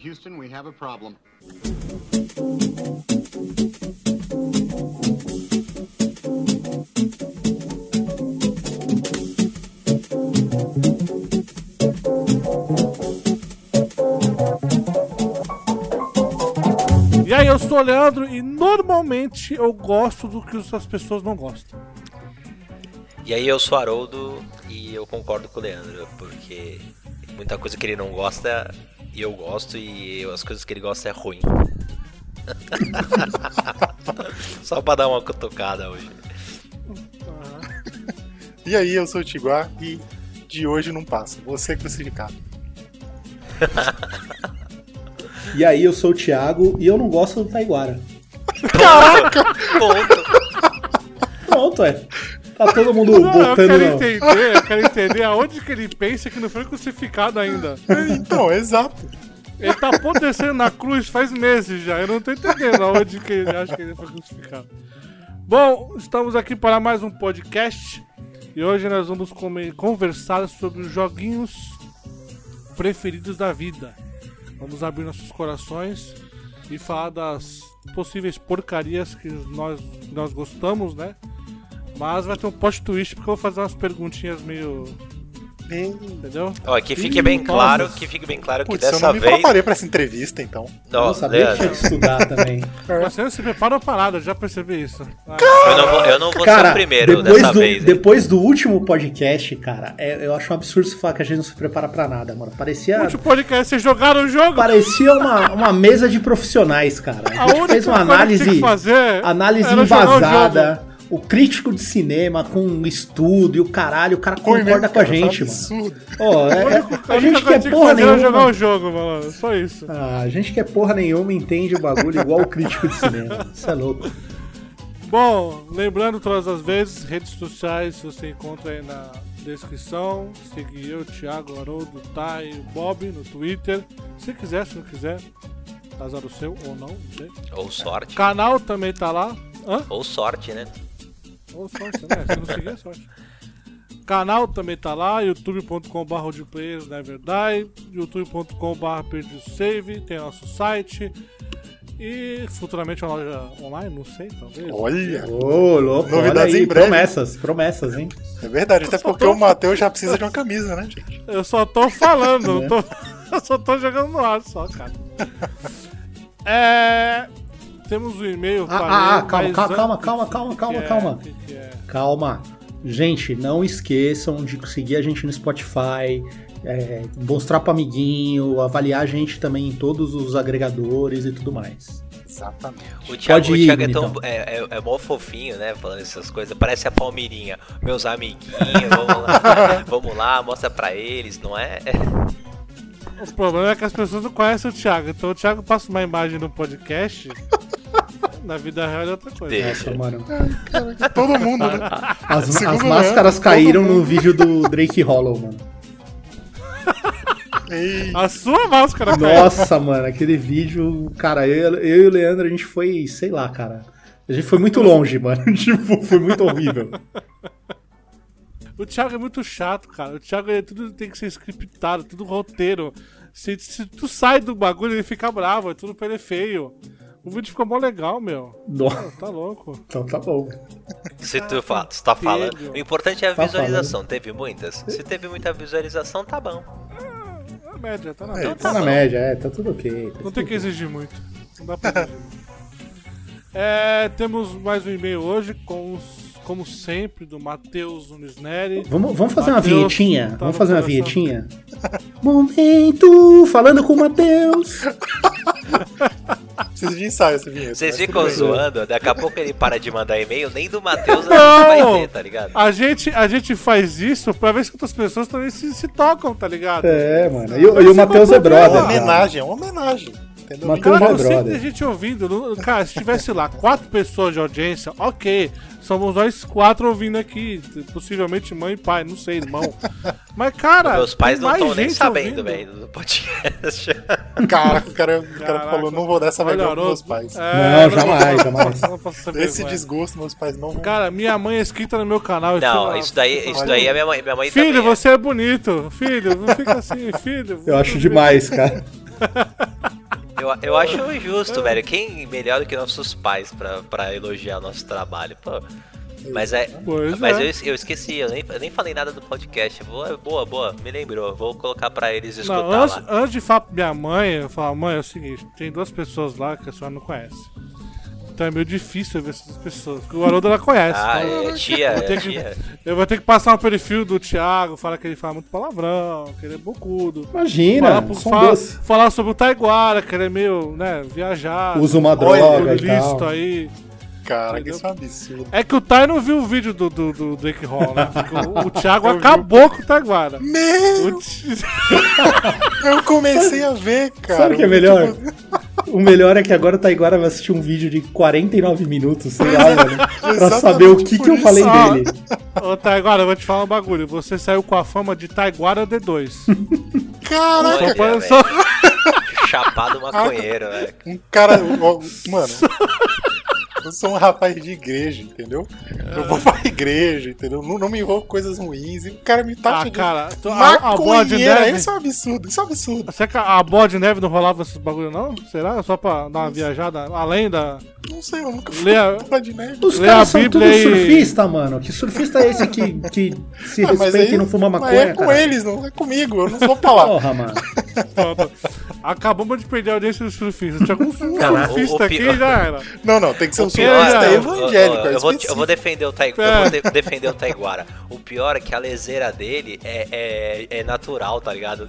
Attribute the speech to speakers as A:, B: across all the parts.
A: Houston, we have a problem.
B: E aí, eu sou o Leandro e normalmente eu gosto do que as pessoas não gostam.
C: E aí eu sou Haroldo e eu concordo com o Leandro, porque muita coisa que ele não gosta eu gosto e as coisas que ele gosta é ruim. Só pra dar uma cutucada hoje.
D: E aí, eu sou o Tiguá e de hoje não passa. Você é crucificado.
E: E aí, eu sou o Thiago e eu não gosto do Taiguara.
C: Ponto.
E: Pronto, é. Tá todo mundo
B: Não, eu
E: botando.
B: quero
E: no-
B: entender, eu quero entender aonde que ele pensa que não foi crucificado ainda.
D: Então, exato.
B: Ele tá apodrecendo na cruz faz meses já. Eu não tô entendendo aonde que ele acha que ele foi crucificado. Bom, estamos aqui para mais um podcast. E hoje nós vamos conversar sobre os joguinhos preferidos da vida. Vamos abrir nossos corações e falar das possíveis porcarias que nós, nós gostamos, né? Mas vai ter um post twist porque eu vou fazer umas perguntinhas meio. Entendeu?
C: Ó, que fique bem claro, que fique bem claro que
D: Putz, eu
C: dessa
D: não me
C: vez.
D: preparei pra essa entrevista, então.
E: Eu
C: Ó,
E: não sabia que tinha
C: Leandro,
E: que estudar também.
B: Você não se prepara uma parada, eu já percebi isso. Ah,
C: eu não vou, eu não vou ser
E: Cara,
C: o primeiro
E: depois,
C: dessa
E: do,
C: vez. hein?
E: depois do último podcast, cara, é- eu acho um absurdo você falar que a gente não se prepara pra nada, mano. Parecia,
B: último podcast, vocês jogaram o jogo?
E: parecia uma, uma mesa de profissionais, cara.
B: A
E: A gente fez uma
B: que
E: análise,
B: que fazer
E: análise
B: era jogar o
E: embasada. O crítico de cinema com estudo e o caralho, o cara
D: Foi
E: concorda
D: mesmo,
E: com a
D: cara,
E: gente, mano.
D: absurdo.
E: Ó, é-
B: A
E: a gente
B: que
E: quer
B: que
E: porra
B: fazer era jogar
E: nenhuma.
B: o jogo, mano. Só isso.
E: Ah, a gente que é porra nenhuma entende o bagulho igual o crítico de cinema. Isso é louco.
B: Bom, lembrando todas as vezes, redes sociais você encontra aí na descrição. Seguir eu, Thiago, Haroldo, Thay, o Bob no Twitter. Se quiser, se não quiser, azar o seu ou não, não sei.
C: Ou sorte.
B: Canal também tá lá. Hã?
C: Ou sorte, né?
B: Ou sorte também, se não seguir é sorte. Canal também tá lá, youtube.com.br verdade, youtube.com.br save, tem nosso site e futuramente uma loja online, não sei, talvez.
D: Olha,
E: Ô, louco.
D: Novidades
E: olha aí,
D: em breve.
E: Promessas, promessas, hein?
D: é verdade. Até porque o Matheus já precisa de uma camisa, né, gente?
B: Eu só tô falando, não tô, eu só tô jogando no ar só, cara. É, temos o e-mail.
E: Ah, ah, ah, calma, calma, calma, calma, calma, calma,
B: é?
E: calma.
B: Que é?
E: Calma. Gente, não esqueçam de seguir a gente no Spotify, é, mostrar pro amiguinho, avaliar a gente também em todos os agregadores e tudo mais.
D: Exatamente.
C: O Thiago,
E: Pode
C: o
E: ir,
C: Thiago é, tão,
E: bonitão.
C: é, é, é mó fofinho, né? Falando essas coisas. Parece a Palmeirinha. Meus amiguinhos, vamos lá. vamos lá, mostra pra eles, não é?
B: O problema é que as pessoas não conhecem o Thiago, então o Thiago passa uma imagem no podcast. Na vida real é outra coisa.
C: Deixa.
E: Mano.
D: Todo mundo, né?
E: As, as máscaras caíram no vídeo do Drake Hollow, mano.
D: Ei,
B: A sua máscara, cara.
E: Nossa, mano, aquele vídeo, cara, eu, eu e o Leandro, a gente foi, sei lá, cara. A gente foi muito longe, mano. Tipo, foi muito horrível.
B: O Thiago é muito chato, cara. O Thiago é, tudo tem que ser scriptado, tudo roteiro. Se, se tu sai do bagulho, ele fica bravo, é tudo pra ele feio. O vídeo ficou mó legal, meu.
E: Nossa,
B: Tá louco.
E: então tá bom.
C: Se tu, fa tu tá falando. O importante é a
E: Tá
C: visualização. Teve muitas? Se teve muita visualização, tá bom.
B: É a média, tá na
D: É,
B: média.
E: Tá na média, é, tá tudo ok. tá
B: Não
E: tudo
B: tem que exigir muito. Não dá pra exigir muito. É, temos mais um e-mail hoje, com os- como sempre, do Matheus Nunes Neri.
E: Vamos, vamos fazer uma
B: Mateus,
E: vinhetinha?
B: tá
E: vamos fazer uma vinhetinha? Momento falando com o Matheus.
D: precisa de ensaio essa vinheta.
C: Vocês ficam zoando, daqui a pouco ele para de mandar e-mail, nem do Matheus a
B: Não!
C: gente vai ter, tá ligado?
B: A gente, a gente faz isso pra ver se outras pessoas também se, se tocam, tá ligado?
E: É, mano. E, o- e o Matheus é
D: É
E: brother.
D: uma
E: cara.
D: homenagem, é uma homenagem. Entendeu?
E: Matheus
B: Cara,
E: é
B: eu sempre
E: brother.
B: tem gente ouvindo. Cara, se tivesse lá quatro pessoas de audiência, ok. Somos nós quatro ouvindo aqui. Possivelmente mãe e pai, não sei, irmão. Mas, cara.
C: Meus pais não
B: mais
C: estão nem sabendo, velho, do podcast.
D: Cara, o cara, o cara falou, não vou dar essa vergonha pros meus pais.
B: é,
E: Não, jamais, jamais.
D: Esse
B: vergonha.
D: desgosto, meus pais não vão.
B: Cara, minha mãe é inscrita no meu canal.
C: Não, isso daí, isso daí é minha mãe, minha mãe
B: Filho,
C: também. é.
B: você é bonito. Filho, não fica assim, filho.
E: Eu acho demais, cara.
C: Eu, eu acho injusto, velho. Quem melhor do que nossos pais pra, pra elogiar nosso trabalho? Pô. Mas é.
B: Pois
C: mas
B: é.
C: eu, eu esqueci, eu nem, eu nem falei nada do podcast. Boa, boa, boa, me lembrou. Vou colocar pra eles escutar
B: Não, antes,
C: lá.
B: antes de falar pra minha mãe, eu falo, mãe, é o seguinte, tem duas pessoas lá que a senhora não conhece. Então é meio difícil ver essas pessoas, porque o Haroldo ela conhece.
C: Ah,
B: então
C: é tia,
B: vou
C: é
B: que-
C: tia.
B: Eu vou ter que passar um perfil do Thiago, falar que ele fala muito palavrão, que ele é bocudo.
E: Imagina,
B: Falar,
E: são
B: fala- falar sobre o Taiguara, que ele é meio, né, viajado.
E: Usa uma
D: Olha,
E: droga e tal.
B: aí.
D: Cara,
B: Entendeu?
D: isso é um absurdo.
B: É que o Tai não viu o vídeo do, do, do Drake Hall, né? Porque o, o Thiago
D: Eu vi.
B: acabou com o Taiguara.
D: Meu,
B: O Ti-
D: eu comecei a ver, cara.
E: Sabe o que é melhor? O melhor é que agora o Taiguara vai assistir um vídeo de 49 minutos, sei lá, mano, pra saber o que, que eu falei
B: Ah.
E: dele.
B: Ô, Taiguara, eu vou te falar um bagulho. Você saiu com a fama de Taiguara D2.
D: Caraca,
C: Olha,
B: só-
C: Chapado maconheiro, velho.
D: um cara. Mano. Eu sou um rapaz de igreja, entendeu? Eu vou pra igreja, entendeu? Não, não me envolvo com coisas ruins. E o cara me taxa
B: Ah,
D: de
B: cara, tu- a, a bola de neve.
D: Isso é um absurdo, isso é um absurdo.
B: Será que a bola de neve não rolava esses bagulho, não? Será? Só pra dar uma viajada além da.
D: Não sei, eu nunca fui
B: Lê a-
D: bola de neve.
E: Os
B: Lê
E: caras
B: a
E: são tudo
B: e-
E: surfista, mano. Que surfista é esse que, que se
D: Ah,
E: respeita
D: aí-
E: e não fuma
D: mas
E: maconha,
D: é com
E: cara?
D: eles, não é comigo. Eu não vou pra lá.
E: Porra, mano.
B: Acabamos de perder a audiência dos surfistas. Tinha algum
C: Cara,
B: surfista
C: o- o
B: aqui já era.
D: Não, não, tem que ser um
B: pior é-
D: evangélico.
C: eu,
D: é
C: eu, vou, eu vou defender o eu
B: É.
C: vou de- defender o Taiguara. O pior é que a leseira dele é, é, é natural, tá ligado?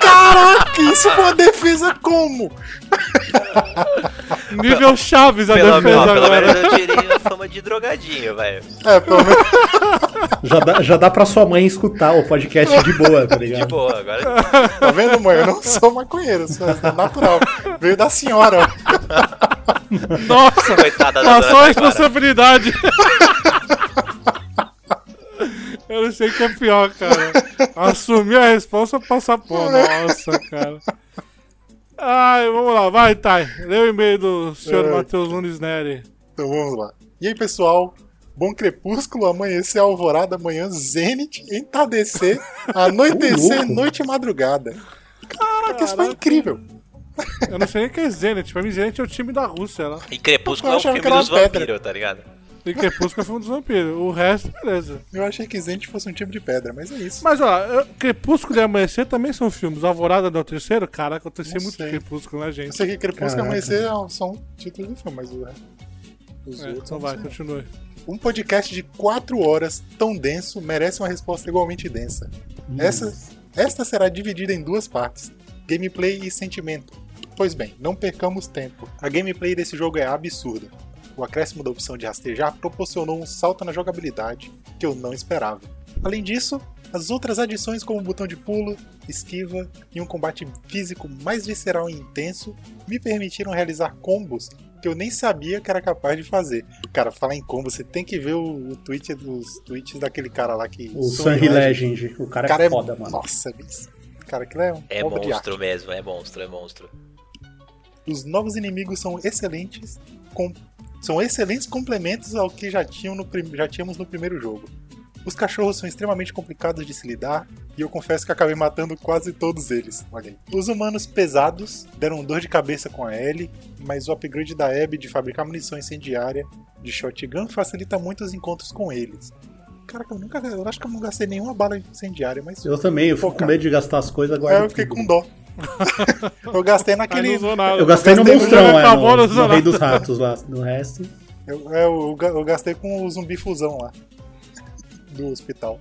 D: Caraca, isso foi uma defesa como?
B: Nível Chaves a
C: pelo,
B: defesa
C: pelo
B: agora.
C: menos eu tirei a fama de drogadinho, velho.
D: É, pelo menos.
E: Já dá, já dá pra sua mãe escutar o podcast de boa, tá
C: De
E: ligado?
C: boa, agora.
D: Tá vendo, mãe? Eu não sou maconheiro, eu sou é natural. Veio da senhora, ó.
B: Nossa,
C: Coitada da
B: passou a responsabilidade. Eu não sei o que é pior, cara. Assumir a responsa ou passar por. Nossa, cara. Ai, vamos lá, vai, Thay. Lê o e-mail do senhor
D: É.
B: Matheus Nunes Neri.
D: Então vamos lá. E aí, pessoal? Bom crepúsculo, amanhecer, alvorada, manhã, zênite, entardecer, anoitecer, noite e madrugada. Caraca, isso foi
B: Caraca.
D: incrível.
B: Eu não sei nem o que é Zenit. Pra mim, Zenit é o time da Rússia lá.
C: E Crepúsculo
D: Eu
C: é
D: achava
C: filme dos vampiros, tá ligado?
B: E Crepúsculo é filme dos vampiros. O resto, beleza.
D: Eu achei que zênite fosse um tipo de pedra, mas é isso.
B: Mas, ó, eu- Crepúsculo e Amanhecer também são filmes. Alvorada não é o terceiro? Caraca, eu torci
D: Não
B: muito
D: sei.
B: Crepúsculo, né,
D: Eu
B: gente?
D: sei que crepúsculo e
E: Caraca.
D: amanhecer é- são títulos do filme, mas o resto- os
B: É,
D: outros
B: então
D: eu não
B: vai, continue.
D: Um podcast de 4 horas, tão denso, merece uma resposta igualmente densa. Essa, esta será dividida em duas partes: gameplay e sentimento. Pois bem, não percamos tempo. A gameplay desse jogo é absurda. O acréscimo da opção de rastejar proporcionou um salto na jogabilidade que eu não esperava. Além disso, as outras adições como o botão de pulo, esquiva e um combate físico mais visceral e intenso me permitiram realizar combos que eu nem sabia que era capaz de fazer. Cara, falar em combo, você tem que ver o, o tweet dos tweets daquele cara lá que.
E: O
D: Sunny
E: Legend. O cara,
D: O cara
E: é
D: é
E: foda, mano.
D: Nossa, bicho. Cara, aquilo é um
C: É
D: obra de arte.
C: monstro mesmo, é monstro, é monstro.
D: Os novos inimigos são excelentes, com- são excelentes complementos ao que já, tinham no já tínhamos no primeiro jogo. Os cachorros são extremamente complicados de se lidar e eu confesso que acabei matando quase todos eles. Os humanos pesados deram dor de cabeça com a Ellie, mas o upgrade da Abby de fabricar munição incendiária de shotgun facilita muito os encontros com eles. Cara, eu nunca, eu acho que eu não gastei nenhuma bala incendiária, mas
E: Eu também, eu fico com medo de gastar as coisas
D: é,
E: agora.
D: eu fiquei com dó. Eu gastei naquele.
B: não usou nada.
E: Eu gastei no
D: gastei no
E: monstrão, é,
B: acabou,
E: no, no Rei dos Ratos lá. No resto.
D: Eu, é, eu, eu gastei com o zumbi fusão lá. Do hospital.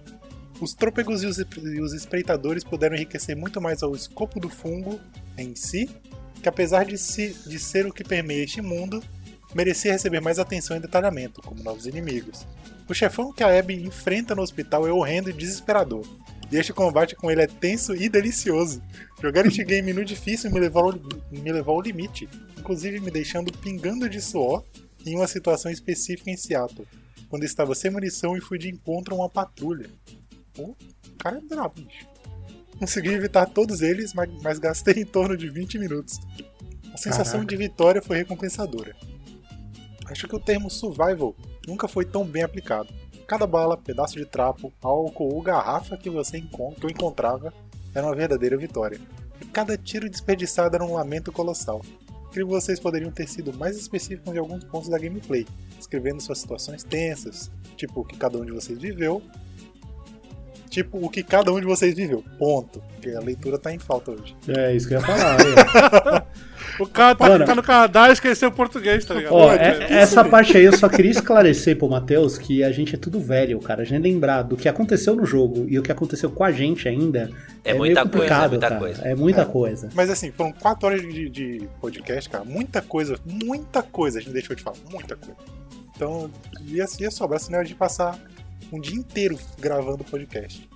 D: Os trôpegos e os, e os espreitadores puderam enriquecer muito mais ao escopo do fungo em si, que apesar de, se, de ser o que permeia este mundo, merecia receber mais atenção e detalhamento, como novos inimigos. O chefão que a Abby enfrenta no hospital é horrendo e desesperador. E este combate com ele é tenso e delicioso. Jogar este game no difícil me levou, ao, me levou ao limite, inclusive me deixando pingando de suor em uma situação específica em Seattle, quando estava sem munição e fui de encontro a uma patrulha. O cara é brabo, bicho. Consegui evitar todos eles, mas, mas gastei em torno de 20 minutos. A sensação
E: Caraca.
D: de vitória foi recompensadora. Acho que o termo survival nunca foi tão bem aplicado. Cada bala, pedaço de trapo, álcool ou garrafa que você encon- que eu encontrava era uma verdadeira vitória. e cada tiro desperdiçado era um lamento colossal. Creio que vocês poderiam ter sido mais específicos em alguns pontos da gameplay, descrevendo suas situações tensas, tipo o que cada um de vocês viveu, tipo o que cada um de vocês viveu, ponto. Porque a leitura tá em falta hoje.
E: É isso que eu ia falar. aí.
B: O cara tá,
E: Mano.
B: tá no Canadá e esqueceu o português, tá ligado?
E: Ó, é-
B: é.
E: essa parte aí eu só queria esclarecer pro Matheus que a gente é tudo velho, cara. A gente lembrar do que aconteceu no jogo e o que aconteceu com a gente ainda
C: É
E: é,
C: muita
E: meio
C: coisa, é
E: complicado,
C: muita
E: cara.
C: coisa.
E: É muita coisa.
D: Mas assim, foram 4 horas de, de podcast, cara. Muita coisa, muita coisa a gente deixou de falar. Muita coisa. Então, ia, ia sobrar sinal de passar um dia inteiro gravando podcast.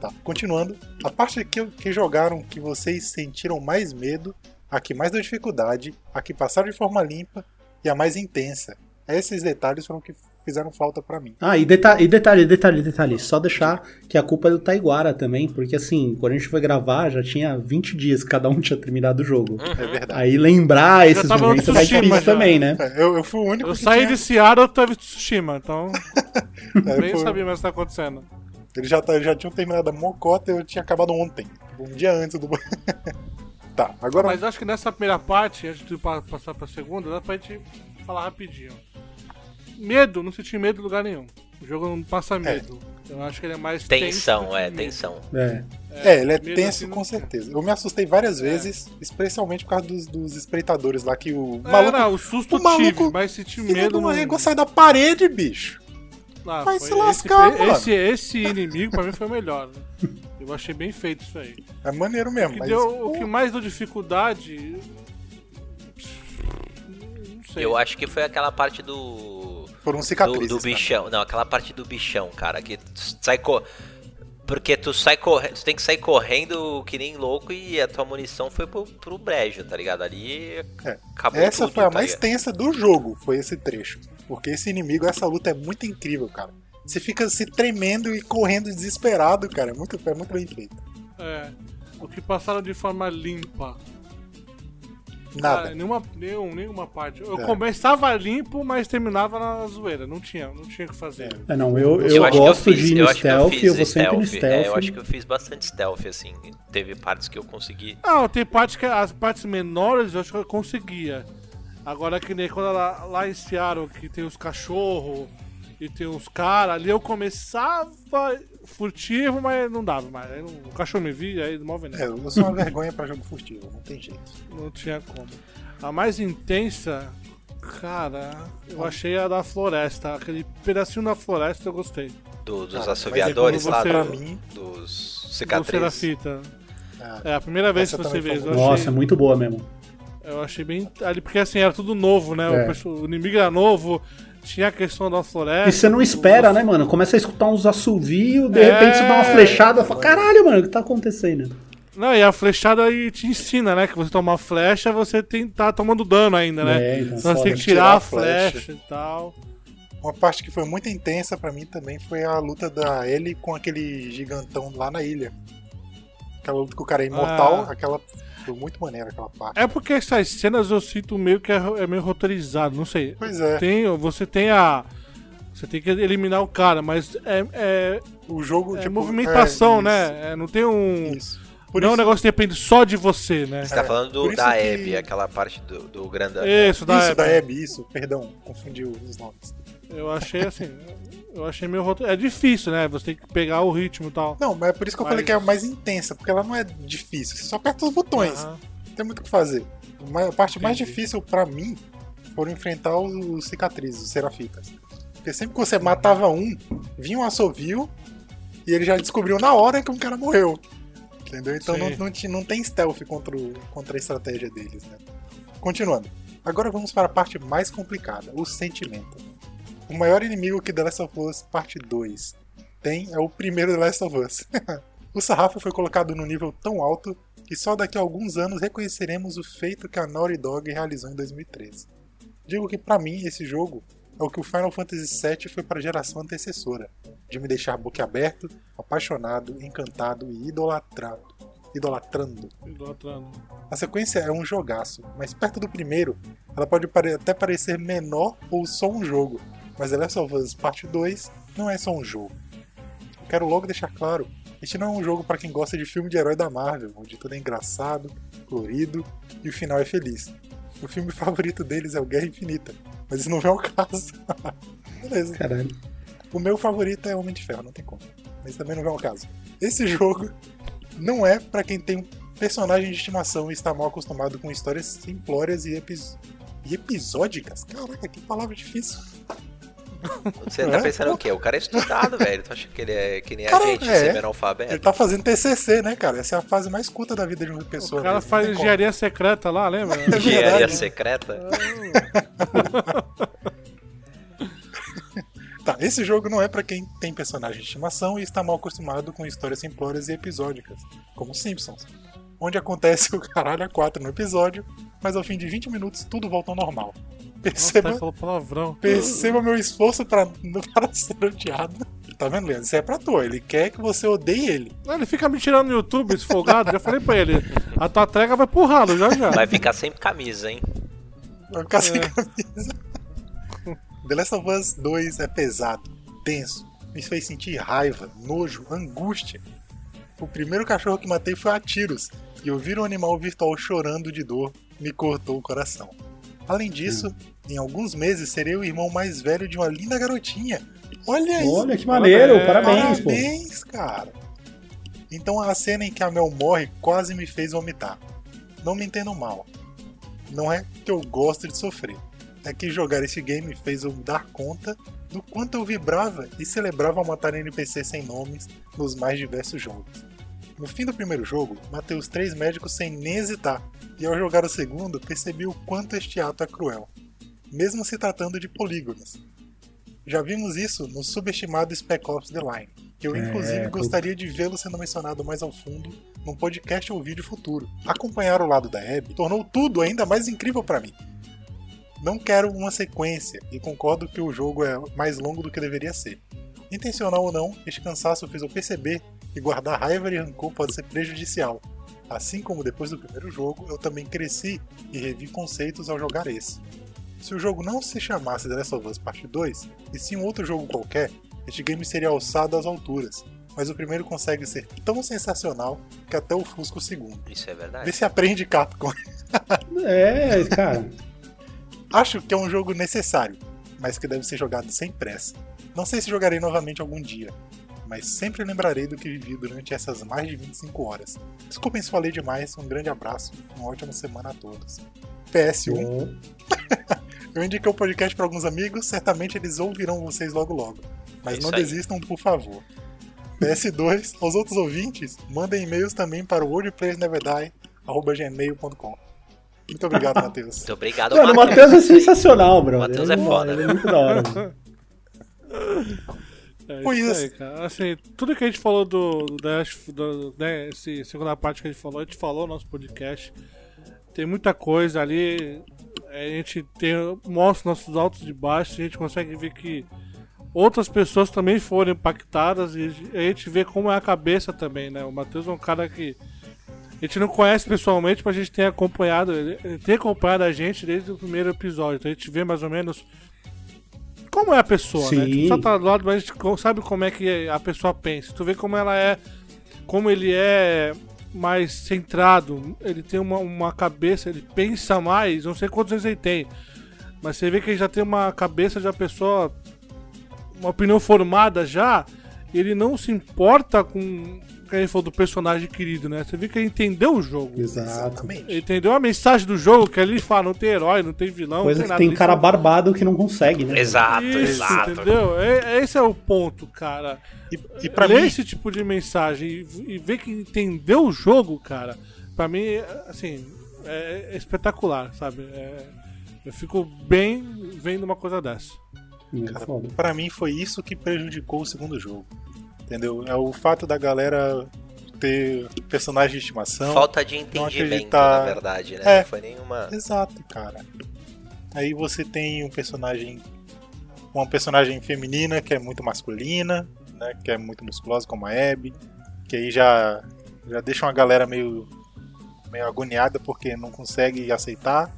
D: Tá, continuando. A parte que, que jogaram que vocês sentiram mais medo, a que mais deu dificuldade, a que passaram de forma limpa e a mais intensa. Esses detalhes foram que fizeram falta pra mim.
E: Ah, e, deta e detalhe, detalhe, detalhe. Só deixar que a culpa é do Taiguara também, porque assim, quando a gente foi gravar, já tinha 20 dias que cada um tinha terminado o jogo.
C: Uhum.
D: É verdade.
E: Aí lembrar esses
B: tava no
E: momentos é
B: Tsushima
E: difícil
B: já.
E: também, né?
D: É, Eu, eu fui o único
B: Eu
D: que
B: saí
D: tinha...
B: de Seattle, eu tava em Tsushima, então
D: é,
B: nem
D: foi-
B: sabia mais o que tá acontecendo.
D: Eles já, já tinham terminado a mocota e eu tinha acabado ontem. Um dia antes do. tá, agora.
B: Mas acho que nessa primeira parte, antes de pa- passar pra segunda, dá pra gente falar rapidinho. Medo, não senti medo em lugar nenhum. O jogo não passa medo. Eu acho que ele é mais
C: Tensão,
B: tenso
C: é, tensão.
E: É.
D: É, ele é tenso
B: assim
D: com certeza. Eu me assustei várias vezes, especialmente por causa dos, dos espreitadores lá que o
B: É,
D: maluco.
B: não, o susto
D: o maluco-
B: tive, mas senti medo não...
D: régua sai da parede, bicho.
B: Ah,
D: Vai
B: foi-
D: se lascar,
B: esse,
D: mano.
B: Esse, esse inimigo pra mim foi o melhor. Né? Eu achei bem feito isso aí.
D: É maneiro
B: O
D: mesmo,
B: que,
D: mas.
B: deu, o que mais deu dificuldade. Não sei.
C: Eu acho que foi aquela parte do.
D: Foram
C: Do,
D: cicatrizes.
C: do
D: cara.
C: bichão. Não, aquela parte do bichão, cara. Que tu sai co... Porque tu sai correndo. Tu tem que sair correndo que nem louco e a tua munição foi pro, pro brejo, tá ligado? Ali
D: É.
C: acabou
D: Essa
C: tudo,
D: foi a
C: tá
D: mais
C: ligado?
D: tensa do jogo, foi esse trecho. Porque esse inimigo, essa luta é muito incrível, cara. Você fica se tremendo e correndo desesperado, cara. É muito, é muito bem feito.
B: É. O que passaram de forma limpa.
D: Nada.
B: Ah, nenhuma, nenhum, nenhuma parte. Eu
D: É.
B: começava limpo, mas terminava na zoeira. Não tinha, não tinha o que fazer.
E: É, não, eu, eu,
C: Eu acho que eu
E: gosto
C: fiz-
E: de ir
C: eu
E: no
C: acho que eu
E: stealth,
C: fiz
E: eu vou sempre no
C: stealth.
E: stealth.
C: É, eu acho que eu fiz bastante stealth, assim. Teve partes que eu consegui.
B: Não, tem parte que as partes menores eu acho que eu conseguia. Agora que nem quando lá, lá em Seattle que tem os cachorros e tem os caras, ali eu começava furtivo, mas não dava mais. Aí não- o cachorro me via, aí mal veneno.
D: É, eu sou uma vergonha pra jogo furtivo, não tem jeito.
B: Não tinha como. A mais intensa, cara, eu achei a da floresta. Aquele pedacinho da floresta eu gostei.
C: do- dos
D: Cara,
C: assoviadores
B: é quando
C: lá,
B: você-
C: do-
D: Pra mim,
C: dos
B: Do
C: cicatrizes.
B: Serafita.
D: Ah,
B: É a primeira vez que você vê.
D: foi
B: Eu
E: Nossa,
B: achei,
E: é muito boa mesmo.
B: eu achei bem. Ali, porque assim, era tudo novo, né?
E: É.
B: O inimigo era novo, tinha a questão da floresta.
E: E você não espera, né, mano? Começa a escutar uns assovios, de
B: É.
E: repente você dá uma flechada e fala, caralho, mano, o que tá acontecendo?
B: Não, e a flechada aí te ensina, né? Que você toma uma flecha, você tem, tá tomando dano ainda, né?
E: É, então,
B: então você tem que tirar,
D: Tirar
B: a
D: a flecha.
B: flecha e tal.
D: uma parte que foi muito intensa pra mim também foi a luta da Ellie com aquele gigantão lá na ilha. Aquela luta com o cara é imortal,
B: Ah.
D: aquela. Foi muito maneira aquela parte.
B: É porque essas cenas eu sinto meio que é, é meio roteirizado, não sei.
D: Pois é,
B: Tem, você tem a. Você tem que eliminar o cara, mas é, é,
D: o jogo.
B: é
D: tipo,
B: movimentação,
D: é,
B: né? É, não tem um.
D: Isso. Por
B: não é um negócio que depende só de você, né?
C: Você tá
D: É,
C: falando do- da
D: que-
C: Abby, aquela parte do, do grande.
B: Isso, da
D: isso,
B: Abby.
D: da Abby, isso, perdão, confundiu os nomes.
B: Eu achei assim. Eu achei meio roteiro. É difícil, né? Você tem que pegar o ritmo e tal.
D: Não, mas é por isso que eu
B: Mas-
D: falei que é mais intensa, porque ela não é difícil, você só aperta os botões,
B: Aham.
D: não tem muito o que fazer. A parte mais
B: Entendi.
D: difícil pra mim foram enfrentar os, cicatrizes, os serafitas. Porque sempre que você matava um, vinha um assovio e ele já descobriu na hora que um cara morreu. Entendeu? Então não, não, não tem stealth contra, o- contra a estratégia deles, né? Continuando. Agora vamos para a parte mais complicada, o sentimento. O maior inimigo que The Last of Us Parte 2 tem é o primeiro The Last of Us. o sarrafo foi colocado num nível tão alto que só daqui a alguns anos reconheceremos o feito que a Naughty Dog realizou em 2013. Digo que pra mim esse jogo é o que o Final Fantasy VII foi para a geração antecessora, de me deixar boquiaberto, apaixonado, encantado e idolatrado. Idolatrando.
B: Idolatrando.
D: A sequência é um jogaço, mas perto do primeiro, ela pode até parecer menor ou só um jogo. Mas The Last of Us Parte 2 não é só um jogo. Quero logo deixar claro Este não é um jogo para quem gosta de filme de herói da Marvel, onde tudo é engraçado, colorido e o final é feliz. O filme favorito deles é o Guerra Infinita, mas isso não é o caso. Beleza.
E: Caralho.
D: O meu favorito é Homem de Ferro, não tem como. Mas também não é o caso. Esse jogo não é pra quem tem um personagem de estimação e está mal acostumado com histórias simplórias e, epis... e episódicas. Caraca, que palavra difícil.
C: Você tá
D: É?
C: pensando o quê? O cara é estudado, velho. Tu acha que ele é que nem a
D: Cara,
C: gente,
D: é.
C: semi-analfabeto?
D: Ele tá fazendo TCC, né, cara? Essa é a fase mais curta da vida de uma
B: O
D: pessoa.
B: cara
D: mesmo,
B: faz
D: tem como.
B: engenharia secreta lá, lembra?
C: Engenharia
D: verdade.
C: secreta?
D: Tá, esse jogo não é pra quem tem personagem de estimação e está mal acostumado com histórias simplórias e episódicas, como Simpsons, onde acontece o caralho a quatro no episódio, mas ao fim de 20 minutos tudo volta ao normal.
B: Nossa,
D: Perceba,
B: falou palavrão.
D: perceba meu esforço pra, para ser odiado. Tá vendo, Leandro? Isso é pra toa. Ele quer que você odeie ele.
B: Não, Ele fica me tirando no YouTube, esse folgado. Já falei pra ele. A tua trega vai pro ralo, já já.
C: Vai ficar sem camisa, hein?
D: Vai ficar sem
B: É.
D: camisa. The Last of Us 2 é pesado, tenso, me fez sentir raiva, nojo, angústia. O primeiro cachorro que matei foi a tiros, e ouvir um animal virtual chorando de dor me cortou o coração. Além disso, em alguns meses serei o irmão mais velho de uma linda garotinha. Olha aí!
E: Olha que maneiro,
B: Parabéns,
E: parabéns, pô.
D: Parabéns, cara. Então a cena em que a Mel morre quase me fez vomitar. Não me entendam mal. Não é que eu gosto de sofrer. É que jogar esse game fez eu dar conta do quanto eu vibrava e celebrava matar NPC sem nomes nos mais diversos jogos. No fim do primeiro jogo, matei os três médicos sem nem hesitar, e ao jogar o segundo, percebi o quanto este ato é cruel, mesmo se tratando de polígonos. Já vimos isso no subestimado Spec Ops The Line, que eu
E: É,
D: inclusive
E: eu-
D: gostaria de vê-lo sendo mencionado mais ao fundo num podcast ou vídeo futuro. Acompanhar o lado da Abby tornou tudo ainda mais incrível para mim. Não quero uma sequência e concordo que o jogo é mais longo do que deveria ser. Intencional ou não, este cansaço fez eu perceber que guardar raiva e rancor pode ser prejudicial. Assim como depois do primeiro jogo, eu também cresci e revi conceitos ao jogar esse. Se o jogo não se chamasse The Last of Us Parte 2, e sim um outro jogo qualquer, este game seria alçado às alturas. Mas o primeiro consegue ser tão sensacional que até ofusca o segundo.
C: Isso é
D: Vê
C: verdade.
D: se aprende, Capcom.
E: É, cara.
D: Acho que é um jogo necessário, mas que deve ser jogado sem pressa. Não sei se jogarei novamente algum dia, mas sempre lembrarei do que vivi durante essas mais de 25 horas. Desculpem se falei demais, um grande abraço, uma ótima semana a todos. PS1,
E: Bom,
D: eu indiquei o podcast para alguns amigos, certamente eles ouvirão vocês logo logo. Mas
C: É
D: não
C: aí.
D: desistam, por favor. PS2, aos outros ouvintes, mandem e-mails também para o wordplaysneverdie.gmail.com Muito obrigado, Matheus.
C: Muito obrigado,
E: Mano, o
C: Matheus.
E: Matheus é sensacional, brother.
C: Matheus é foda.
E: Ele é muito da hora.
B: É
D: Foi
B: isso aí, cara. Assim, tudo que a gente falou do, do, do né, esse segunda parte que a gente falou, a gente falou no nosso podcast. Tem muita coisa ali. A gente tem, mostra nossos altos e baixos. A gente consegue ver que outras pessoas também foram impactadas. E a gente vê como é a cabeça também, né? O Matheus é um cara que a gente não conhece pessoalmente, mas a gente tem acompanhado. Ele tem acompanhado a gente desde o primeiro episódio. Então a gente vê mais ou menos como é a pessoa, né?
E: Sim.
B: Tipo, só tá do lado, mas a gente sabe como é que a pessoa pensa. Tu vê como ela é. Como ele é mais centrado, ele tem uma, uma cabeça, ele pensa mais, não sei quantos anos ele tem. Mas você vê que ele já tem uma cabeça de uma pessoa. Uma opinião formada já. Ele não se importa com. Que a gente falou do personagem querido, né? Você vê que ele entendeu o jogo.
D: Exatamente.
B: Ele entendeu a mensagem do jogo, que ali fala, não tem herói, não tem vilão,
E: Coisa
B: não
E: que
B: tem
E: tem cara
B: só-
E: barbado que não consegue, né?
C: Exato,
B: Isso,
C: exato.
B: entendeu? É- esse é o ponto, cara.
D: E, e pra
B: Ler
D: mim,
B: esse tipo de mensagem e, e ver que entendeu o jogo, cara, pra mim, é, assim, é, é espetacular, sabe? É- eu fico bem vendo uma coisa dessa.
E: É foda.
D: Pra mim foi isso que prejudicou o segundo jogo. Entendeu? É o fato da galera ter personagem de estimação.
C: Falta de entendimento,
D: acreditar-
C: na verdade, né?
D: É.
C: Não foi nenhuma.
D: Exato, cara. Aí você tem um personagem. Uma personagem feminina que é muito masculina, né? Que é muito musculosa, como a Abby. Que aí já, já deixa uma galera meio, meio agoniada porque não consegue aceitar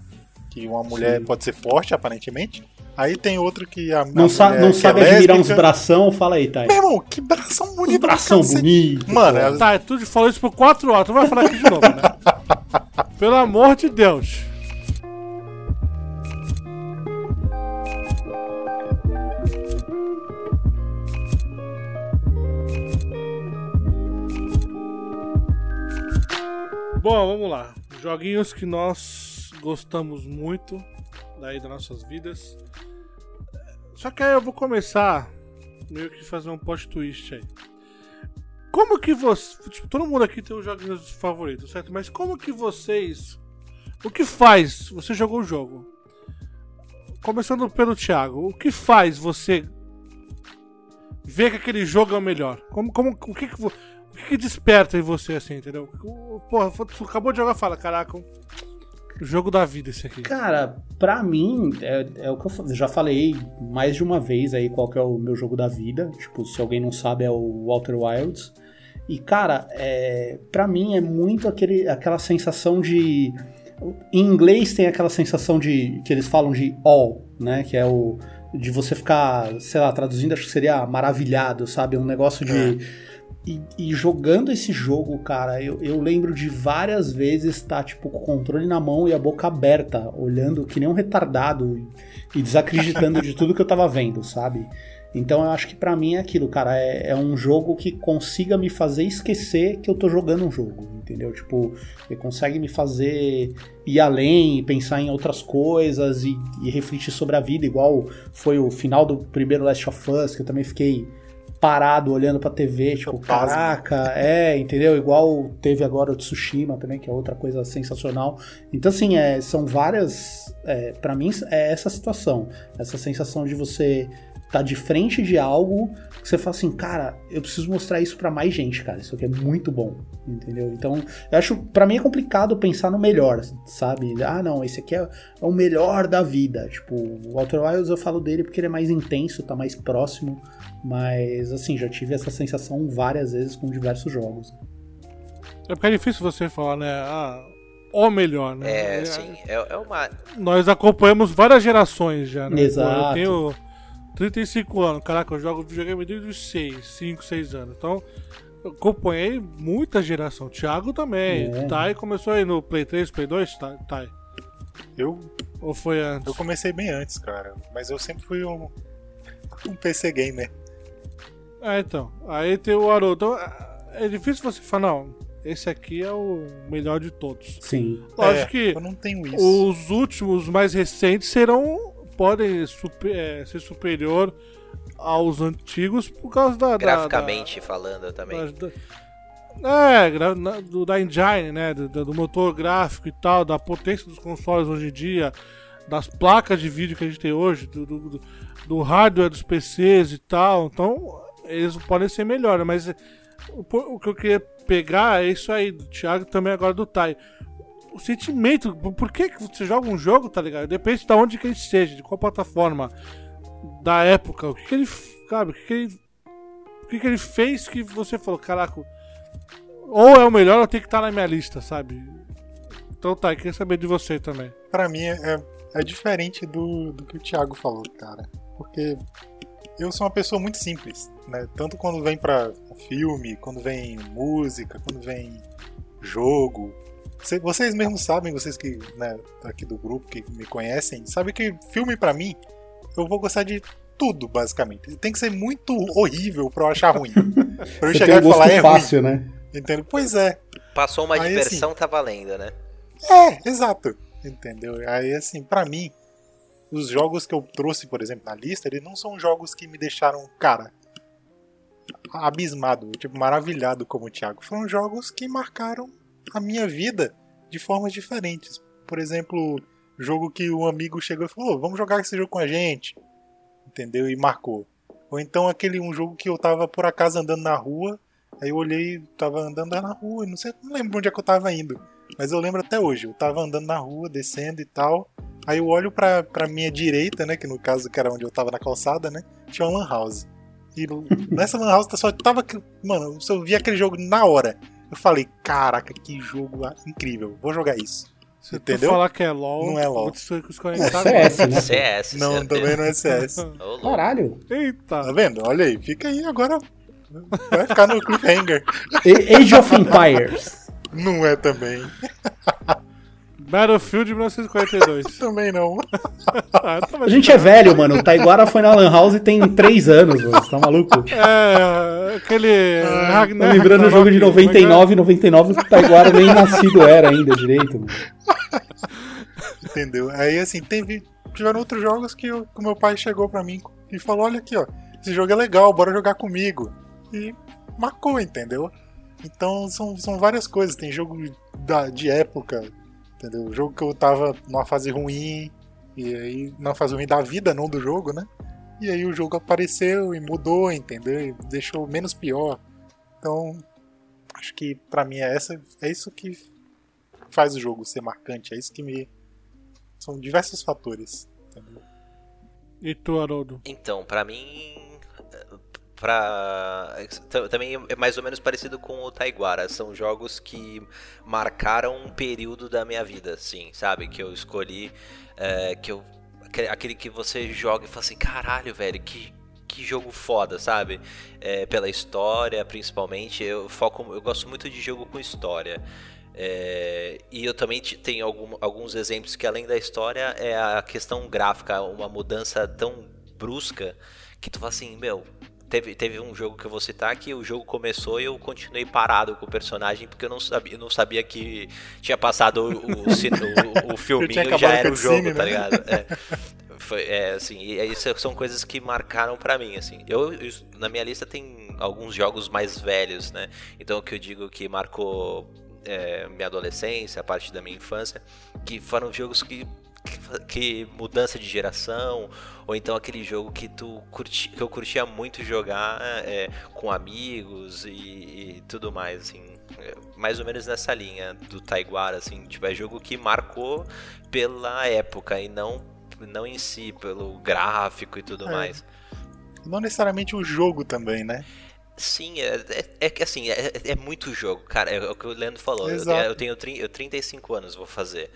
D: que uma mulher
E: Sim.
D: pode ser forte, aparentemente. Aí tem outro que a.
E: Não, sa não
D: que é
E: sabe admirar uns bração, fala aí, Thay.
D: Meu irmão, que bração bonito.
E: bração
D: cacete.
E: bonito.
D: Mano, é-
B: Tá, tu falou isso por 4 horas, tu vai falar aqui de novo, né? Pelo amor de Deus. Bom, vamos lá. Joguinhos que nós gostamos muito daí das nossas vidas. Só que aí eu vou começar meio que fazer um post twist aí. Como que você. Tipo, todo mundo aqui tem os joguinhos favoritos, certo? Mas como que vocês. O que faz? Você jogou o jogo. Começando pelo Thiago, o que faz você ver que aquele jogo é o melhor? Como, como, o que que, o que que desperta em você assim, entendeu? Porra, tu acabou de jogar fala, caraca, o jogo da vida esse aqui.
E: Cara, pra mim, é, é o que eu já falei mais de uma vez aí qual que é o meu jogo da vida. Tipo, se alguém não sabe, é o Walter Wilds. E, cara, é, pra mim é muito aquele, aquela sensação de. Em inglês tem aquela sensação de. que eles falam de all, né? Que é o. de você ficar, sei lá, traduzindo, acho que seria maravilhado, sabe? Um negócio de. E, e jogando esse jogo, cara, eu, eu lembro de várias vezes estar, tipo, com o controle na mão e a boca aberta, olhando que nem um retardado e, desacreditando de tudo que eu tava vendo, sabe? Então eu acho que pra mim é aquilo, cara, é, é um jogo que consiga me fazer esquecer que eu tô jogando um jogo, entendeu? Tipo, ele consegue me fazer ir além, pensar em outras coisas e, e refletir sobre a vida, igual foi o final do primeiro Last of Us, que eu também fiquei parado olhando pra TV, tipo, caraca, é, entendeu? Igual teve agora o Tsushima também, que é outra coisa sensacional. Então, assim, é, são várias. É, para mim, é essa situação. Essa sensação de você tá de frente de algo que você fala assim, cara, eu preciso mostrar isso pra mais gente, cara. Isso aqui é muito bom, entendeu? Então, eu acho, pra mim é complicado pensar no melhor, sabe? Ah, não, esse aqui é, é o melhor da vida. Tipo, o Walter Wilds eu falo dele porque ele é mais intenso, tá mais próximo. Mas, assim, já tive essa sensação várias vezes com diversos jogos.
B: É porque é difícil você falar, né? Ah, o melhor, né?
C: É, sim, é, é uma.
B: Nós acompanhamos várias gerações já, né?
E: Exato.
B: Eu tenho 35 anos, caraca, eu jogo videogame desde os 6, 5, 6 anos. Então, eu acompanhei muita geração. Thiago também.
E: É.
B: Thay começou aí no Play 3, Play 2, Thay?
D: Eu,
B: Ou foi antes?
D: eu comecei bem antes, cara. Mas eu sempre fui um, um PC gamer.
B: É, então. Aí tem o Haroldo. Então, é difícil você falar, não, esse aqui é o melhor de todos.
E: Sim.
B: Lógico
D: É,
B: que
D: Eu não tenho isso.
B: os últimos, mais recentes, serão. Podem super- é, ser superior aos antigos por causa da. da-
C: Graficamente falando também.
B: da- da- é, na- do, da engine, né? Do, do motor gráfico e tal, da potência dos consoles hoje em dia, das placas de vídeo que a gente tem hoje, do, do, do- hardware dos PCs e tal. Então, eles podem ser melhores, mas o, o que eu queria pegar é isso aí, do Thiago também agora do Tai. O sentimento, por- que, você joga um jogo, tá ligado? Depende de onde que ele esteja, de qual plataforma, da época, o que, que ele. Cara, o que, que ele. O que, que ele fez que você falou, caraca, ou é o melhor ou tem que estar na minha lista, sabe? Então tá, eu queria saber de você também.
D: Pra mim é, é diferente do, do que o Thiago falou, cara. Porque eu sou uma pessoa muito simples, né? Tanto quando vem pra filme, quando vem música, quando vem jogo. Cê- Vocês mesmos sabem, vocês que, né, aqui do grupo, que me conhecem, sabem que filme pra mim, eu vou gostar de tudo, basicamente. Tem que ser muito horrível pra eu achar ruim. pra eu
E: Você tem
D: chegar
E: um
D: e falar, é
E: fácil, né?
D: ruim. Entendeu? Pois é.
C: Passou uma
D: Aí,
C: diversão, tá valendo, né?
D: É, exato. Entendeu? Aí, assim, pra mim, os jogos que eu trouxe, por exemplo, na lista, eles não são jogos que me deixaram, cara, abismado, tipo, maravilhado como o Thiago. Foram jogos que marcaram a minha vida de formas diferentes. Por exemplo, jogo que o amigo chegou e falou, "Ô, vamos jogar esse jogo com a gente. Entendeu? E marcou. Ou então aquele um jogo que eu tava por acaso andando na rua, aí eu olhei, tava andando na rua, não sei, não lembro onde é que eu tava indo. Mas eu lembro até hoje, eu tava andando na rua, descendo e tal. Aí eu olho pra, pra minha direita, né? Que no caso que era onde eu tava na calçada, né? Tinha uma lan house. E nessa lan house só tava. Mano, eu vi aquele jogo na hora. Eu falei, caraca, que jogo incrível, vou jogar isso.
B: Se
D: Entendeu?
B: tu falar que é LOL,
D: Não é LOL.
B: vou te
E: É. CS, né?
C: CS.
D: Não,
C: certeza.
D: também não é CS.
E: Caralho.
B: Eita.
D: Tá vendo? Olha aí, fica aí agora. Vai ficar no cliffhanger.
E: Age of Empires.
D: Não é também.
B: Battlefield 1942.
D: Também não.
B: ah, tá
E: A gente é velho, mano. O Taiguara foi na Lan House tem 3 anos, mano. Você tá maluco?
B: É, aquele.
D: Ah,
B: Ragnar
E: Tô lembrando o jogo de
B: Ragnarok,
E: 99, 99 o Taiguara nem nascido era ainda direito, mano.
D: Entendeu? Aí assim, teve. Tiveram outros jogos que, o que o meu pai chegou pra mim e falou: olha aqui, ó, esse jogo é legal, bora jogar comigo. E marcou, entendeu? Então são, são várias coisas. Tem jogo da, de época, entendeu? Jogo que eu tava numa fase ruim, e aí na fase ruim da vida, não do jogo, né? E aí o jogo apareceu e mudou, entendeu? E deixou menos pior. Então, acho que pra mim é essa, é isso que faz o jogo ser marcante, é isso que me são diversos fatores. entendeu?
B: E tu, Haroldo?
C: Então, pra mim. Pra... Também é mais ou menos parecido com o Taiguara. São jogos que marcaram um período da minha vida, assim, sabe? Que eu escolhi. é, que eu... aquele- que você joga e fala assim: caralho, velho, que, que jogo foda, sabe? É, pela história, principalmente. Eu foco, eu gosto muito de jogo com história. É, e eu também te- tenho algum- alguns exemplos que, além da história, é a questão gráfica, uma mudança tão brusca que tu fala assim, meu. Teve, teve um jogo que eu vou citar que o jogo começou e eu continuei parado com o personagem porque eu não sabia, não sabia que tinha passado o, o, o, o filminho e já era o jogo, tá
D: né?
C: ligado? É. Foi, é, assim, e isso são coisas que marcaram pra mim, assim. Eu, eu- na minha lista tem alguns jogos mais velhos, né? Então o que eu digo que marcou é, minha adolescência, a parte da minha infância, que foram jogos que, que, que mudança de geração, ou então aquele jogo que tu curti, que eu curtia muito jogar é, com amigos e, e tudo mais, assim. É, Mais ou menos nessa linha do Taiguara, assim, tipo, é jogo que marcou pela época e não, não em si, pelo gráfico e tudo
D: É.
C: mais.
D: Não necessariamente o jogo também, né?
C: Sim, é, é, é que assim, é, é muito jogo, cara. É o que o Leandro falou. Eu, eu tenho eu 35 anos, vou fazer.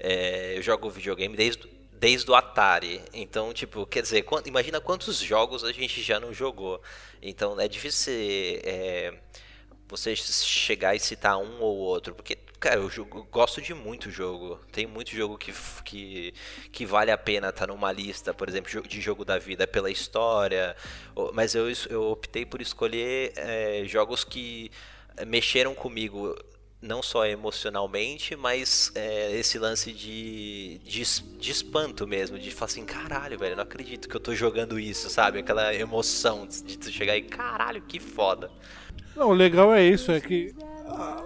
C: É, eu jogo videogame desde, desde o Atari. Então, tipo, quer dizer, quan- imagina quantos jogos a gente já não jogou. Então, é difícil você, é, você chegar e citar um ou outro. Porque, cara, eu, jogo- eu gosto de muito jogo. Tem muito jogo que, que, que vale a pena estar numa lista, por exemplo, de jogo da vida pela história. Mas eu, eu optei por escolher é, jogos que mexeram comigo, não só emocionalmente, mas é, esse lance de, de, de espanto mesmo, de falar assim, caralho, velho, não acredito que eu tô jogando isso, sabe? Aquela emoção de tu chegar e, caralho, que foda.
B: Não, o legal é isso, é que. ah,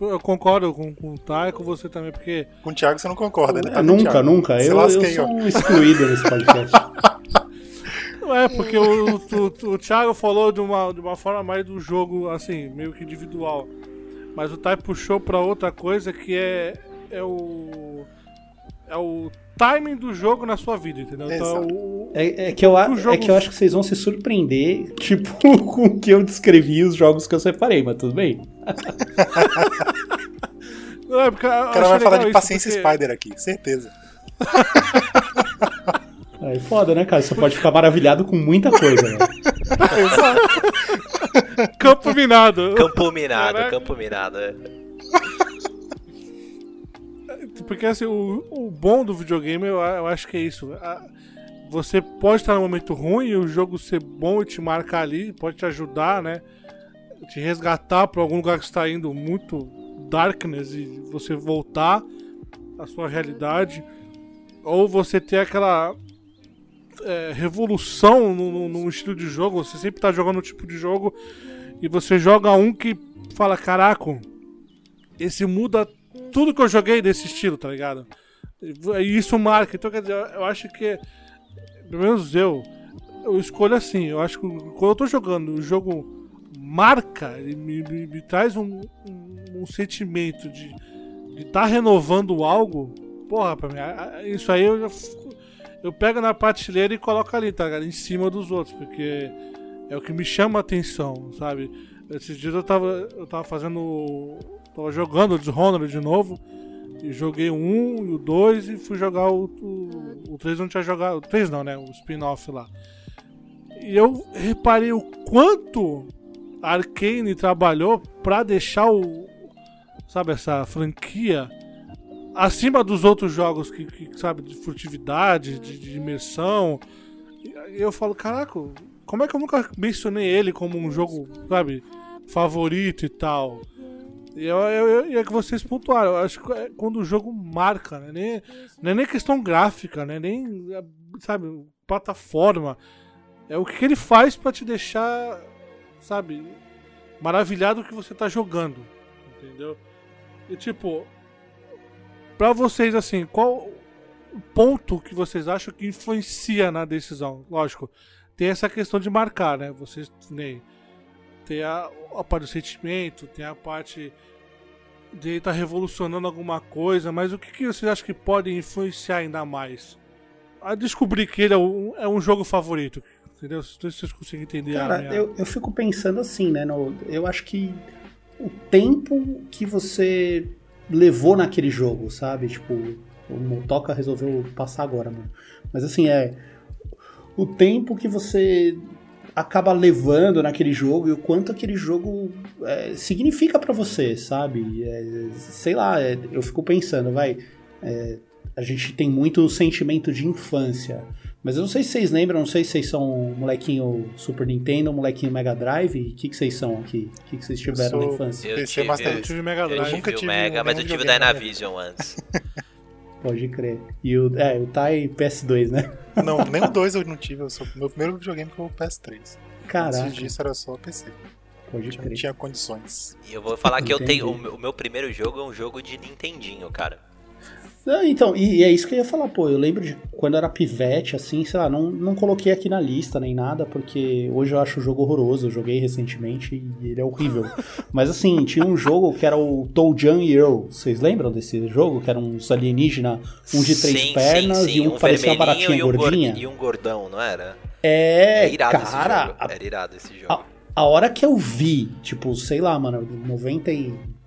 B: eu- Eu concordo com, com o Thay, com você também, porque
D: Com o Thiago você não concorda, né? Tá o
E: nunca, nunca. Eu, eu sou um excluído nesse podcast.
B: Não é, porque o, o, o Thiago falou de uma, de uma forma mais do jogo, assim, meio que individual. Mas o Tai puxou pra outra coisa que é, é o. É o timing do jogo na sua vida, entendeu? Então, o,
E: É, é que eu, a-
B: jogo-
E: é que eu acho que vocês vão se surpreender, tipo, com o que eu descrevi os jogos que eu separei, mas tudo bem.
B: Não, é
D: O cara vai falar de paciência
B: porque-
D: Spider aqui, certeza.
E: Aí foda, né, cara? Você pode ficar maravilhado com muita coisa, né?
B: Campo minado.
C: Campo minado,
B: Caraca.
C: campo minado. é.
B: Porque assim, o, o bom do videogame eu, eu acho que é isso. A- Você pode estar num momento ruim e o jogo ser bom e te marcar ali, pode te ajudar, né? Te resgatar para algum lugar que está indo muito darkness e você voltar à sua realidade. Ou você ter aquela é, revolução no, no- no estilo de jogo. Você sempre tá jogando um tipo de jogo e você joga um que fala: Caraca, esse muda tudo que eu joguei desse estilo, tá ligado? E isso marca. Então, quer dizer, eu acho que, pelo menos eu, eu escolho assim. Eu acho que quando eu tô jogando, o jogo marca, me, me- me traz um, um- um sentimento de estar tá renovando algo. Porra, pra mim, isso aí eu já eu pego na prateleira e coloco ali, tá ligado? Em cima dos outros, porque é o que me chama a atenção, sabe? Esses dias eu tava, eu tava fazendo. tava jogando Dishonored de novo. E joguei o 1 e o 2 e fui jogar o, o, o 3 não tinha jogado. O 3 não, né? O spin-off lá. E eu reparei o quanto a Arkane trabalhou pra deixar o. Sabe, essa franquia acima dos outros jogos que, que sabe, de furtividade, de, de imersão. Eu falo, caraca, como é que eu nunca mencionei ele como um jogo, sabe, favorito e tal? E é que vocês pontuaram, eu acho que é quando o jogo marca, né? Nem, não é nem questão gráfica, né? Nem, sabe, plataforma. É o que ele faz para te deixar, sabe, maravilhado que você tá jogando, entendeu? E tipo, pra vocês, assim, qual o ponto que vocês acham que influencia na decisão? Lógico, tem essa questão de marcar, né? Vocês, nem tem a, a parte do sentimento, tem a parte de estar tá revolucionando alguma coisa, mas o que, que vocês acham que pode influenciar ainda mais? A descobrir que ele é um, é um jogo favorito, entendeu? Se vocês conseguem entender.
E: Cara, minha... eu, eu fico pensando assim, né? No, eu acho que o tempo que você levou naquele jogo, sabe? Tipo, o Motoca resolveu passar agora, mano. Mas assim, é. O tempo que você acaba levando naquele jogo e o quanto aquele jogo é, significa para você, sabe? É, sei lá, é, eu fico pensando, vai. É, a gente tem muito sentimento de infância. Mas eu não sei se vocês lembram, não sei se vocês são molequinho Super Nintendo, molequinho Mega Drive. O que, que vocês são aqui? O que, que vocês tiveram na infância?
C: Eu tive, eu
B: tive Mega Drive.
C: Eu tive o Mega, mas eu tive o Dynavision antes.
E: Pode crer. E o, é, o Tai PS2, né?
D: Não, nem o 2 eu não tive. Eu só, meu primeiro videogame foi o PS3.
E: Caraca.
D: Antes disso era só PC.
E: Pode crer.
D: Não tinha condições.
C: E eu vou falar que eu tenho. O meu, o meu primeiro jogo é um jogo de Nintendinho, cara.
E: Então, e, e, é isso que eu ia falar, pô. Eu lembro de quando eu era pivete, assim, sei lá, não, não coloquei aqui na lista nem nada, porque hoje eu acho o jogo horroroso. Eu joguei recentemente e ele é horrível. Mas assim, tinha um jogo que era o Toujan e Earl. Vocês lembram desse jogo? Que eram uns alienígenas, um de três sim, pernas sim, sim. e um, um que parecia uma baratinha
C: e
E: um gordinha.
C: e um gordão, não era?
E: É,
C: é irado
E: cara,
C: esse jogo. Era irado esse jogo.
E: A, a hora que eu vi, tipo, sei lá, mano,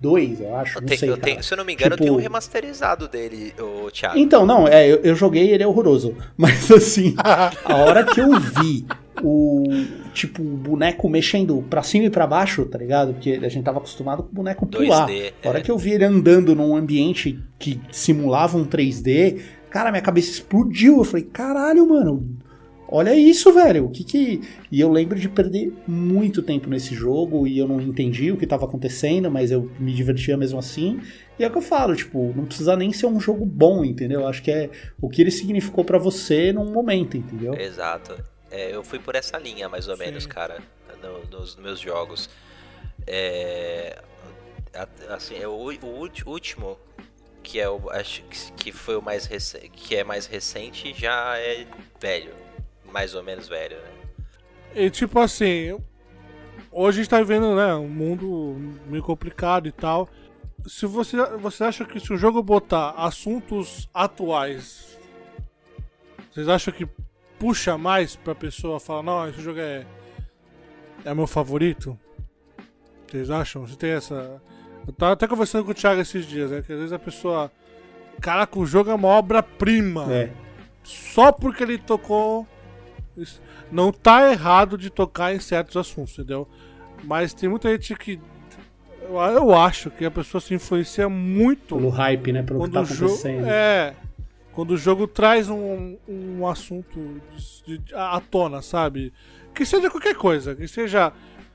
E: 92, eu acho, eu não
C: tenho,
E: sei,
C: eu tenho, Se eu não me engano,
E: tipo...
C: eu tenho um remasterizado dele, o Thiago.
E: Então, não, é, eu, eu joguei ele é horroroso. Mas assim, a hora que eu vi o tipo o boneco mexendo pra cima e pra baixo, tá ligado? Porque a gente tava acostumado com o boneco pular. 2D, a hora é. que eu vi ele andando num ambiente que simulava um 3D, cara, minha cabeça explodiu. Eu falei, caralho, mano, olha isso, velho. O que que. E eu lembro de perder muito tempo nesse jogo e eu não entendi o que estava acontecendo, mas eu me divertia mesmo assim. E é o que eu falo, tipo, não precisa nem ser um jogo bom, entendeu? Acho que é o que ele significou para você num momento, entendeu?
C: Exato. É, eu fui por essa linha, mais ou Sim. menos, cara, no, nos meus jogos. É, assim, é o, o último que é o acho que foi o mais recente, que é mais recente já é velho mais ou menos velho, né?
B: E tipo assim, hoje a gente tá vivendo, né, um mundo meio complicado e tal. Se você, você acha que se o jogo botar assuntos atuais, vocês acham que puxa mais pra pessoa falar, não, esse jogo é, é meu favorito? Vocês acham? Você tem essa. Eu tava até conversando com o Thiago esses dias, né? Que às vezes a pessoa. Caraca, o jogo é uma obra-prima.
E: É.
B: Só porque ele tocou não tá errado de tocar em certos assuntos, entendeu? Mas tem muita gente que. Eu, acho que a pessoa se influencia muito.
E: Pelo hype, né? Pelo que tá acontecendo.
B: É. Quando o jogo traz um, um assunto de, de, à tona, sabe? Que seja qualquer coisa, que seja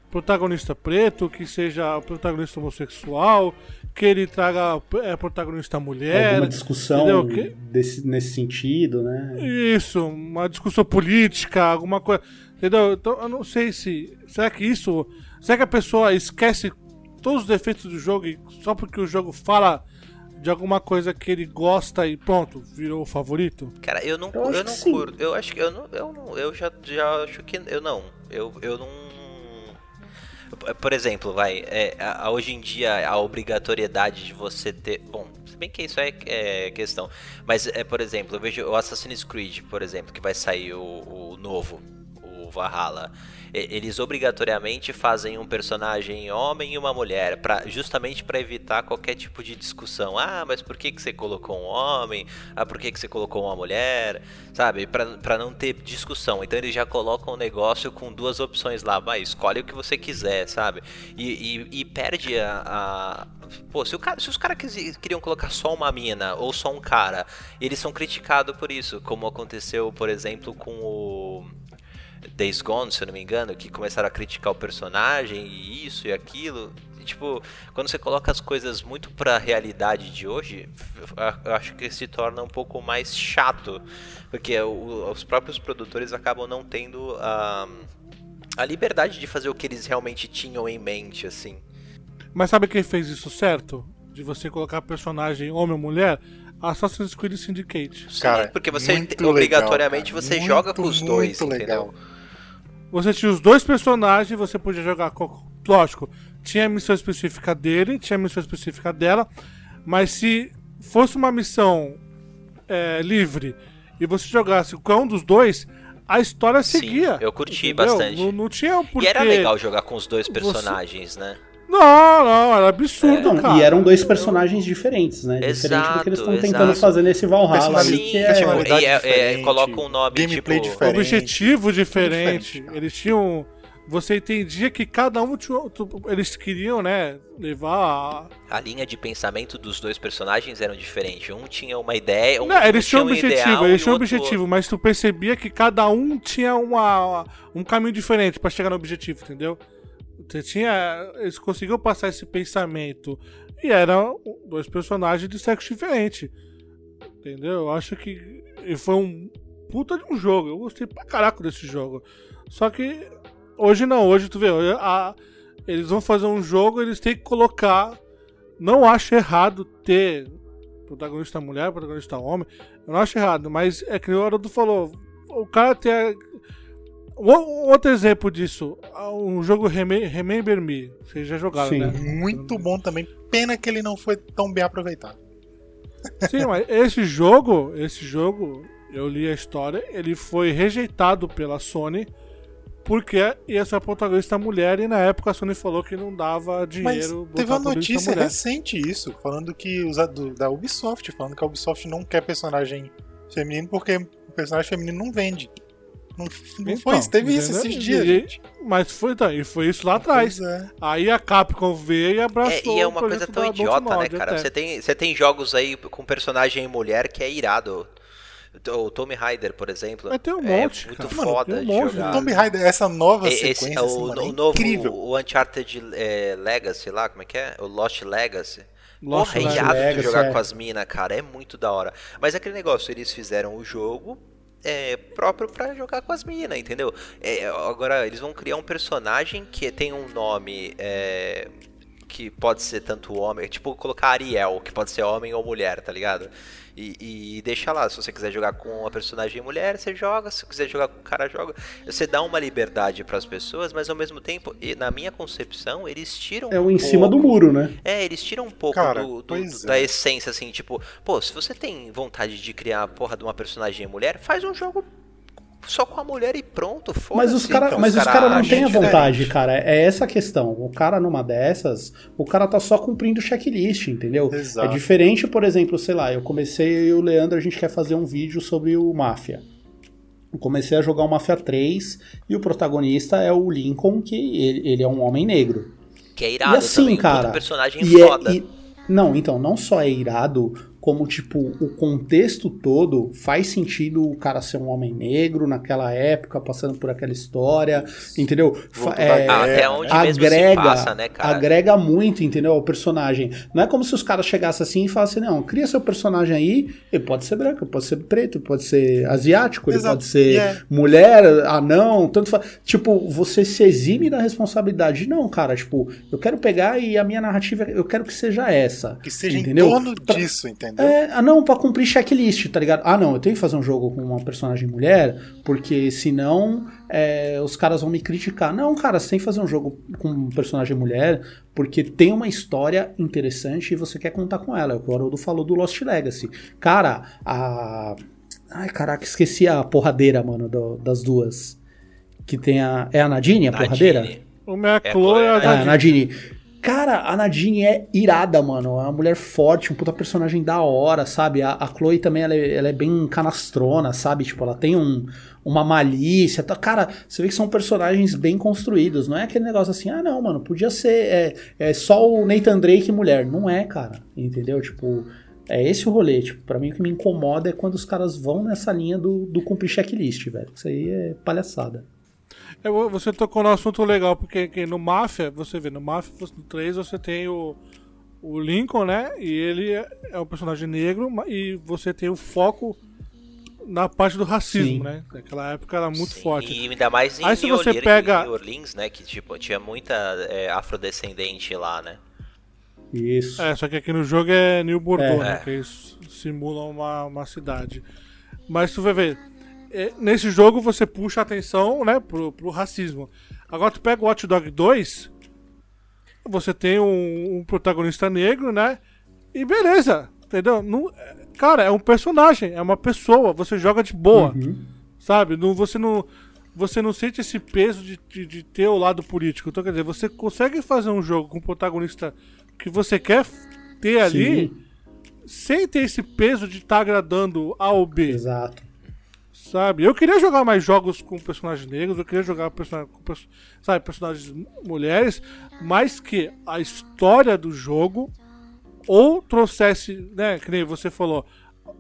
B: protagonista preto, que seja protagonista homossexual, que ele traga é, protagonista mulher.
E: Alguma discussão desse, nesse sentido, né?
B: Isso, uma discussão política, alguma coisa. Entendeu? Então eu não sei se. Será que isso. Será que a pessoa esquece todos os defeitos do jogo e só porque o jogo fala de alguma coisa que ele gosta e pronto, virou o favorito?
C: Cara, eu não, eu, eu não curto. Eu acho que eu não, eu não, eu já, já acho que eu não. Eu, eu não por exemplo, vai, é, a, a, hoje em dia a obrigatoriedade de você ter. Bom, se bem que isso é, é, questão. Mas, é, por exemplo, eu vejo o Assassin's Creed, por exemplo, que vai sair o, o novo. Valhalla. Eles obrigatoriamente fazem um personagem homem e uma mulher, pra, justamente para evitar qualquer tipo de discussão. Ah, mas por que, que você colocou um homem? Ah, por que, que você colocou uma mulher? Sabe? para não ter discussão. Então eles já colocam o um negócio com duas opções lá. Vai, escolhe o que você quiser, sabe? E, e, e perde a, a. Pô, se, cara, se os caras queriam colocar só uma mina ou só um cara, eles são criticados por isso. Como aconteceu, por exemplo, com o Days Gone, se eu não me engano, que começaram a criticar o personagem e isso e aquilo. E, tipo, quando você coloca as coisas muito pra realidade de hoje, eu acho que se torna um pouco mais chato. Porque os próprios produtores acabam não tendo a, a liberdade de fazer o que eles realmente tinham em mente, assim.
B: Mas sabe quem fez isso certo? De você colocar personagem homem ou mulher? Assassin's Creed Syndicate.
C: Sim, Cara, porque você obrigatoriamente legal, você muito, joga com os dois, entendeu?
B: Você tinha os dois personagens, você podia jogar com. Lógico, tinha a missão específica dele, tinha a missão específica dela, mas se fosse uma missão é, livre e você jogasse com um dos dois, a história seguia.
C: Sim, eu curti entendeu? bastante.
B: Não, não tinha um porquê.
C: E era legal jogar com os dois personagens, você... né?
B: Não, não, era absurdo, é. cara.
E: E eram dois personagens diferentes, né?
C: Exato,
E: Diferente do que eles estão tentando fazer nesse Valhalla.
C: Sim, que é, tipo, é, é, coloca um nome,
D: gameplay
C: tipo...
D: Diferente,
B: objetivo diferente. diferente eles tinham... Você entendia que cada um tinha, eles queriam, né, levar
C: a... a linha de pensamento dos dois personagens eram diferente. Um tinha uma ideia, um,
B: não, eles tinham
C: um
B: objetivo, eles tinham um objetivo, mas tu percebia que cada um tinha uma, um caminho diferente para chegar no objetivo, entendeu? Você tinha. Eles conseguiam passar esse pensamento. E eram dois personagens de sexo diferente. Entendeu? Eu acho que foi um puta de um jogo. Eu gostei pra caraca desse jogo. Só que hoje não, hoje tu vê, a, eles vão fazer um jogo, eles têm que colocar. Não acho errado ter protagonista mulher, protagonista homem. Eu não acho errado, mas é que o Haroldo falou. O cara ter Outro exemplo disso, um jogo Remember Me. Vocês já jogaram, Sim. né?
D: Muito bom também. Pena que ele não foi tão bem aproveitado.
B: Sim, mas esse jogo, esse jogo, eu li a história, ele foi rejeitado pela Sony porque ia ser a protagonista mulher e na época a Sony falou que não dava dinheiro.
D: Mas teve uma notícia recente isso, falando que os da Ubisoft, falando que a Ubisoft não quer personagem feminino porque o personagem feminino não vende. Não, não então, foi isso, teve isso esses dias. E,
B: mas foi, tá, e foi isso lá atrás. É. Aí a Capcom veio e abraçou.
C: É, e é uma coisa tão idiota, né, cara? Você tem, você tem jogos aí com personagem mulher que é irado. O Tommy Raider, por exemplo.
B: Mas tem um monte,
C: é muito cara. foda
B: Mano, um monte,
C: de jogar.
D: O Tommy Raider, essa nova Esse, sequência, é o, assim, o novo, incrível.
C: O Uncharted é, Legacy lá, como é que é? O Lost Legacy. Lost Porra, é irado de jogar é. com as minas, cara. É muito da hora. Mas é aquele negócio, eles fizeram o jogo é, próprio para jogar com as minas, entendeu? É, agora, eles vão criar um personagem que tem um nome é, que pode ser tanto homem, tipo colocar Ariel, que pode ser homem ou mulher, tá ligado? E, e deixa lá, se você quiser jogar com a personagem mulher, você joga, se quiser jogar com o cara, joga. Você dá uma liberdade para as pessoas, mas ao mesmo tempo, na minha concepção, eles tiram
E: É
C: um
E: em pouco, cima do muro, né?
C: É, eles tiram um pouco cara, do, do, é. da essência, assim, tipo, pô, se você tem vontade de criar a porra de uma personagem mulher, faz um jogo só com a mulher e pronto, foda
E: Mas os caras então, mas os cara, cara não têm a vontade, diferente. cara. É essa a questão. O cara numa dessas, o cara tá só cumprindo checklist, entendeu? Exato. É diferente, por exemplo, sei lá, eu comecei e o Leandro, a gente quer fazer um vídeo sobre o Máfia. Eu comecei a jogar o Máfia 3 e o protagonista é o Lincoln, que ele, ele é um homem negro.
C: Que é irado
E: e assim,
C: também,
E: cara,
C: personagem
E: e
C: é, foda.
E: É, e, não, então, não só é irado, como, tipo, o contexto todo faz sentido o cara ser um homem negro naquela época, passando por aquela história, entendeu?
C: É, até onde agrega, passa, né, cara?
E: Agrega muito, entendeu? O personagem. Não é como se os caras chegassem assim e falassem, não, cria seu personagem aí, ele pode ser branco, pode ser preto, pode ser asiático, Exato. ele pode ser yeah. mulher, anão, tanto fa... Tipo, você se exime da responsabilidade. Não, cara, tipo, eu quero pegar e a minha narrativa, eu quero que seja essa.
D: Que seja entendeu? em torno disso, entendeu? Entendeu?
E: É, ah, não, pra cumprir checklist, tá ligado? Ah, não, eu tenho que fazer um jogo com uma personagem mulher, porque senão é, os caras vão me criticar. Não, cara, você tem que fazer um jogo com um personagem mulher, porque tem uma história interessante e você quer contar com ela. É o que o Haroldo falou do Lost Legacy. Cara, a. Ai, caraca, esqueci a porradeira, mano, do, das duas. Que tem a. É a Nadine, a
C: Nadine.
E: porradeira?
B: O minha
C: É,
B: Chloe é
C: é,
B: a
E: Ah, a
B: Nadine.
E: Cara, a Nadine é irada, mano. É uma mulher forte, um puta personagem da hora, sabe? A, a Chloe também, ela é, ela é bem canastrona, sabe? Tipo, ela tem um, uma malícia. Tá? Cara, você vê que são personagens bem construídos. Não é aquele negócio assim, ah, não, mano, podia ser é, é só o Nathan Drake mulher. Não é, cara. Entendeu? Tipo, é esse o rolê. Tipo, pra mim o que me incomoda é quando os caras vão nessa linha do, do cumprir checklist, velho. Isso aí é palhaçada.
B: É, vo- Você tocou num assunto legal, porque que no Mafia, você vê, no Mafia no 3 você tem o, o Lincoln, né? E ele é, é um personagem negro, e você tem o foco na parte do racismo,
E: Sim.
B: né? Naquela época era muito
C: Sim,
B: forte.
C: E ainda mais em
B: Aí se
C: New,
B: você
C: Orleans,
B: pega-
C: New Orleans, né? Que tipo, tinha muita é, afrodescendente lá, né?
E: Isso.
B: É, só que aqui no jogo é New Bordeaux,
E: É.
B: né? Que eles simulam uma, uma cidade. Mas tu vai ver, nesse jogo você puxa a atenção, né, pro, pro racismo. Agora tu pega o Watch Dog 2, você tem um, um protagonista negro, né? E beleza, entendeu? Não, é, cara, é um personagem, é uma pessoa, você joga de boa,
E: Uhum.
B: sabe? Não, você não. Você não sente esse peso de, de, de ter o lado político. Então, quer dizer, você consegue fazer um jogo com um protagonista que você quer ter ali,
E: Sim,
B: sem ter esse peso de estar agradando A ou B,
E: exato.
B: Sabe? Eu queria jogar mais jogos com personagens negros, eu queria jogar person com perso- sabe, personagens mulheres, mas que a história do jogo ou trouxesse, né, que nem você falou,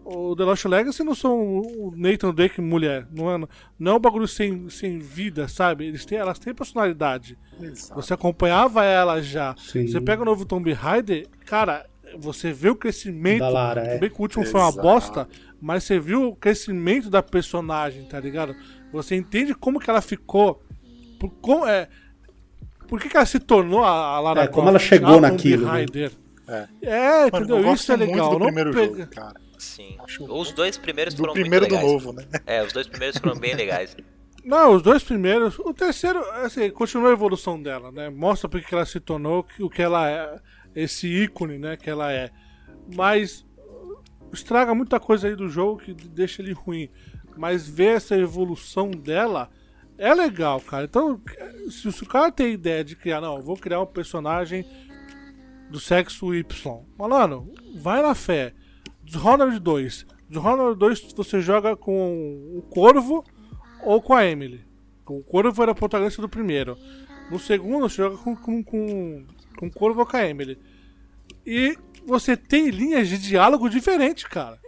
B: o The Lost Legacy não são o Nathan Drake mulher, não é, não é um bagulho sem, sem vida, sabe? Eles têm, elas têm personalidade.
D: Exato.
B: Você acompanhava ela já.
E: Sim.
B: Você pega o novo Tomb Raider, cara, você vê o crescimento.
E: Da Lara, é.
B: Bem que o último foi uma
D: Exato.
B: bosta, mas você viu o crescimento da personagem, tá ligado? Você entende como que ela ficou. Por, como, é, por que, que ela se tornou a, a Lara
E: É, como
B: Croft,
E: ela chegou naquilo, né?
B: Raider.
D: É.
B: É,
D: Mano,
B: entendeu?
D: eu gosto
B: Isso é
D: muito
B: legal.
D: do
B: não
D: primeiro
B: pega-
D: jogo, cara.
C: Sim.
D: Acho
C: Os dois primeiros
D: Do
C: foram
D: primeiro
C: muito
D: do
C: legais.
D: novo, né?
C: É, os dois primeiros foram bem legais.
B: Não, os dois primeiros. O terceiro, assim, continua a evolução dela, né? Mostra porque que ela se tornou o que ela é. Esse ícone, né? Que ela é. Mas estraga muita coisa aí do jogo que deixa ele ruim. Mas ver essa evolução dela é legal, cara. Então, se, o cara tem ideia de criar, não, vou criar um personagem do sexo Y. Malandro, vai na fé. Dishonored 2. Dishonored 2 você joga com o Corvo ou com a Emily. O Corvo era protagonista do primeiro. No segundo você joga com, com, com, com o Corvo com a Emily. E você tem linhas de diálogo diferentes, cara.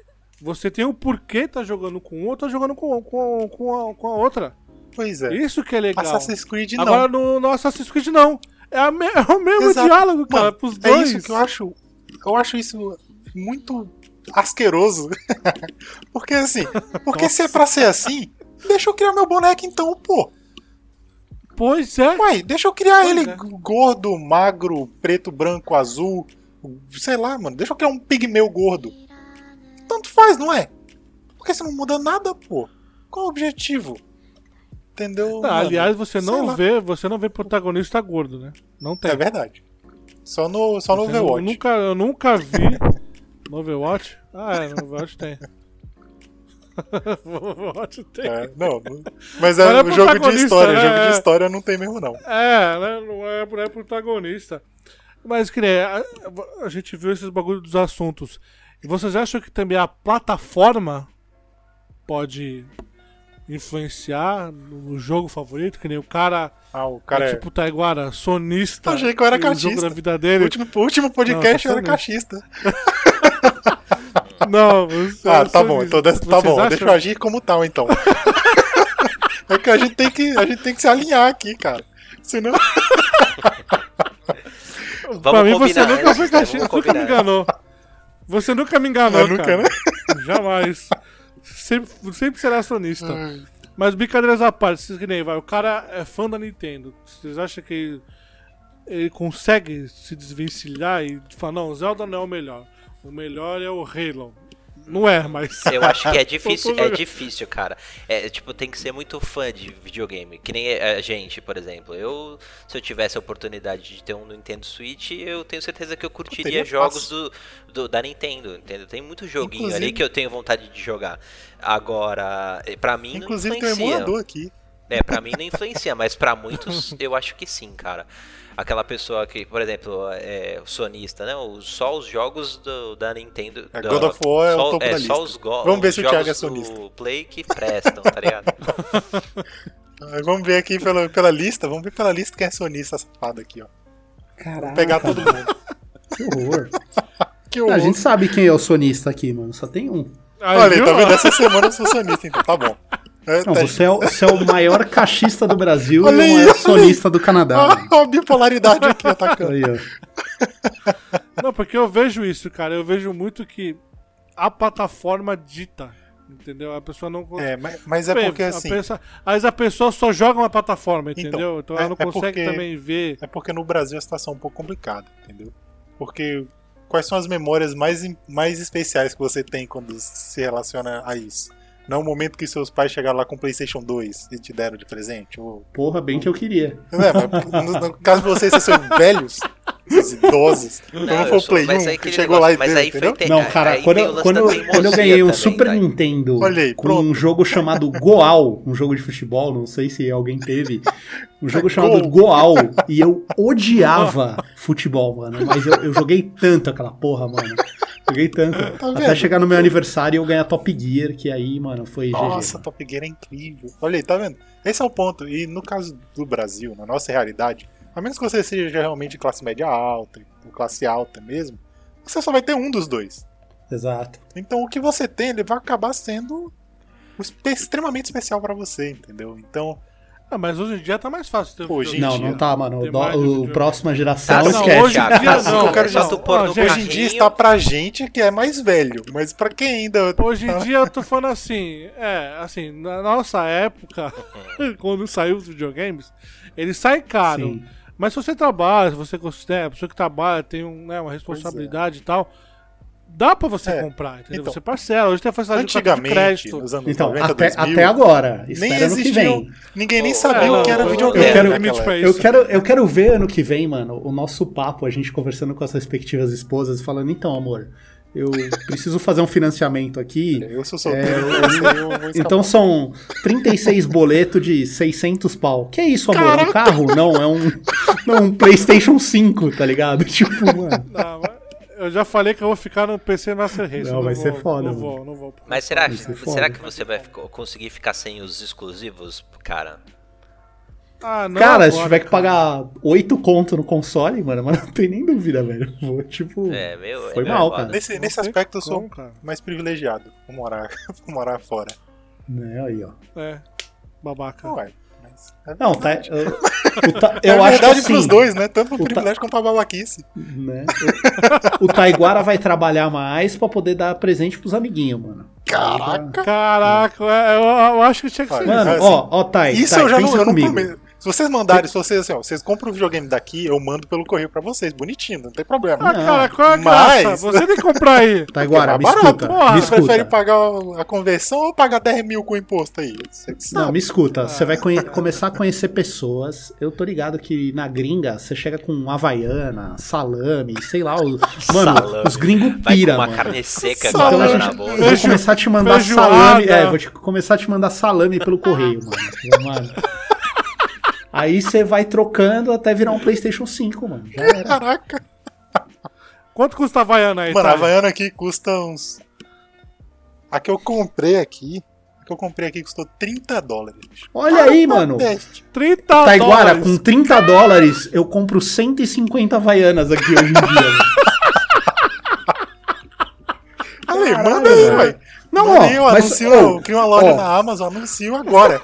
B: Você tem o porquê tá jogando com um ou tá jogando com, com, com, a, com a outra.
D: Pois é.
B: Isso que é legal.
D: Assassin's Creed não.
B: Agora no, no Assassin's Creed não. É, me- é o mesmo
D: Exato.
B: diálogo, cara,
D: Mano,
B: pros
D: é
B: dois.
D: isso que eu acho. Eu acho isso muito asqueroso. porque assim, porque se é pra ser assim, deixa eu criar meu boneco então, pô.
B: Pois é.
D: Uai, deixa eu criar
B: Pois
D: ele
B: é.
D: gordo, magro, preto, branco, azul. Sei lá, mano. Deixa eu criar um pigmeu gordo. Tanto faz, não é? Porque você não muda nada, pô. Qual o objetivo? Entendeu?
B: Ah,
D: mano?
B: aliás, você
D: Sei
B: não
D: lá.
B: vê, você não vê protagonista gordo, né? Não tem.
D: É verdade. Só no, só no
B: Você não-
D: Overwatch.
B: Eu nunca, eu nunca vi no Overwatch. Ah, é, no Overwatch tem. Overwatch tem.
D: É, não, mas
B: Mas
D: é
B: é
D: o jogo de história.
B: né?
D: Jogo de
B: É.
D: história não tem mesmo, não.
B: É, né? Não é, não é protagonista. Mas que nem, a, a gente viu esses bagulho dos assuntos. E vocês acham que também a plataforma pode influenciar no jogo favorito? Que nem o cara,
D: Ah, o cara
B: é
D: é.
B: tipo Taiguara, sonista.
D: Eu achei que eu era
B: e o jogo da vida
D: O
B: dele.
D: último, o último podcast
B: Não,
D: eu era
B: tá
D: cachista.
B: Não, você
D: Ah, tá bom, então des- tá bom.
B: acham-
D: Deixa eu agir como tal, então. é que a gente tem que, a gente tem que se alinhar aqui, cara. Senão.
C: Vamos
B: pra mim você nunca foi cachista, nunca me enganou. Você nunca me enganou,
D: Eu nunca,
B: cara.
D: né?
B: Jamais. Sempre, sempre será sonista. Mas brincadeiras à parte, vocês que nem vai, o cara é fã da Nintendo. Vocês acham que ele, ele consegue se desvencilhar e falar, não, Zelda não é o melhor. O melhor é o Halo. Não é, mas.
C: Eu acho que é difícil, é difícil, cara. É, tipo, tem que ser muito fã de videogame. Que nem a gente, por exemplo. Eu, se eu tivesse a oportunidade de ter um Nintendo Switch, eu tenho certeza que eu curtiria
D: teria
C: jogos do, do- da Nintendo, entendeu? Tem muito joguinho
D: Inclusive-
C: ali que eu tenho vontade de jogar. Agora, pra mim
D: Inclusive
C: não
D: tem um
C: influencia.
D: emulador aqui.
C: É, pra mim não influencia, mas pra muitos eu acho que sim, cara. Aquela pessoa que, por exemplo, é sonista, né? O- Só os jogos do- da Nintendo.
D: É,
C: da-
D: God of War é o
C: só,
D: topo
C: é,
D: da
C: só
D: lista.
C: os go-
D: Vamos ver
C: os
D: se o Thiago é sonista.
C: do Play que prestam, tá ligado?
D: Vamos ver aqui pela, pela lista. Vamos ver pela lista quem é sonista safado aqui, ó.
E: Caraca,
D: Pegar todo mundo.
E: que horror.
D: Que
E: a
D: horror.
E: gente sabe quem é o sonista aqui, mano. Só tem um.
B: Aí,
D: Olha,
B: viu?
D: tá vendo? Essa semana eu sou sonista, então tá bom. É,
E: Não, você é, o, você é o maior cachista do Brasil
D: Olha
E: e o maior
D: olha
E: sonista do Canadá.
D: Ah, a bipolaridade aqui atacando.
E: Aí.
B: Não, porque eu vejo isso, cara. Eu vejo muito que a plataforma dita. Entendeu? A pessoa não consegue.
D: É, mas, mas é porque assim.
B: Pessoa, vezes a pessoa só joga uma plataforma,
D: Então,
B: entendeu? Então,
D: é-
B: ela não
D: é
B: consegue
D: porque-
B: também ver.
D: É porque no Brasil a situação é um pouco complicada, entendeu? Porque quais são as memórias mais, mais especiais que você tem quando se relaciona a isso? Não é o momento que seus pais chegaram lá com o PlayStation 2 e te deram de presente? Ou...
E: Porra, bem que eu queria.
D: É, mas no, no caso de vocês, vocês são velhos, esses idosos, então não foi o Play
C: mas
D: 1
C: aí
D: que chegou lá e
C: negócio-
D: deu,
C: aí
D: entendeu?
C: tem-
E: Não, cara,
C: aí
E: quando, eu, quando, eu, quando eu ganhei um
C: teimosia
E: Super
C: também, tá?
E: Nintendo
D: Olha aí,
E: com
D: pronto.
E: um jogo chamado Goal, um jogo de futebol, não sei se alguém teve, um jogo chamado. Goal, e eu odiava futebol, mano, mas eu, eu joguei tanto aquela porra, mano. Joguei tanto.
D: Tá
E: até chegar no meu aniversário e eu ganhar Top Gear, que aí, mano, foi
D: Nossa,
E: GG.
D: Top Gear é incrível. Olha aí, tá vendo? Esse é o ponto. E no caso do Brasil, na nossa realidade, a menos que você seja realmente classe média alta, ou classe alta mesmo, você só vai ter um dos dois.
E: Exato.
D: Então o que você tem, ele vai acabar sendo extremamente especial pra você, entendeu? Então,
B: Ah, mas hoje em dia tá mais fácil ter
D: Hoje.
E: Não, não tá, mano. O, do-
B: mais
E: o próxima
C: Tá,
E: geração
B: não,
E: esquece.
B: hoje em dia não, é ó,
C: no
B: gente,
D: hoje em dia está pra gente que é mais velho, mas pra quem ainda
B: Hoje em dia eu tô falando assim, é, assim, na nossa época, quando saiu os videogames, eles saem caro.
E: Sim.
B: Mas se você trabalha, se você considera, a pessoa que trabalha tem um, né, uma responsabilidade e tal, dá pra você
D: É,
B: comprar, entendeu?
D: então,
B: você parcela, hoje tem a facilidade de cartão de
D: antigamente,
B: crédito.
D: nos anos
E: Então,
D: 90,
E: até,
D: 2000,
E: até agora.
D: nem
E: vem.
D: ninguém nem
C: Oh,
D: sabia
B: é,
D: o que era videogame.
E: eu quero-
D: época.
E: Eu
B: isso.
E: quero, eu quero ver ano que vem, mano, o nosso papo, a gente conversando com as respectivas esposas, falando, então, amor, eu preciso fazer um financiamento aqui.
D: Eu sou solteiro,
E: É,
D: eu, eu.
E: Então são 36 boletos de 600 pau. Que é isso, amor? É um carro? Não, é um, não, um PlayStation 5, tá ligado? Tipo, mano.
B: Não, mas eu já falei que eu vou ficar no PC Master Race.
E: Não,
B: eu
E: vai
B: vou,
E: ser foda,
B: Não
E: mano.
B: vou, não vou.
C: Mas será,
E: Vai ser
C: será que você vai conseguir ficar sem os exclusivos, cara?
B: Ah, não
E: Cara, se
B: agora,
E: tiver que
B: cara.
E: pagar 8 conto no console, mano, mas não tem nem dúvida, velho. Vou, tipo.
C: É, meu.
E: Foi
C: é
E: mal,
C: foda.
E: cara.
D: Nesse,
B: Não
D: nesse aspecto eu sou
B: como, cara.
D: mais privilegiado por morar, por morar fora.
E: Né, aí, ó.
B: É, babaca.
D: Ué, mas é
E: Não, tá. Eu, o ta-
D: É
E: eu acho que
D: verdade
E: assim,
D: pros dois, né? Tanto pro
E: ta-
D: privilégio quanto pra babaquice.
E: né? O, o Taiguara vai trabalhar mais pra poder dar presente pros amiguinhos, mano.
D: Caraca!
B: Caraca, é, eu, eu acho que tinha que ser
D: Olha,
B: isso.
E: Mano,
D: assim,
E: ó, ó, Thay,
D: Isso
E: Thay,
D: eu já não, eu não prometo. Se vocês mandarem, se vocês, assim, ó, vocês compram o videogame daqui, eu mando pelo correio pra vocês, bonitinho, não tem problema.
B: Ah,
E: Não,
B: cara, qual é a
D: mas-
B: graça? Você tem que comprar aí.
E: Taiguara,
D: É
E: me
D: mais barato.
E: escuta.
B: porra.
E: me
D: Você prefere
E: escuta.
D: pagar a conversão ou pagar 10 mil com imposto aí?
E: Não, me escuta. Você vai começar a conhecer pessoas. Eu tô ligado que na gringa você chega com havaiana, salame, sei lá. Os, mano,
C: Salame.
E: os gringos
C: Vai
E: pira,
C: com uma
E: mano.
C: carne seca
D: Salame.
E: Então,
C: na boca.
E: vou começar a te mandar
B: Feijoada.
E: salame. É, vou te começar a te mandar salame pelo correio, mano. Mano. Aí você vai trocando até virar um PlayStation 5, mano. Já era.
D: Caraca.
B: Quanto custa a Havaiana aí,
D: Mano, a? Havaiana aqui custa uns. A que eu comprei aqui. A que eu comprei aqui custou 30 dólares.
E: Olha aí, mano.
D: Teste.
B: 30
E: Taiguara,
B: dólares.
E: com 30 dólares, eu compro 150 Havaianas aqui hoje em dia. Caralho,
D: manda aí,
E: velho. Não,
D: Manda
E: ó,
D: eu
E: mas,
D: anuncio,
E: ó,
D: eu crio uma loja
E: ó.
D: na Amazon, anuncio agora.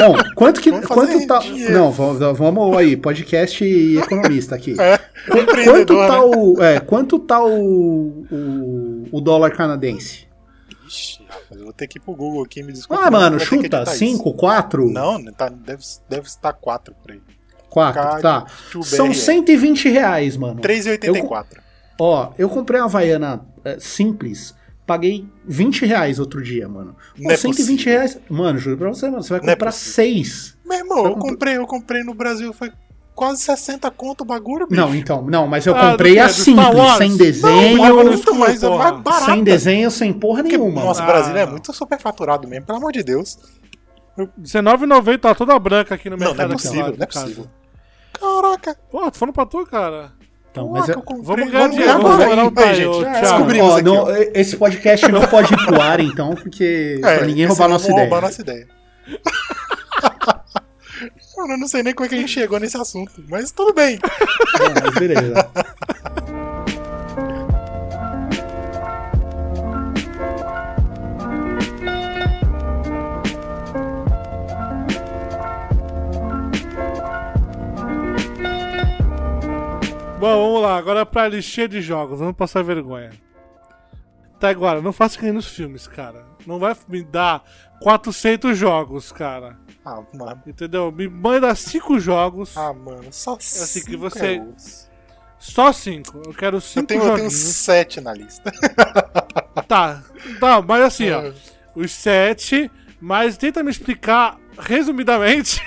E: Não, quanto que. Quanto tá.
D: dinheiro.
E: Não, vamos, vamos aí, podcast e economista aqui.
D: É,
E: Qu- Quanto tá
D: né?
E: o. É, quanto tá o, o. o dólar canadense?
D: Ixi, rapaz, eu vou ter que ir pro Google aqui, me desculpa.
E: Ah,
D: mas
E: mano,
D: que
E: chuta.
D: editar
E: 5, 4?
D: isso. Não, tá, deve, deve estar 4 por aí.
E: 4,
D: Card,
E: tá. São
D: BR.
E: 120 reais, mano.
D: 3,84.
E: Ó, eu comprei uma Havaiana é, simples, paguei 20 reais outro dia, mano. Pô,
D: Não é
E: 120
D: possível.
E: reais. Mano, juro pra você, mano, você vai
D: Não é
E: comprar
D: possível.
E: 6.
D: Meu irmão, eu
E: comprar-
D: comprei, eu comprei no Brasil, foi quase 60 conto o bagulho, bicho.
E: Não, então, não, mas eu
B: Ah,
E: comprei
B: do quê?
E: a
B: Do Star
E: simples,
B: Wars?
E: sem
B: Não,
E: desenho,
B: no
D: Muito,
B: escuro,
D: mas é mais barato.
E: sem desenho, sem porra
D: Porque,
E: nenhuma.
D: nossa, o. Brasil
B: Ah,
D: é
B: não.
D: muito superfaturado mesmo, pelo amor de Deus.
B: R$19,90 tá toda branca aqui no
D: Não,
B: mercado.
D: não é
B: aqui
D: possível, não é possível. Caraca!
B: Pô, tô falando pra tu, cara.
E: Então, mas
D: Caraca,
E: é-
D: eu comprei.
B: Vamos ganhar dinheiro,
D: agora.
B: vamos ganhar o
D: Aí, gente,
B: Thiago.
D: descobrimos
E: Ó,
D: aqui,
E: não, esse podcast não pode ir pro ar, então, porque
D: É,
E: pra ninguém roubar
D: senão
E: nossa ideia.
D: roubar nossa ideia. Mano, eu não sei nem como é que a gente chegou nesse assunto, mas tudo bem.
E: Não, mas beleza.
B: Bom, vamos lá. Agora pra listinha de jogos. Vamos passar vergonha. Tá, agora, não faça que nem nos filmes, cara. Não vai me dar 400 jogos, cara.
D: Ah, mano.
B: Entendeu? Me manda 5 jogos.
D: Ah, mano, só
B: assim que você-
D: é osso.
B: Só 5. Eu quero 5
D: Eu tenho, eu tenho
B: joguinhos.
D: sete na lista.
B: Tá, tá, mas assim,
D: Ah.
B: ó. Os 7, mas tenta me explicar resumidamente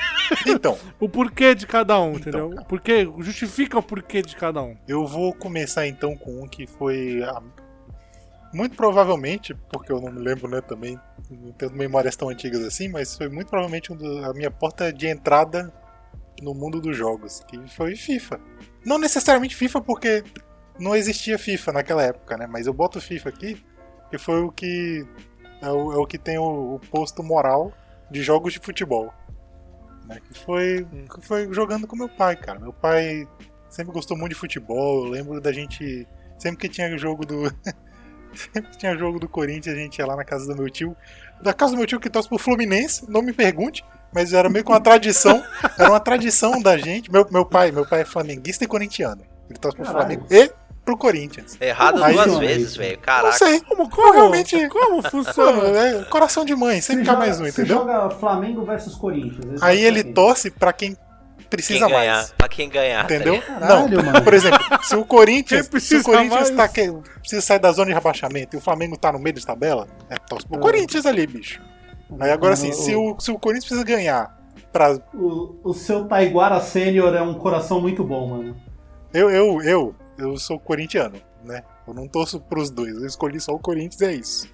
D: Então,
B: o porquê de cada um,
D: Então,
B: entendeu?
D: cara.
B: Porque justifica o porquê de cada um.
D: eu vou começar então com um que foi. ah, muito provavelmente, porque eu não me lembro, né, também, não tenho memórias tão antigas assim, mas foi muito provavelmente um do- a minha porta de entrada no mundo dos jogos, que foi FIFA. Não necessariamente FIFA, porque não existia FIFA naquela época, né? Mas eu boto FIFA aqui, que foi o que. É o, é o que tem o, o posto moral de jogos de futebol. né? Que foi, que foi jogando com meu pai, cara. Meu pai sempre gostou muito de futebol. Eu lembro da gente. Sempre que tinha jogo do. sempre que tinha jogo do Corinthians, a gente ia lá na casa do meu tio. Da casa do meu tio que torce pro Fluminense, não me pergunte, mas era meio que uma tradição. Era uma tradição da gente. Meu, meu pai, meu pai é flamenguista e corintiano. Ele torce pro. Flamengo e pro Corinthians.
C: Errado
D: Aí,
C: duas
E: não,
C: vezes, velho.
D: Não
C: Caraca.
D: sei.
B: Como, como?
D: Realmente-
B: Como funciona?
D: é coração de mãe, sempre cai mais um,
E: você
D: entendeu?
E: joga Flamengo versus Corinthians.
D: Aí ele torce pra quem
C: Quem
D: precisa
C: ganhar.
D: mais.
C: Pra quem ganhar. tá
D: Entendeu?
E: Caralho,
D: não,
E: mano.
D: por exemplo, se o Corinthians,
B: Quem precisa
D: se o Corinthians
B: mais?
D: tá que, precisa sair da zona de rebaixamento e o Flamengo tá no meio da tabela, é torce pro
E: É.
D: Corinthians ali, bicho. Aí agora assim,
E: O-
D: se o, se o Corinthians precisa ganhar pra.
E: O, o seu Taiguara Sênior é um coração muito bom, mano.
D: Eu, eu, eu, eu sou corintiano, né? Eu não torço pros dois, eu escolhi só o Corinthians e é isso.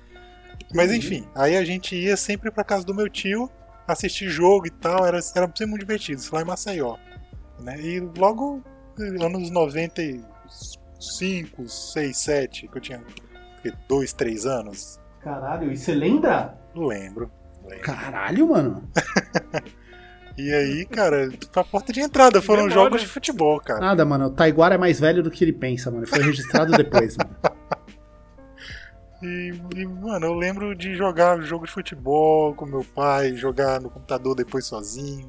D: Mas enfim, aí a gente ia sempre pra casa do meu tio assistir jogo e tal, era, era sempre muito divertido, isso lá em Maceió. Né? E logo, anos 95, 6, 7, que eu tinha 2, 3 anos,
E: Caralho, e você lembra?
D: lembro. lembro.
E: Caralho, mano.
D: E aí, cara, a porta de entrada foram jogos de futebol, cara.
E: Nada, mano. O Taiguara é mais velho do que ele pensa, mano. Foi registrado depois, mano.
D: E, e, mano, eu lembro de jogar jogo de futebol com meu pai, jogar no computador depois sozinho.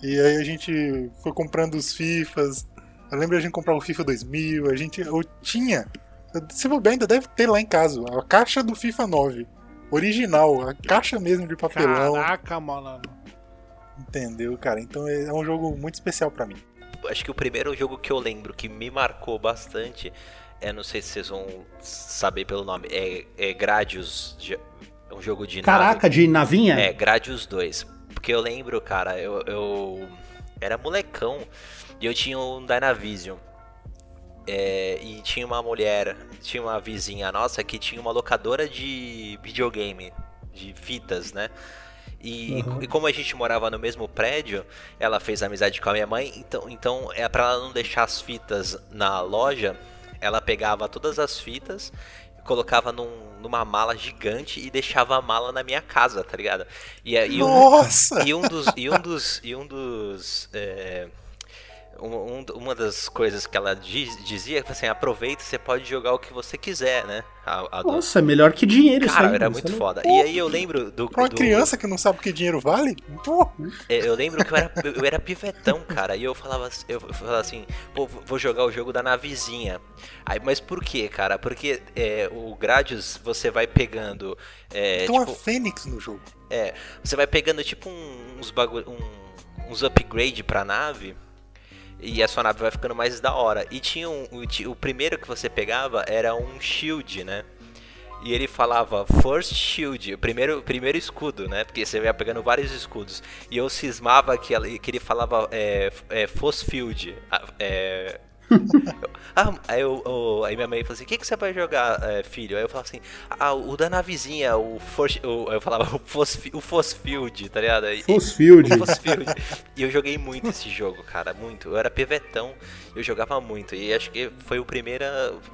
D: E aí a gente foi comprando os FIFAs. Eu lembro de a gente comprar o FIFA 2000. A gente, eu tinha, se bobear, ainda deve ter lá em casa, a caixa do FIFA 9. Original, a caixa mesmo de papelão.
B: Caraca, mano.
D: Entendeu, cara? Então é é um jogo muito especial pra mim.
C: Acho que o primeiro jogo que eu lembro que me marcou bastante é, não sei se vocês vão saber pelo nome, é, é Gradius. É um jogo de nave.
E: Caraca, de navinha?
C: É, Gradius 2. Porque eu lembro, cara, eu, eu era molecão e eu tinha um Dynavision. É, e tinha uma mulher, tinha uma vizinha nossa que tinha uma locadora de videogame, de fitas, né? E,
E: Uhum.
C: e como a gente morava no mesmo prédio, ela fez amizade com a minha mãe, então, então é para ela não deixar as fitas na loja, ela pegava todas as fitas, colocava num- numa mala gigante e deixava a mala na minha casa, tá ligado? E, aí um,
D: Nossa!
C: e um dos. E um dos. E um dos. é, um- um- uma das coisas que ela diz- dizia assim, aproveita, você pode jogar o que você quiser, né? A, a do-
E: Nossa, é melhor que dinheiro isso
C: Cara,
E: aí.
C: era muito foda. E aí eu lembro do.
D: Pra uma
C: do-
D: criança que não sabe o que dinheiro vale? Pô,
C: é, Eu lembro que eu era, eu era pivetão, cara. E eu falava, assim- eu falava assim, pô, vou jogar o jogo da navezinha. Aí, mas por quê, cara? Porque é, o Gradius você vai pegando. É,
D: tem uma
C: tipo,
D: fênix no jogo.
C: é, você vai pegando tipo um- uns bagulho, um- uns upgrade pra nave e a sua nave vai ficando mais da hora. E tinha um, o, o primeiro que você pegava era um shield, né? E ele falava First Shield, primeiro, primeiro escudo, né? Porque você vai pegando vários escudos. E eu cismava que, que ele falava é, é, Fosfield, a- é, ah, aí, eu, eu, aí minha mãe falou assim: o que, que você vai jogar, é, filho? Aí eu falava assim: ah, o da navezinha, o, o eu falava o, Fosf, o Fosfield, tá ligado?
E: Fosfield.
C: O Fosfield. e eu joguei muito esse jogo, cara, muito. Eu era pevetão, eu jogava muito. E acho que foi o primeiro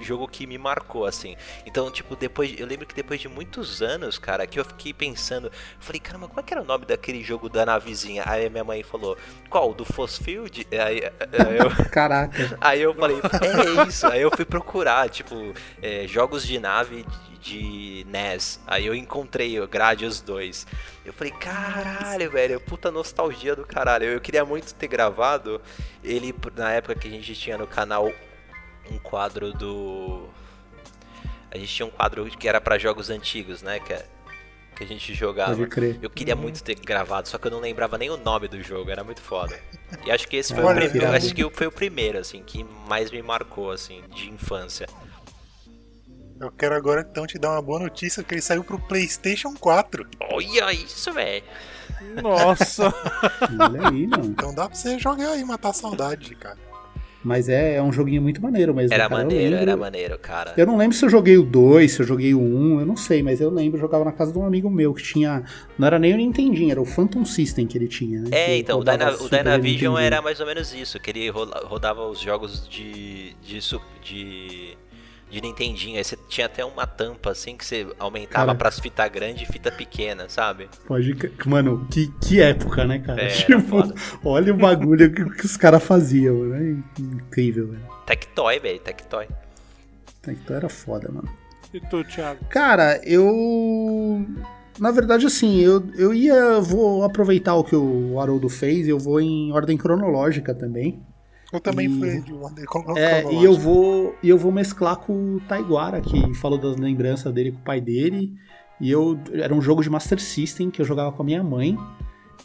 C: jogo que me marcou, assim. Então, tipo, depois. Eu lembro que depois de muitos anos, cara, que eu fiquei pensando. Eu falei, caramba, como é que era o nome daquele jogo da navezinha? Aí minha mãe falou: qual? Do Fosfield? Aí, aí eu.
E: Caraca.
C: Aí eu falei, é isso. Aí eu fui procurar, tipo, é, jogos de nave de, de NES. Aí eu encontrei o Gradius 2. Eu falei, caralho, velho, puta nostalgia do caralho. Eu queria muito ter gravado ele na época que a gente tinha no canal um quadro do. A gente tinha um quadro que era para jogos antigos, né? Que é que a gente jogava.
E: Pode crer.
C: Eu queria muito ter gravado, só que eu não lembrava nem o nome do jogo, era muito foda. E acho que esse foi o primeiro, acho que foi o primeiro assim que mais me marcou assim de infância.
D: Eu quero agora então te dar uma boa notícia que ele saiu pro PlayStation 4.
C: Olha isso, velho.
B: Nossa.
E: Olha aí, mano.
D: Então dá pra você jogar aí, matar a saudade, cara.
E: Mas é, é um joguinho muito maneiro mesmo.
C: Era
E: cara.
C: Maneiro, era maneiro, cara.
E: Eu não lembro se eu joguei o 2, se eu joguei o 1, eu não sei, mas eu lembro, eu jogava na casa de um amigo meu que tinha. Não era nem o Nintendinho, era o Phantom System que ele tinha, né?
C: É,
E: que
C: então, o, Dyna, o Dynavision era mais ou menos isso, que ele rodava os jogos de, de, de, de Nintendinho, aí você tinha até uma tampa assim que você aumentava
E: Cara.
C: pras fita grande e fita pequena, sabe?
E: Pode. Mano, que, que época, né, cara?
C: É,
E: tipo, olha o bagulho que, que os caras faziam, né? Incrível, velho.
C: Tectoy, velho, Tectoy.
E: Então era foda, mano.
B: E tu, Thiago?
E: Cara, eu. Na verdade, assim, eu, eu ia. Vou aproveitar o que o Haroldo fez, eu vou em ordem cronológica também.
D: Eu também
E: E-
D: fui de crono-
E: É, e eu vou e eu vou mesclar com o Taiguara, que falou das lembranças dele com o pai dele. E eu era um jogo de Master System que eu jogava com a minha mãe.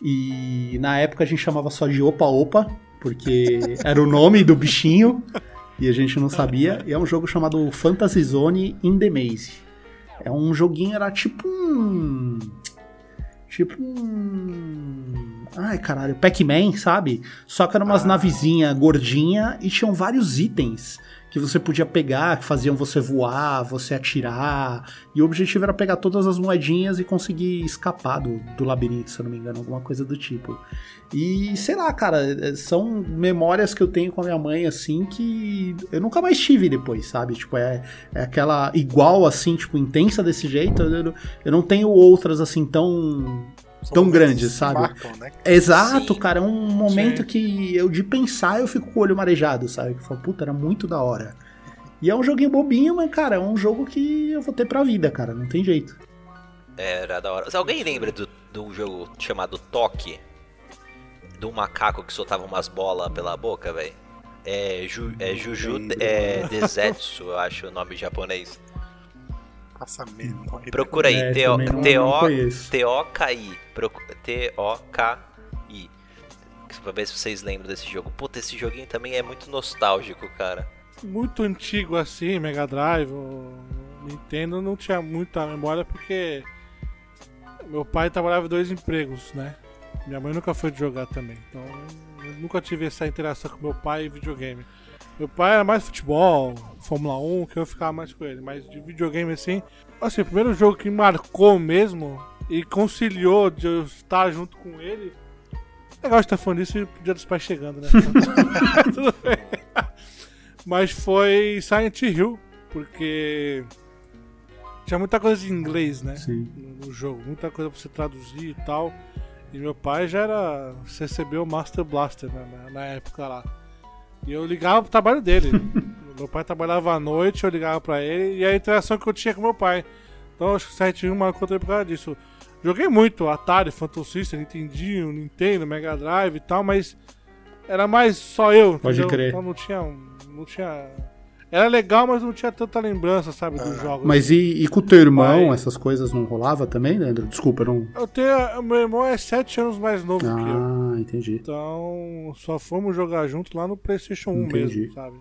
E: E na época a gente chamava só de Opa Opa, porque era o nome do bichinho e a gente não sabia. E é um jogo chamado Fantasy Zone in the Maze. É um joguinho, era tipo um. Tipo um. Ai, caralho, Pac-Man, sabe? Só que eram umas
D: Ah.
E: navezinha gordinha e tinham vários itens que você podia pegar, que faziam você voar, você atirar. E o objetivo era pegar todas as moedinhas e conseguir escapar do, do labirinto, se eu não me engano, alguma coisa do tipo. E sei lá, cara, é- são memórias que eu tenho com a minha mãe, assim, que eu nunca mais tive depois, sabe? Tipo, é, é aquela igual, assim, tipo, intensa desse jeito. Eu, eu- eu não tenho outras, assim, tão.
D: São
E: tão
D: que
E: sabe?
D: marcam, né?
E: Exato,
C: Sim.
E: cara, é um momento
B: Sim.
E: que eu de pensar eu fico com o olho marejado, sabe? Que eu falo, puta, era muito da hora. E é um joguinho bobinho, mas, cara, é um jogo que eu vou ter pra vida, cara, não tem jeito.
C: Era da hora. Alguém lembra do, do jogo chamado Toque? Do macaco que soltava umas bolas pela boca, velho? É, Ju, é Juju é, Dezetsu, eu acho o nome japonês.
D: Passa mesmo.
C: Procura aí,
E: É.
C: T-O-K-I. T-O-K-I. Pra ver se vocês lembram desse jogo. Puta, esse joguinho também é muito nostálgico, cara.
B: Muito antigo assim, Mega Drive, o Nintendo não tinha muita memória porque meu pai trabalhava em dois empregos, né? Minha mãe nunca foi de jogar também, então eu nunca tive essa interação com meu pai e videogame. Meu pai era mais futebol, Fórmula 1, que eu ficava mais com ele, mas de videogame assim. Assim, o primeiro jogo que marcou mesmo e conciliou de eu estar junto com ele. Legal estar falando isso e o dia dos pais chegando, né? Tudo bem. Mas foi Silent Hill, porque tinha muita coisa em inglês, né?
E: Sim.
B: No, jogo, muita coisa pra você traduzir e tal. E meu pai já era. recebeu o Master Blaster né, na, na época lá. E eu ligava pro trabalho dele. meu pai trabalhava à noite, eu ligava pra ele e a interação que eu tinha com meu pai. Então acho que o Silent Hill marcou também por causa disso. Joguei muito Atari, Phantom System, Nintendinho, Nintendo, Mega Drive e tal, mas era mais só eu.
E: Pode
B: entendeu?
E: crer.
B: Então não tinha. Não tinha. Era legal, mas não tinha tanta lembrança, sabe, dos
D: Ah.
B: jogos.
E: Mas e, e com o teu irmão,
B: Pai.
E: essas coisas não rolava também, Leandro? Desculpa, eu não.
B: Eu tenho. Meu irmão é 7 anos mais novo que eu.
E: Ah, entendi.
B: Então só fomos jogar junto lá no Playstation 1
E: Entendi.
B: mesmo, sabe?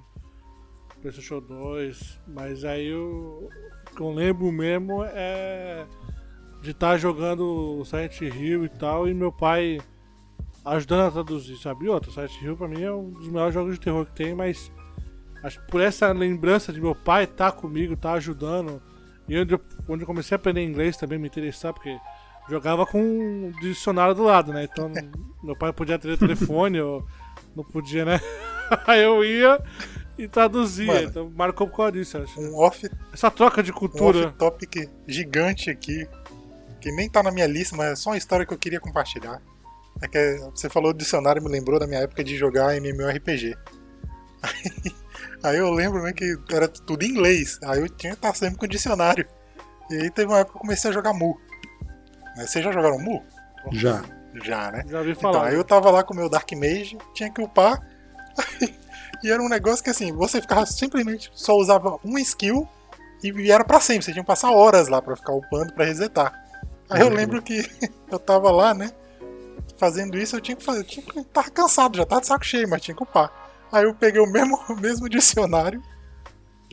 B: Playstation 2. Mas aí o o que eu lembro mesmo é de estar jogando o Silent Hill e tal, e meu pai ajudando a traduzir, sabe? E outra, Silent Hill pra mim é um dos melhores jogos de terror que tem, mas acho por essa lembrança de meu pai estar tá comigo, estar tá ajudando. E onde eu, onde eu comecei a aprender inglês também, me interessar, porque jogava com um dicionário do lado, né? Então meu pai podia ter telefone, ou não podia, né? Aí eu ia e traduzia. Mano, então marcou por causa disso, acho.
D: Um off,
B: Essa troca de cultura.
D: Um off topic gigante aqui, que nem tá na minha lista, mas é só uma história que eu queria compartilhar. É que você falou do dicionário, me lembrou da minha época de jogar MMORPG. Aí, aí eu lembro né, que era tudo em inglês. Aí eu tinha que estar sempre com o dicionário. E aí teve uma época que eu comecei a jogar Mu. Vocês já jogaram Mu?
E: Já.
D: Já, né?
B: Já vi falar.
D: Então, aí eu tava lá com o meu Dark Mage, tinha que upar. e era um negócio que assim, você ficava simplesmente só usava um skill e era para sempre. Você tinha que passar horas lá para ficar upando para resetar. Aí eu lembro que eu tava lá, né? Fazendo isso, eu tinha que fazer. Eu tinha que estar cansado, já tava de saco cheio, mas tinha que upar. Aí eu peguei o mesmo, o mesmo dicionário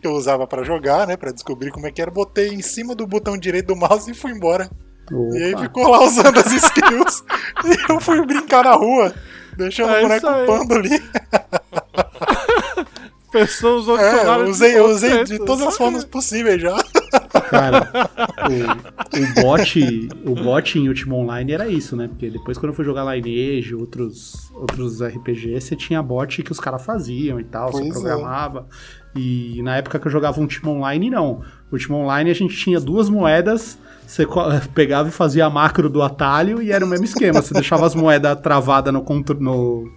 D: que eu usava para jogar, né? para descobrir como é que era, botei em cima do botão direito do mouse e fui embora. Opa. E aí ficou lá usando as skills. e eu fui brincar na rua, deixando é o boneco pando ali.
B: Pessoa usou
D: é, usei, eu usei de todas as formas possíveis já.
E: Cara, o, o, bot, o bot em Ultima Online era isso, né? Porque depois quando eu fui jogar Lineage, outros, outros RPG, você tinha bot que os caras faziam e tal, pois você é. programava. É. E na época que eu jogava Ultima Online, não. Ultima Online a gente tinha duas moedas você pegava e fazia a macro do atalho e era o mesmo esquema. Você deixava as moedas travadas no, no,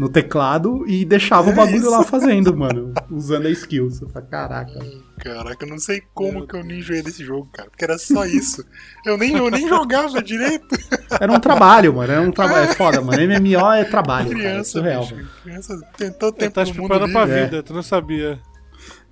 E: no teclado e deixava é o bagulho isso. lá fazendo, mano. Usando a skill. Você fala, caraca.
D: Caraca, eu não sei como que eu nem joguei desse jogo, cara. Porque era só isso. Eu nem, eu nem jogava direito.
E: Era um trabalho, mano. Era um trabalho. É foda, mano. MMO é trabalho. Criança, cara. É surreal,
D: Criança tentou tempo.
B: Tá preparando pra vida, é. tu não sabia.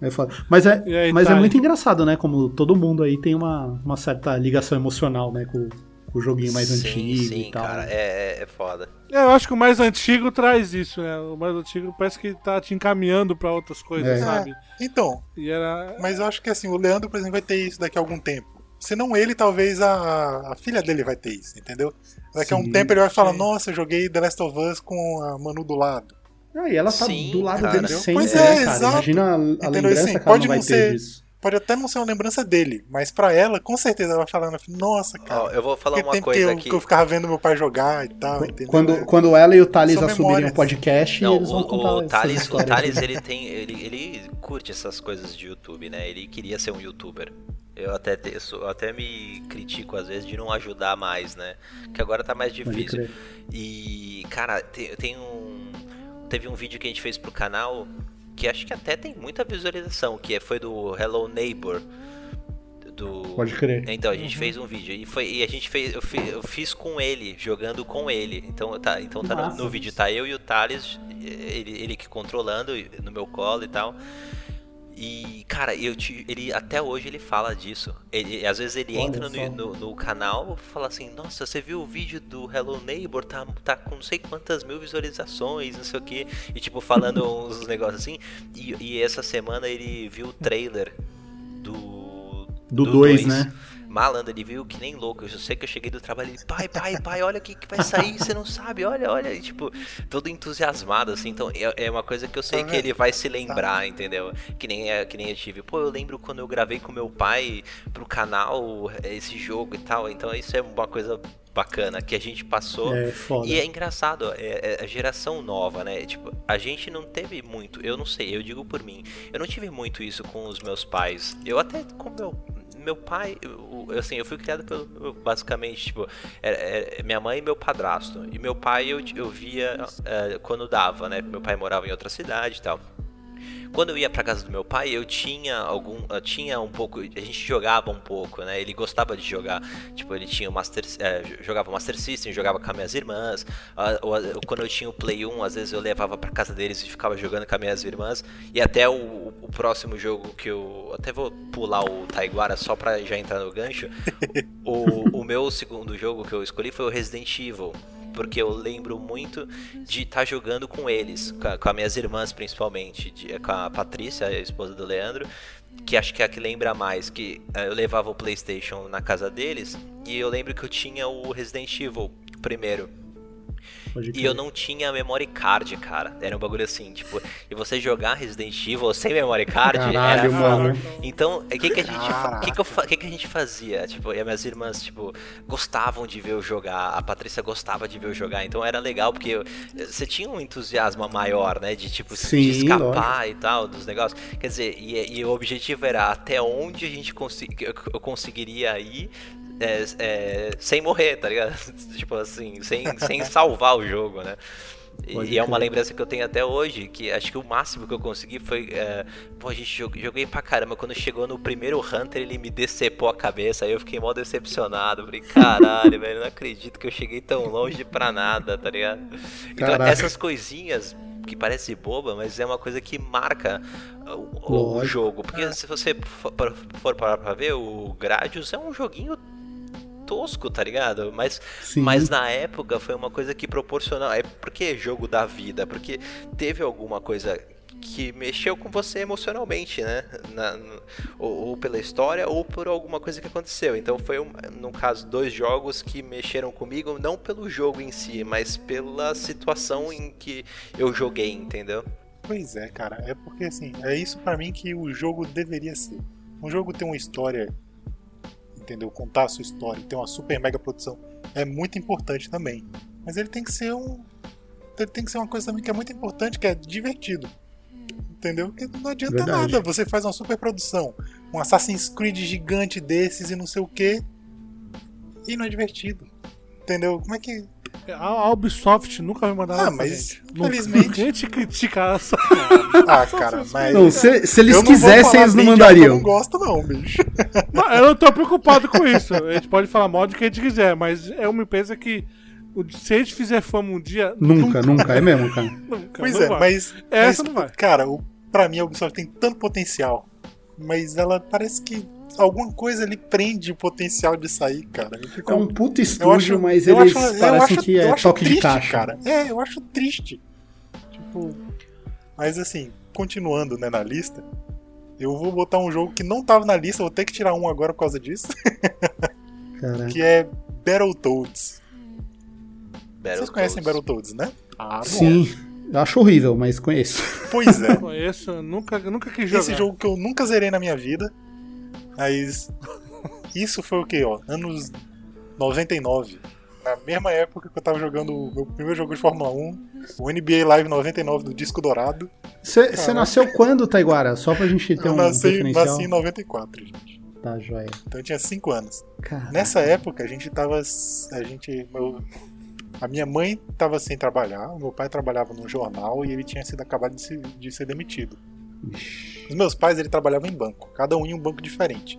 E: É foda. Mas, é, aí, mas é muito engraçado, né? Como todo mundo aí tem uma, uma certa ligação emocional, né? Com, com o joguinho mais sim, antigo sim, e tal.
C: cara, é, é foda.
B: É, eu acho que o mais antigo traz isso, né? O mais antigo parece que tá te encaminhando pra outras coisas, é. sabe?
D: É, então. Era... Mas eu acho que assim, o Leandro, por exemplo, vai ter isso daqui a algum tempo. Se não ele, talvez a, a filha dele vai ter isso, entendeu? Daqui sim, a um tempo ele vai falar, nossa, eu joguei The Last of Us com a Manu do lado.
E: Ah, e ela tá Sim, do lado cara. dele sempre.
D: Pois é, é exato. Imagina a, a lembrança assim, que ela não vai ser, ter disso. Pode até não ser uma lembrança dele, mas pra ela, com certeza ela vai falar, nossa, cara.
C: Oh, eu vou falar uma coisa
D: que eu,
C: aqui.
D: que eu ficava vendo meu pai jogar e tal,
E: entendeu? Quando, quando ela e o Thales assumirem o podcast, não, eles vão
C: o,
E: contar
C: o Thales, o Thales, ele tem, ele, ele curte essas coisas de YouTube, né? Ele queria ser um youtuber. Eu até, te, eu até me critico às vezes de não ajudar mais, né? Que agora tá mais difícil. E, cara, tem, tem um teve um vídeo que a gente fez pro canal que acho que até tem muita visualização, que foi do Hello Neighbor. Do...
E: Pode crer.
C: Então, a gente uhum. fez um vídeo e foi e a gente fez eu, fiz, eu fiz com ele, jogando com ele. Então tá, então tá no, no, vídeo tá eu e o Thales, ele, ele que controlando no meu colo e tal. E, cara, eu te, ele até hoje ele fala disso. Ele, às vezes ele Olha entra no, no, no, canal e fala assim, nossa, você viu o vídeo do Hello Neighbor? Tá, tá com não sei quantas mil visualizações, não sei o que. E tipo, falando uns negócios assim. E, e, essa semana ele viu o trailer do.
E: Do 2, né?
C: Malandro, ele viu que nem louco. Eu sei que eu cheguei do trabalho e pai, pai, pai, olha o que, que vai sair, você não sabe, olha, olha. E, tipo, todo entusiasmado, assim. Então, é, é uma coisa que eu sei que ele vai se lembrar, entendeu? Que nem, é, que nem eu tive. Pô, eu lembro quando eu gravei com meu pai pro canal esse jogo e tal. Então, isso é uma coisa bacana que a gente passou.
E: É,
C: e é engraçado, é, é, a geração nova, né? Tipo, a gente não teve muito, eu não sei, eu digo por mim, eu não tive muito isso com os meus pais. Eu até com meu meu pai, eu, assim, eu fui criado pelo, basicamente, tipo, é, é, minha mãe e meu padrasto. E meu pai eu, eu via é, quando dava, né? Meu pai morava em outra cidade e tal. Quando eu ia pra casa do meu pai, eu tinha algum. Eu tinha um pouco. A gente jogava um pouco, né? Ele gostava de jogar. Tipo, ele tinha o Master. É, jogava Master System, jogava com as minhas irmãs. Ou, quando eu tinha o Play 1, às vezes eu levava pra casa deles e ficava jogando com as minhas irmãs. E até o, o próximo jogo que eu. Até vou pular o Taiguara só pra já entrar no gancho. o, o meu segundo jogo que eu escolhi foi o Resident Evil porque eu lembro muito de estar tá jogando com eles, com, com as minhas irmãs principalmente, de, com a Patrícia, a esposa do Leandro, que acho que é a que lembra mais, que eh, eu levava o PlayStation na casa deles e eu lembro que eu tinha o Resident Evil primeiro. E eu não tinha memory card, cara. Era um bagulho assim, tipo, e você jogar Resident Evil sem memory card
E: Caralho,
C: era
E: mano.
C: Então, o que que a gente, que que, eu que que a gente fazia? Tipo, e as minhas irmãs, tipo, gostavam de ver eu jogar, a Patrícia gostava de ver eu jogar, então era legal porque eu- você tinha um entusiasmo maior, né, de tipo
E: Sim,
C: de escapar e tal dos negócios. Quer dizer, e, e o objetivo era até onde a gente consi- eu, eu conseguiria ir é, é, sem morrer, tá ligado? tipo assim, sem, sem salvar o jogo, né? E-
E: Pode
C: E é uma lembrança que eu tenho até hoje, que acho que o máximo que eu consegui foi. é, pô, a gente jog- joguei pra caramba. Quando chegou no primeiro Hunter, ele me decepou a cabeça. Aí eu fiquei mó decepcionado. Falei, caralho, velho, não acredito que eu cheguei tão longe pra nada, tá ligado? Então,
E: Caraca.
C: essas coisinhas que parece boba, mas é uma coisa que marca o, o jogo. Porque se você for, for parar pra ver, o Gradius é um joguinho tosco, tá ligado? Mas
E: Sim.
C: mas na época foi uma coisa que proporcionou. É porque jogo da vida, porque teve alguma coisa que mexeu com você emocionalmente, né? Na- no- ou, ou pela história ou por alguma coisa que aconteceu. Então foi, um, no caso, dois jogos que mexeram comigo, não pelo jogo em si, mas pela situação em que eu joguei, entendeu?
D: Pois é, cara. É porque assim, é isso pra mim que o jogo deveria ser. Um jogo ter uma história, entendeu? Contar a sua história, ter uma super mega produção é muito importante também. Mas ele tem que ser um ele tem que ser uma coisa também que é muito importante, que é divertido. Entendeu? Porque não adianta
E: Verdade.
D: nada. Você faz uma super produção, um Assassin's Creed gigante desses e não sei o que, e não é divertido. Entendeu? Como é que.
B: A Ubisoft nunca vai mandar
D: Ah, mas,
B: gente. Nunca.
D: felizmente-
B: A gente critica essa.
D: Ah, cara, mas.
E: Não, se, se eles quisessem, eles não
D: que Eu
E: mandariam.
D: não gosto, não, bicho.
B: Não, eu não tô preocupado com isso. A gente pode falar mal de quem a gente quiser, mas é uma empresa que. Se a gente fizer fama um dia.
E: Nunca, nunca, é mesmo, cara.
B: nunca,
D: Pois
B: não
D: é,
B: vai.
D: mas.
B: Essa
D: mas,
B: não vai.
D: Cara, o, pra mim a Ubisoft tem tanto potencial. Mas ela parece que alguma coisa ali prende o potencial de sair, cara. Fico-
E: É um puto estúdio,
D: acho-
E: mas
D: eu
E: eles
D: acho- eu
E: parecem
D: acho-
E: que
D: eu
E: é
D: acho
E: toque de
D: triste,
E: caixa.
D: cara. É, eu acho triste. Tipo. Mas assim, continuando né, na lista, eu vou botar um jogo que não tava na lista, vou ter que tirar um agora por causa disso,
E: Caraca.
D: que é Battletoads.
C: Battletoads.
D: Vocês conhecem Battletoads, né? Ah, bom.
E: Sim, eu acho horrível, mas conheço.
D: Pois é.
B: Conheço, nunca, eu nunca quis jogar.
D: Esse jogo que eu nunca zerei na minha vida. Mas. Isso foi o que, ó? Anos 99. Na mesma época que eu tava jogando o meu primeiro jogo de Fórmula 1, o NBA Live 99 do Disco Dourado.
E: Você nasceu quando, Taiguara? Só pra gente ter
D: eu
E: um
D: nasci,
E: referencial.
D: nasci em 94, gente.
E: Tá, joia.
D: Então eu tinha 5 anos.
E: Caraca.
D: Nessa época a gente tava. A gente. meu- a minha mãe tava sem trabalhar, o meu pai trabalhava num jornal e ele tinha sido acabado de, se- de ser demitido.
E: Ixi.
D: Os meus pais ele trabalhavam em banco, cada um em um banco diferente.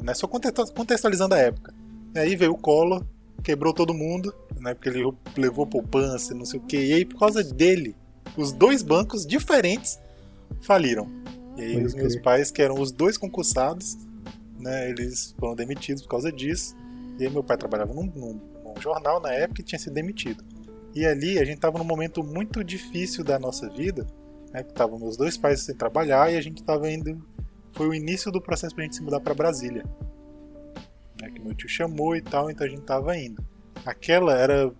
D: Né? Só contextu- contextualizando a época. E aí veio o Collor, quebrou todo mundo, né? Porque ele levou poupança, não sei o que. E aí, por causa dele, os dois bancos diferentes faliram. E aí os meus pais, que eram os dois concursados, né? Eles foram demitidos por causa disso. E aí meu pai trabalhava num, num- num jornal na época e tinha sido demitido. E ali a gente tava num momento muito difícil da nossa vida, né? Que estavam meus dois pais sem trabalhar e a gente tava indo. Foi o início do processo pra gente se mudar pra Brasília. Né, que meu tio chamou e tal, então a gente tava indo. Aquela era.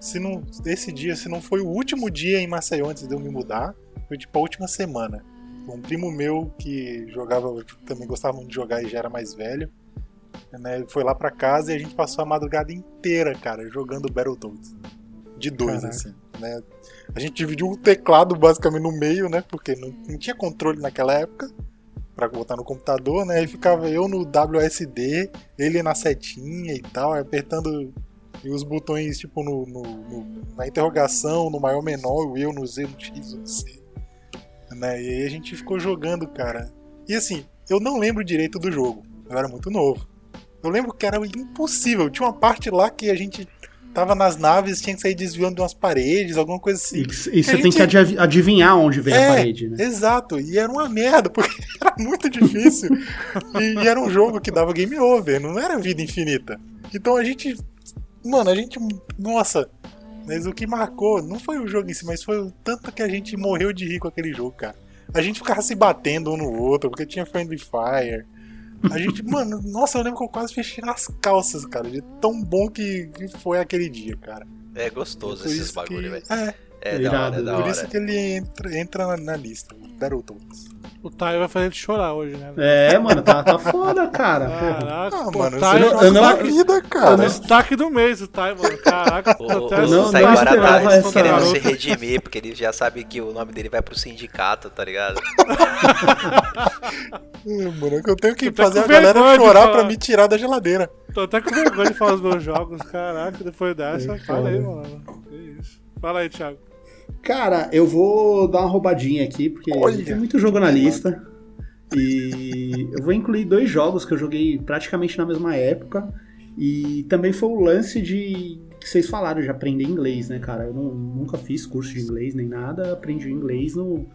D: Se não, esse dia, se não foi o último dia em Maceió antes de eu me mudar, foi tipo a última semana. Um primo meu que jogava, também gostava muito de jogar e já era mais velho, né, foi lá pra casa e a gente passou a madrugada inteira, cara, jogando Battletoads. De dois,
E: Caraca.
D: assim, né? A gente dividiu o teclado basicamente no meio, né? Porque não, não tinha controle naquela época pra botar no computador, né? E ficava eu no WSD, ele na setinha e tal, apertando os botões tipo no, no- no- na interrogação, no maior menor, o eu no Z, no X, no C. Né? E aí a gente ficou jogando, cara. E assim, eu não lembro direito do jogo. Eu era muito novo. Eu lembro que era impossível. Tinha uma parte lá que a gente tava nas naves, tinha que sair desviando de umas paredes, alguma coisa assim.
E: E, e você
D: A
E: tem
D: gente-
E: que adiv- adivinhar onde vem
D: É,
E: a parede, né?
D: Exato, e era uma merda, porque era muito difícil. e, e era um jogo que dava game over, não era vida infinita. Então a gente. Mano, a gente. Nossa, mas o que marcou não foi o jogo em si, mas foi o tanto que a gente morreu de rir com aquele jogo, cara. A gente ficava se batendo um no outro, porque tinha Friendly Fire. A gente, mano, nossa, eu lembro que eu quase fechei as calças, cara, de tão bom que, que foi aquele dia, cara.
C: É gostoso
D: Por
C: esses bagulho,
D: que-
C: velho.
D: É,
C: É da
E: Irado,
C: hora, é da
D: por
C: hora.
D: isso que ele entra, entra na, na lista. Battletoads.
B: O Taio vai fazer a gente chorar hoje, né?
E: É, mano, tá, tá foda, cara.
B: Caraca,
D: Ah,
B: pô,
D: mano,
B: Taio
D: na vida,
B: é o
D: cara.
B: destaque do mês, o Taio, mano. Caraca,
C: O, o,
B: até
C: o
E: não-
C: Sai tá querendo se redimir, porque ele já sabe que o nome dele vai pro sindicato, tá ligado?
D: É, mano, é que eu tenho que
B: Eu
D: fazer a galera chorar
B: falar.
D: pra me tirar da geladeira.
B: Tô até com vergonha de falar os meus jogos. Caraca, depois dessa,
E: É,
B: fala aí, mano. Que isso. Fala aí, Thiago.
E: Cara, eu vou dar uma roubadinha aqui, porque
D: Olha.
E: tem muito jogo na lista. E eu vou incluir dois jogos que eu joguei praticamente na mesma época. E também foi o lance de. que vocês falaram, de aprender inglês, né, cara? Eu não- nunca fiz curso de inglês nem nada, aprendi inglês no,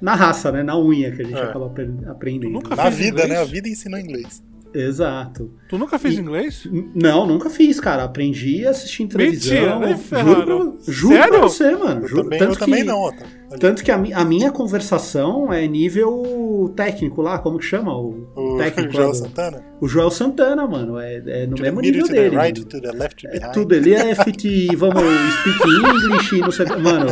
E: na raça, né? Na unha que a gente
D: É.
E: acaba apre- aprendendo.
B: nunca
D: Na vida,
B: inglês?
D: né? A vida ensina inglês.
E: Exato.
B: Tu nunca fez
E: E-
B: inglês?
E: Não, nunca fiz, cara. Aprendi assistindo televisão.
B: nem
E: juro,
B: ferrando.
E: pra, juro pra
B: Sério?
E: você, mano.
D: Eu
E: Juro,
D: também,
E: tanto
D: eu também
E: que-
D: não, Otto.
E: Tanto que a, mi- a minha conversação é nível técnico lá, como que chama? O,
D: O
E: técnico
D: Joel
E: lá do-
D: Santana.
E: O Joel Santana, mano. É, é no
D: To
E: mesmo nível
D: to the
E: dele.
D: right, to the left,
E: É tudo ali é fit, vamos speak English, não sei. Mano,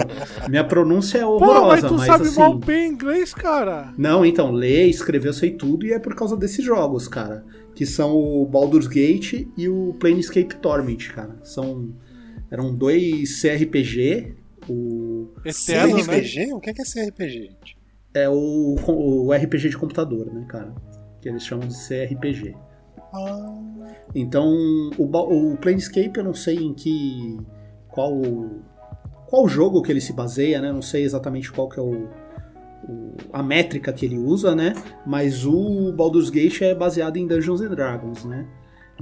E: minha pronúncia é
B: Pô, mas
E: horrorosa,
B: tu
E: mas,
B: sabe
E: assim.
B: mal bem inglês, cara.
E: Não, então, ler, escrever, eu sei tudo e é por causa desses jogos, cara. Que são o Baldur's Gate e o Planescape Torment, cara. São. Eram dois CRPG. O,
B: Eterno, né?
D: CRPG? O que é que é CRPG, gente?
E: é o, o RPG de computador, né, cara? Que eles chamam de CRPG.
D: Ah,
E: Então, o, o Planescape eu não sei em que. qual. qual jogo que ele se baseia, né? Não sei exatamente qual que é o, o- a métrica que ele usa, né? Mas o Baldur's Gate é baseado em Dungeons and Dragons, né?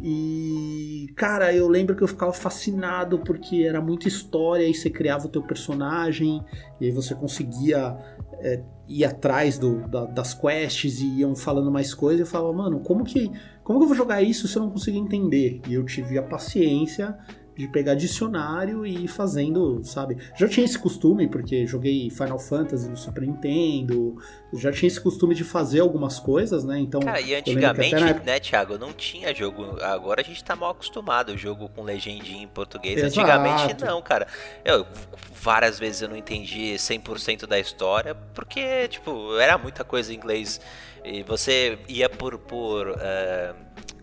E: E, cara, eu lembro que eu ficava fascinado porque era muita história e você criava o teu personagem e aí você conseguia é, ir atrás do- da- das quests e iam falando mais coisas. Eu falava, mano, como que, como que eu vou jogar isso se eu não conseguir entender? E eu tive a paciência de pegar dicionário e ir fazendo, sabe? Já tinha esse costume, porque joguei Final Fantasy no Super Nintendo, já tinha esse costume de fazer algumas coisas, né? Então,
C: Cara, e antigamente,
E: época-
C: né, Thiago, não tinha jogo. Agora a gente tá mal acostumado, o jogo com legendinha em português.
E: Exato.
C: Antigamente não, cara. Eu várias vezes eu não entendi 100% da história, porque, tipo, era muita coisa em inglês. E você ia por. por eh,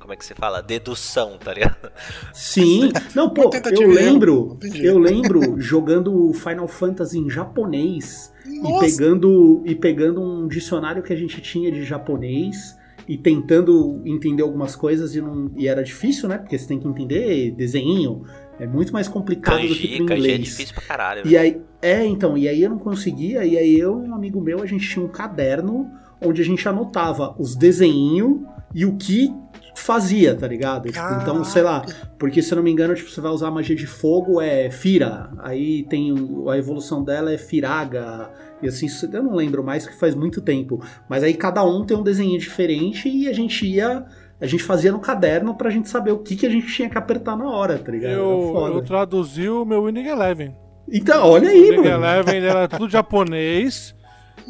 C: como é que se fala? Dedução, tá ligado?
E: Sim, não, pô, eu
D: e
E: lembro, eu lembro jogando Final Fantasy em japonês e
D: Nossa!
E: pegando e pegando um dicionário que a gente tinha de japonês e tentando entender algumas coisas e, não, e era difícil, né? Porque você tem que entender desenho, é muito mais complicado do que pro
C: kanji é
E: inglês.
C: difícil pra caralho.
E: E aí, é, então, e aí eu não conseguia, e aí eu e um amigo meu, a gente tinha um caderno onde a gente anotava os desenhos e o que fazia, tá ligado? Tipo, então, sei lá, porque se eu não me engano, tipo, você vai usar a magia de fogo é Fira, aí tem a evolução dela é Firaga, e assim, eu não lembro mais que faz muito tempo, mas aí cada um tem um desenho diferente e a gente ia, a gente fazia no caderno pra gente saber o que, que a gente tinha que apertar na hora, tá ligado?
B: Eu,
E: foda.
B: eu traduzi o meu Winning Eleven.
E: Então, olha
B: O
E: aí,
B: Winning
E: mano.
B: Eleven ele era tudo japonês.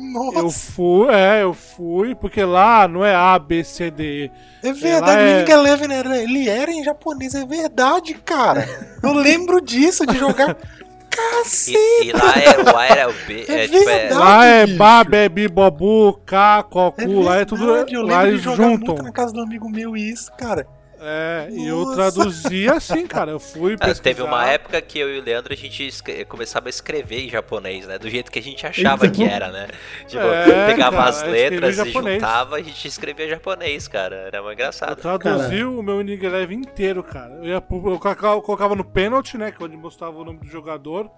D: Nossa!
B: Eu fui, é, eu fui, porque lá não é A, B, C, D, E.
D: É verdade, o
B: é-
D: Winning Eleven era, ele era em japonês, é verdade, cara. Eu lembro disso, de jogar. Cacete!
C: E, e lá é o A era o B.
D: É
C: É, tipo, é.
B: Lá é. Bá, Bebi, Bobu, K, Cocu,
D: É
B: lá é tudo.
D: verdade, eu
B: Lá
D: lembro de
B: eles
D: jogar
B: juntam.
D: muito na casa do amigo meu isso, cara.
B: É, e eu
D: Nossa.
B: traduzi assim, cara. Eu fui
C: Ah,
B: pesquisar.
C: Teve uma época que eu e o Leandro a gente começava a escrever em japonês, né? Do jeito que a gente achava
E: Então.
C: que era, né? Tipo,
B: É,
C: pegava
B: cara,
C: as letras e juntava e a gente escrevia japonês, cara. Era muito
B: Eu
C: engraçado.
B: traduzi
E: Cara.
B: o meu Eleven inteiro, cara. Eu, ia, eu colocava, eu no pênalti, né? Que é onde mostrava o nome do jogador.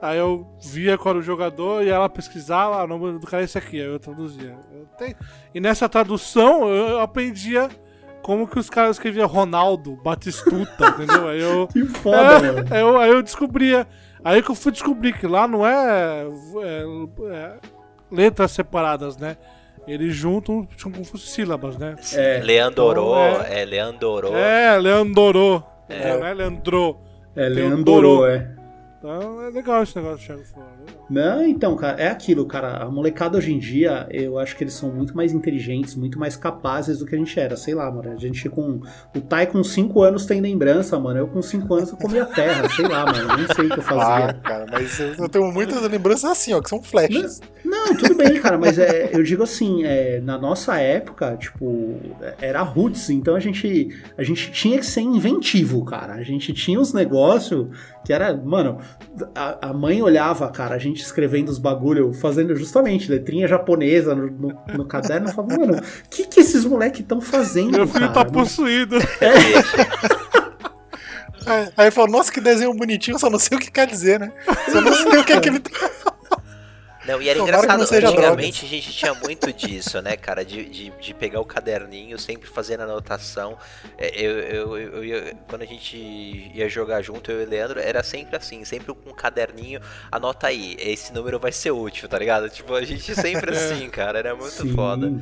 B: Aí eu via qual era o jogador e ela pesquisava, ah, o nome do cara é esse aqui. Aí eu traduzia. Eu tenho- E nessa tradução eu aprendia como que os caras escreviam Ronaldo, Batistuta, entendeu? Aí eu.
E: Que foda,
B: É,
E: mano.
B: aí, eu, aí eu descobria. Aí que eu fui descobrir que lá não é, é, é, letras separadas, né? Eles juntam como se fossem sílabas, né?
E: É.
C: Leandorô,
B: Então,
C: é, Leandorô.
B: É, Leandorô. É, não é Leandro.
E: É,
B: Tem o
E: Leandro,
B: Dorô.
E: é.
B: Então é legal esse negócio do Thiago Flora. né?
E: Não, então, cara, é aquilo, cara. A molecada hoje em dia, eu acho que eles são muito mais inteligentes, muito mais capazes do que a gente era. Sei lá, mano. A gente com. O Tai com 5 anos tem lembrança, mano. Eu com 5 anos eu comia terra, sei lá, mano. Nem sei o que eu
D: Ah,
E: fazia.
D: cara, mas eu tenho muitas lembranças assim, ó, que são flashes.
E: Não, tudo bem, cara, mas é, eu digo assim, é, na nossa época, tipo, era roots, então a gente, a gente tinha que ser inventivo, cara. A gente tinha uns negócios que era, mano, a, a mãe olhava, cara, a gente escrevendo os bagulho, fazendo justamente letrinha japonesa no, no, no caderno, e falava, mano, o que que esses moleques estão fazendo,
B: Meu filho
E: cara?
B: tá possuído.
D: Aí, aí falou, nossa, que desenho bonitinho, só não sei o que quer dizer, né? Só não sei o que é que ele tá.
C: Não, e era
D: Tomara que
C: engraçado, antigamente a gente tinha muito disso, né, cara? De, de, de pegar o caderninho, sempre fazendo anotação. É, Eu, eu, eu ia- quando a gente ia jogar junto, eu e o Leandro, era sempre assim, sempre com um caderninho, anota aí, esse número vai ser útil, tá ligado? Tipo, a gente sempre assim, cara, era muito
E: Sim.
C: foda.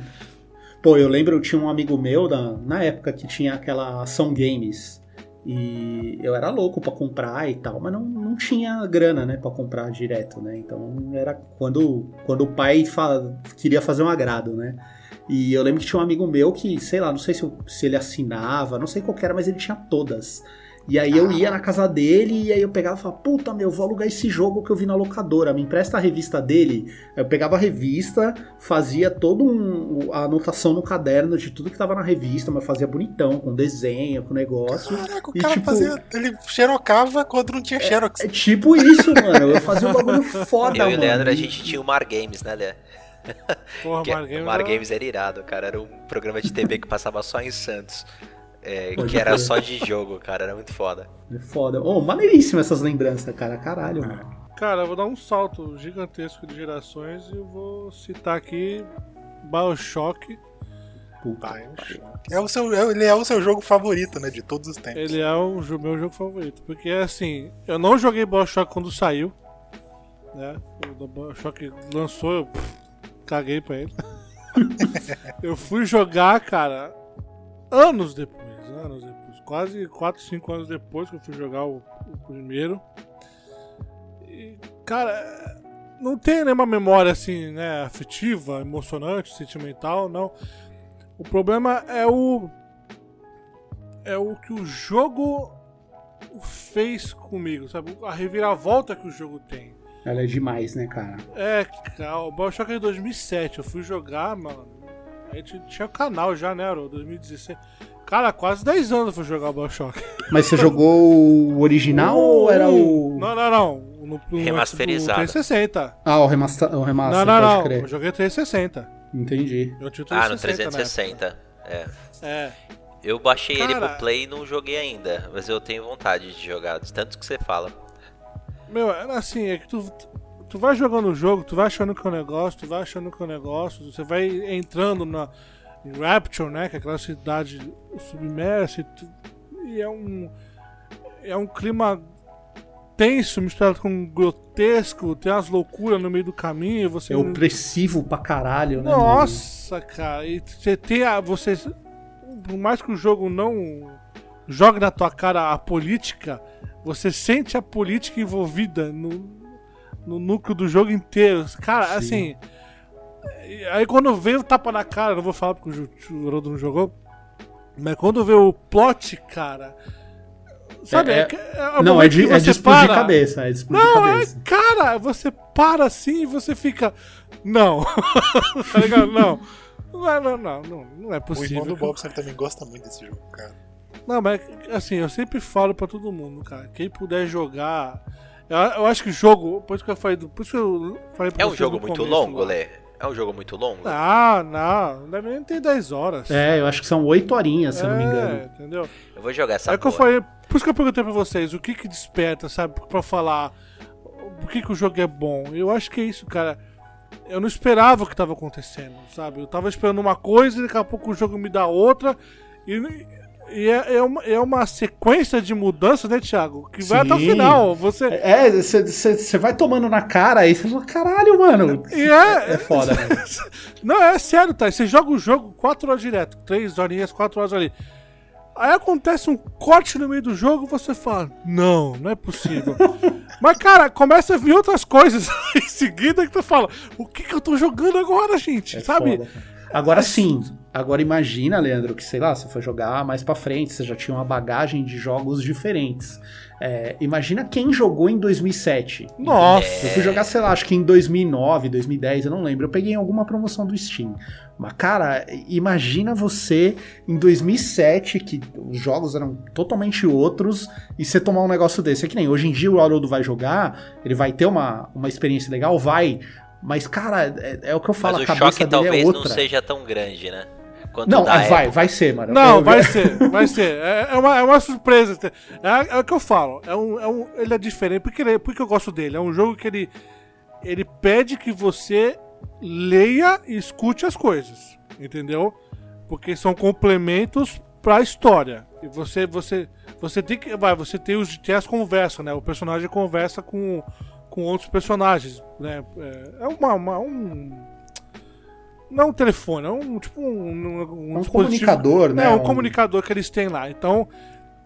E: Pô, eu lembro, eu tinha um amigo meu na, na época que tinha aquela ação games. E eu era louco pra comprar e tal, mas não, não tinha grana, né, pra comprar direto, né? Então era quando, quando o pai fa- queria fazer um agrado, né? E eu lembro que tinha um amigo meu que, sei lá, não sei se, se ele assinava, não sei qual era, mas ele tinha todas. E aí eu ia na casa dele e aí eu pegava e falava, puta meu, vou alugar esse jogo que eu vi na locadora, me empresta a revista dele. Eu pegava a revista, fazia toda um, a anotação no caderno de tudo que tava na revista, mas fazia bonitão, com desenho, com negócio.
D: Caraca, o
E: E,
D: cara
E: tipo-
D: fazia. Ele xerocava quando não tinha xerox.
E: É tipo isso, mano. Eu fazia um bagulho foda,
C: Eu e
E: mano.
C: o Leandro, a gente tinha o Mar Games, né, Lê?
B: Porra, Mar Games
C: o Mar
B: era-
C: Games era irado, cara. Era um programa de TV que passava só em Santos. É, que era só de jogo, cara. Era muito foda.
E: É foda. Oh, maneiríssimo essas lembranças, cara. Caralho, mano.
B: Cara, eu vou dar um salto gigantesco de gerações e eu vou citar aqui Bioshock.
E: Puta.
D: Bioshock. É o seu, é- ele é o seu jogo favorito, né? De todos os tempos.
B: Ele é o meu jogo favorito. Porque assim, eu não joguei Bioshock quando saiu. Né? O Bioshock lançou, eu pff, caguei pra ele. eu fui jogar, cara, anos depois. Anos depois. Quase 4, 5 anos depois que eu fui jogar o, o primeiro. E, cara, não tem nenhuma memória assim, né, afetiva, emocionante, sentimental, não. O problema é o é o que o jogo fez comigo, sabe? A reviravolta que o jogo tem.
E: Ela é demais, né, cara?
B: É, cara, o Bioshock é de 2007, eu fui jogar, mano. A gente tinha canal já, né, Aro? 2016. Cara, quase 10 anos eu fui jogar o Bioshock.
E: Mas você jogou o original ou era o.
B: Não, não, não. No, no,
C: Remasterizado.
B: No 360.
E: Ah, o remaster, o remaster
B: não, não,
E: pode
B: não.
E: crer.
B: Eu joguei 360.
E: Entendi.
B: Eu tinha o
C: Ah, no
B: 360. na
C: 360. É.
B: É.
C: Eu baixei ele
B: Cara-
C: pro Play e não joguei ainda. Mas eu tenho vontade de jogar, de tanto que você fala.
B: Meu, é assim, é que tu, tu vai jogando o jogo, tu vai achando que é um negócio, tu vai achando que é um negócio, você vai entrando na em Rapture, né, que é aquela cidade submersa, e, é um é um clima tenso misturado com grotesco, tem umas loucuras no meio do caminho, você
E: É opressivo pra caralho, né?
B: nossa, cara, e você tem a. Você. Por mais que o jogo não jogue na tua cara a política, você sente a política envolvida no, no núcleo do jogo inteiro. Cara,
E: Sim.
B: assim. Aí quando veio o tapa na cara, não vou falar porque o o Rodo não jogou, mas quando veio o plot, cara. Sabe?
E: É-
B: é, é o
E: Não, é de, é de explodir
B: para-
E: cabeça. É de explodir
B: não, é,
E: cabeça.
B: cara, você para assim e você fica. Não. tá ligado? Não. Não, é- não, não, não, não é
D: O
B: possível.
D: irmão do Bobson também gosta muito desse jogo, cara.
B: Não, mas assim, eu sempre falo pra todo mundo, cara. Quem puder jogar. Eu, eu acho que jogo. Por isso que eu falei. do- Por isso que eu falei pra
C: É um jogo muito
B: começo
C: longo,
B: lá.
C: Lê? É um jogo muito longo?
B: Ah, não. Não deve nem ter 10 horas.
E: É, eu acho que são oito horinhas, se eu não me
B: É,
E: engano.
B: entendeu?
C: Eu vou jogar essa
B: É que eu
C: porra.
B: falei, por isso que eu perguntei pra vocês, o que que desperta, sabe, pra falar por que que o jogo é bom. Eu acho que é isso, cara. Eu não esperava o que tava acontecendo, sabe? Eu tava esperando uma coisa e daqui a pouco o jogo me dá outra. E, e é, é uma, é uma sequência de mudanças, né, Thiago? Que vai até o final. Você.
E: É, você vai tomando na cara aí você fala, caralho, mano.
B: E é,
E: É foda, né?
B: Não, é sério, tá? Você joga o jogo 4 horas direto, 3 horinhas, 4 horas ali. Aí acontece um corte no meio do jogo você fala, não, não é possível. Mas, cara, começa a vir outras coisas em seguida que tu fala, o que que eu tô jogando agora, gente?
E: É
B: Sabe?
E: foda. Agora sim, agora imagina, Leandro, que sei lá, você foi jogar mais pra frente, você já tinha uma bagagem de jogos diferentes. É, imagina quem jogou em 2007.
B: Nossa.
E: Eu fui jogar, sei lá, acho que em 2009, 2010, eu não lembro. Eu peguei em alguma promoção do Steam. Mas, cara, imagina você em 2007, que os jogos eram totalmente outros, e você tomar um negócio desse. É que nem hoje em dia o Haroldo vai jogar, ele vai ter uma, uma experiência legal, vai. Mas, cara, é, é o que eu falo,
C: Mas
E: a
C: o
E: cabeça
C: choque
E: dele
C: talvez
E: é
C: não
E: outra.
C: seja tão grande, né? Quanto
E: Não,
C: da
E: ah, vai,
C: época.
E: vai ser, mano.
B: Não, vai ser, vai ser. É, é uma, é uma surpresa. É, é o que eu falo. É um, é um, ele é diferente. Porque, ele, porque eu gosto dele. É um jogo que ele, ele pede que você leia e escute as coisas. Entendeu? Porque são complementos pra história. E você, você, você tem que. Vai, você tem, os, tem as conversas, né? O personagem conversa com, com outros personagens. Né? É, é uma, uma- um. Não é um telefone, é um tipo um, um,
E: Um
B: dispositivo-
E: comunicador, né?
B: É, um
E: Um-
B: comunicador que eles têm lá. Então,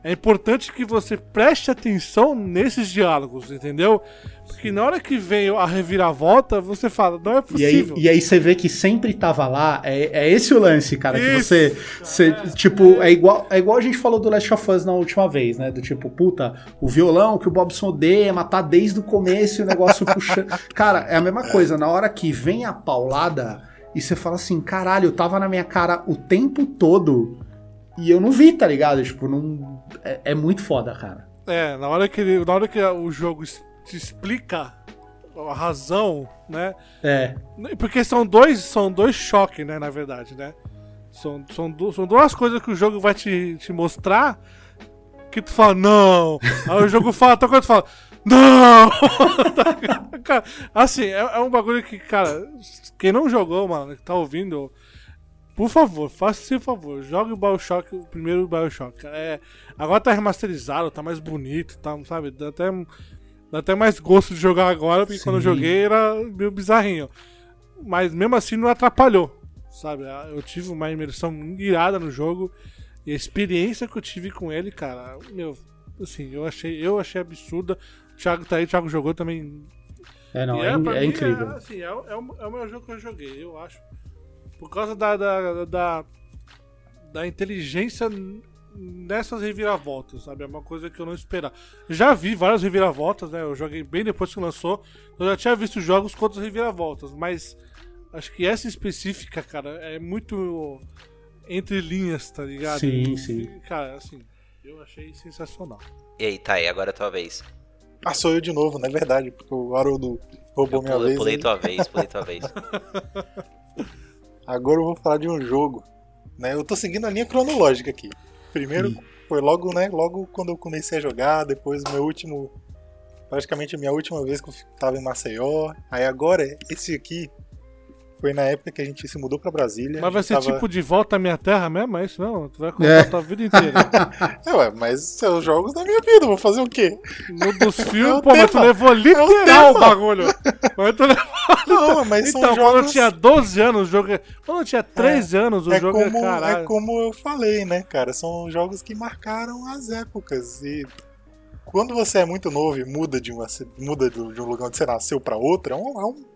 B: é importante que você preste atenção nesses diálogos, entendeu? Porque na hora que vem a reviravolta, você fala, não é
E: E aí,
B: possível.
E: e aí você vê que sempre tava lá, é, é esse o lance, cara, que
B: Isso.
E: você, você, tipo, é igual, é igual a gente falou do Last of Us na última vez, né, do tipo, puta, o violão que o Bobson odeia, matar desde o começo e o negócio puxando, cara, é a mesma coisa, na hora que vem a paulada e você fala assim, caralho, tava na minha cara o tempo todo e eu não vi, tá ligado, tipo, não, é, é muito foda, cara.
B: É, na hora que, ele- na hora que o jogo te explica a razão, né?
E: É,
B: Porque são dois, são dois choques, né, na verdade, né? São, são, du- são duas coisas que o jogo vai te, te mostrar que tu fala, não! Aí o jogo fala, então quando tu fala, não! Cara, assim, é, é um bagulho que, cara, quem não jogou, mano, que tá ouvindo, por favor, faça esse favor, jogue o Bioshock, o primeiro Bioshock. É, agora tá remasterizado, tá mais bonito, tá, sabe? Dá até, dá até mais gosto de jogar agora, porque quando eu
E: Sim.
B: joguei era meio bizarrinho. Mas mesmo assim não atrapalhou, sabe? Eu tive uma imersão irada no jogo e a experiência que eu tive com ele, cara, meu, assim, eu achei, eu achei absurda. O Thiago tá aí, o Thiago jogou também.
E: é não,
B: E
E: é, é
B: mim,
E: incrível.
B: É, assim, é, o- é, o, é o melhor jogo que eu joguei, eu acho. Por causa da, da, da, da inteligência nessas reviravoltas, sabe? É uma coisa que eu não esperava. Já vi várias reviravoltas, né? Eu joguei bem depois que lançou. Eu já tinha visto jogos com outras reviravoltas, mas acho que essa específica, cara, é muito entre linhas, tá ligado?
E: Sim, sim.
B: E, Cara, assim, eu achei sensacional.
C: E aí, Thay, agora é tua vez.
D: Ah, sou eu de novo, não é verdade, porque o Haroldo roubou
C: Eu
D: minha
C: pulei,
D: vez.
C: pulei tua vez, pulei tua vez.
D: Agora eu vou falar de um jogo, né? Eu tô seguindo a linha cronológica aqui. Primeiro
E: Sim.
D: foi logo, né? Logo quando eu comecei a jogar, depois o meu último. Praticamente a minha última vez que eu tava em Maceió. Aí agora, esse aqui foi na época que a gente se mudou pra Brasília.
B: Mas vai ser
D: tava-
B: tipo de volta à minha terra mesmo? É isso não? Tu vai contar
E: É.
B: a tua vida inteira.
D: É, ué, mas são os jogos da minha vida, vou fazer o quê?
B: No dos
D: É
B: filmes,
D: o
B: pô, mas tu
D: tema.
B: levou literal
D: tema.
B: o bagulho. Mas tu levou...
D: Não, mas
B: Então,
D: são
B: quando eu
D: jogos.
B: tinha 12 anos, o jogo. é- Quando eu tinha 13 anos, o
D: é
B: jogo
D: como,
B: é caralho.
D: é como eu falei, né, cara? São jogos que marcaram as épocas. E quando você é muito novo e muda de, uma, muda de um lugar onde você nasceu pra outro, é, um- é um-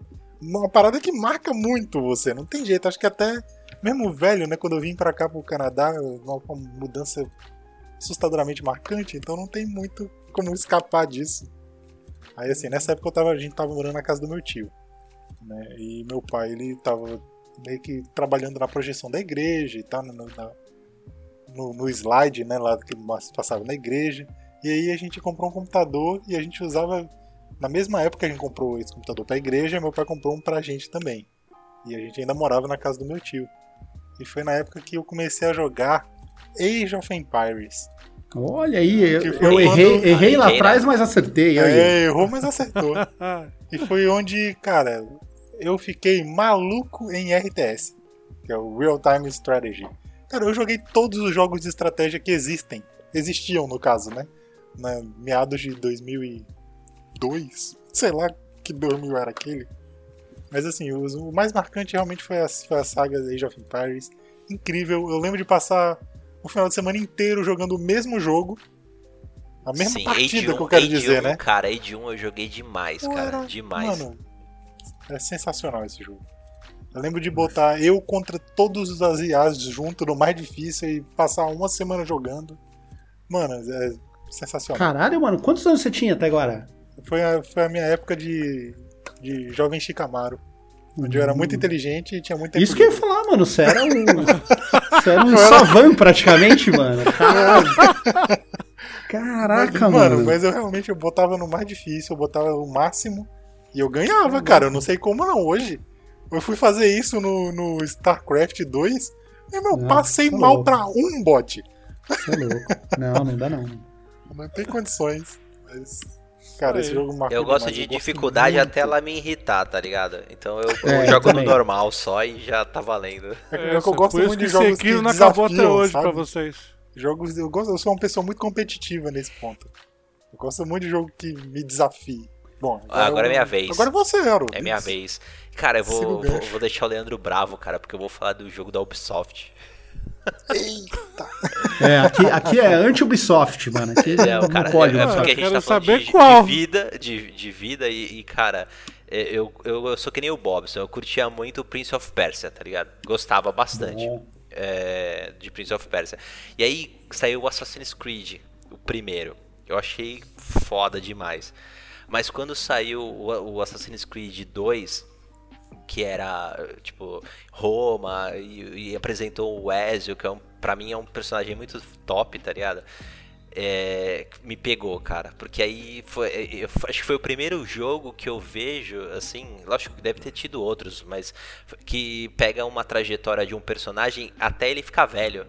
D: uma parada que marca muito você. Não tem jeito. Acho que até mesmo velho, né? Quando eu vim pra cá pro Canadá, uma, mudança assustadoramente marcante, então não tem muito como escapar disso. Aí assim, nessa época eu tava, a gente tava morando na casa do meu tio. Né? E meu pai, ele tava meio que trabalhando na projeção da igreja e tal, no, no, no slide, né, lá que passava na igreja. E aí a gente comprou um computador e a gente usava. Na mesma época que a gente comprou esse computador pra igreja, meu pai comprou um pra gente também. E a gente ainda morava na casa do meu tio. E foi na época que eu comecei a jogar Age of Empires.
E: Olha aí, eu, eu errei,
D: quando-
E: errei lá atrás, mas acertei.
D: É, errou, mas acertou. E foi onde, cara, eu fiquei maluco em RTS, que é o Real Time Strategy. Cara, eu joguei todos os jogos de estratégia que existem. Existiam, no caso, né? Na meados de 2002. Sei lá que 2000 era aquele. Mas assim, o mais marcante realmente foi a, foi a saga Age of Empires. Incrível. Eu lembro de passar um final de semana inteiro jogando o mesmo jogo. A mesma
C: Sim,
D: partida
C: Age
D: que eu
C: 1,
D: quero
C: Age
D: dizer,
C: 1,
D: né?
C: Cara, Age 1 eu joguei demais,
D: Pô,
C: cara.
D: era-
C: Demais.
D: Mano, é sensacional esse jogo. Eu lembro de botar eu contra todos os asiáticos junto no mais difícil e passar uma semana jogando. Mano, é sensacional.
E: Caralho, mano, quantos anos você tinha até agora?
D: Foi a, foi a minha época de, de jovem Shikamaru. Onde eu era muito inteligente e tinha muito
E: Isso que eu ia falar, mano. Você era um. Você era um savan praticamente, mano. Caralho. Caraca,
D: mano,
E: mano.
D: mas eu realmente eu botava no mais difícil, eu botava o máximo e eu ganhava, cara. Eu não sei como não. Hoje, eu fui fazer isso no, no StarCraft 2 e meu,
E: Não,
D: passei
E: tá
D: mal
E: louco.
D: pra um bot.
E: Você é louco. Não, não dá não.
D: Não tem condições. Mas, cara, esse jogo marcou
C: Eu gosto
D: demais,
C: de
D: eu gosto
C: dificuldade
D: muito.
C: até ela me irritar, tá ligado? Então eu, eu
E: É,
C: jogo
E: também.
C: no normal só e já tá valendo.
D: É, que- é que eu gosto muito de jogos que
B: não acabou
D: desafiam,
B: até hoje
D: sabe?
B: pra vocês.
D: Jogos, eu, gosto, eu sou uma pessoa muito competitiva nesse ponto. Eu gosto muito de jogo que me desafie. Bom,
C: Ah, agora
D: eu-
C: é minha vez.
D: Agora você, Aro.
C: É minha vez. Cara, eu vou, vou, vou deixar o Leandro bravo, cara, porque eu vou falar do jogo da Ubisoft.
D: Eita.
E: É, aqui, aqui é anti-Ubisoft, mano. Aqui
C: É, o
E: não
C: cara,
E: pode.
C: é, é porque a gente tá falando
B: saber
C: de,
B: qual.
C: de vida, de, de vida e, e, cara, é, eu, eu, eu sou que nem o Bobson, eu curtia muito o Prince of Persia, tá ligado? Gostava bastante é, de Prince of Persia. E aí saiu o Assassin's Creed, o primeiro. Eu achei foda demais. Mas quando saiu o, o Assassin's Creed 2, que era tipo Roma e, e apresentou o Ezio, que é um, pra mim é um personagem muito top, tá ligado? É, me pegou, cara, porque aí foi, eu acho que foi o primeiro jogo que eu vejo, assim, lógico que deve ter tido outros, mas que pega uma trajetória de um personagem até ele ficar velho.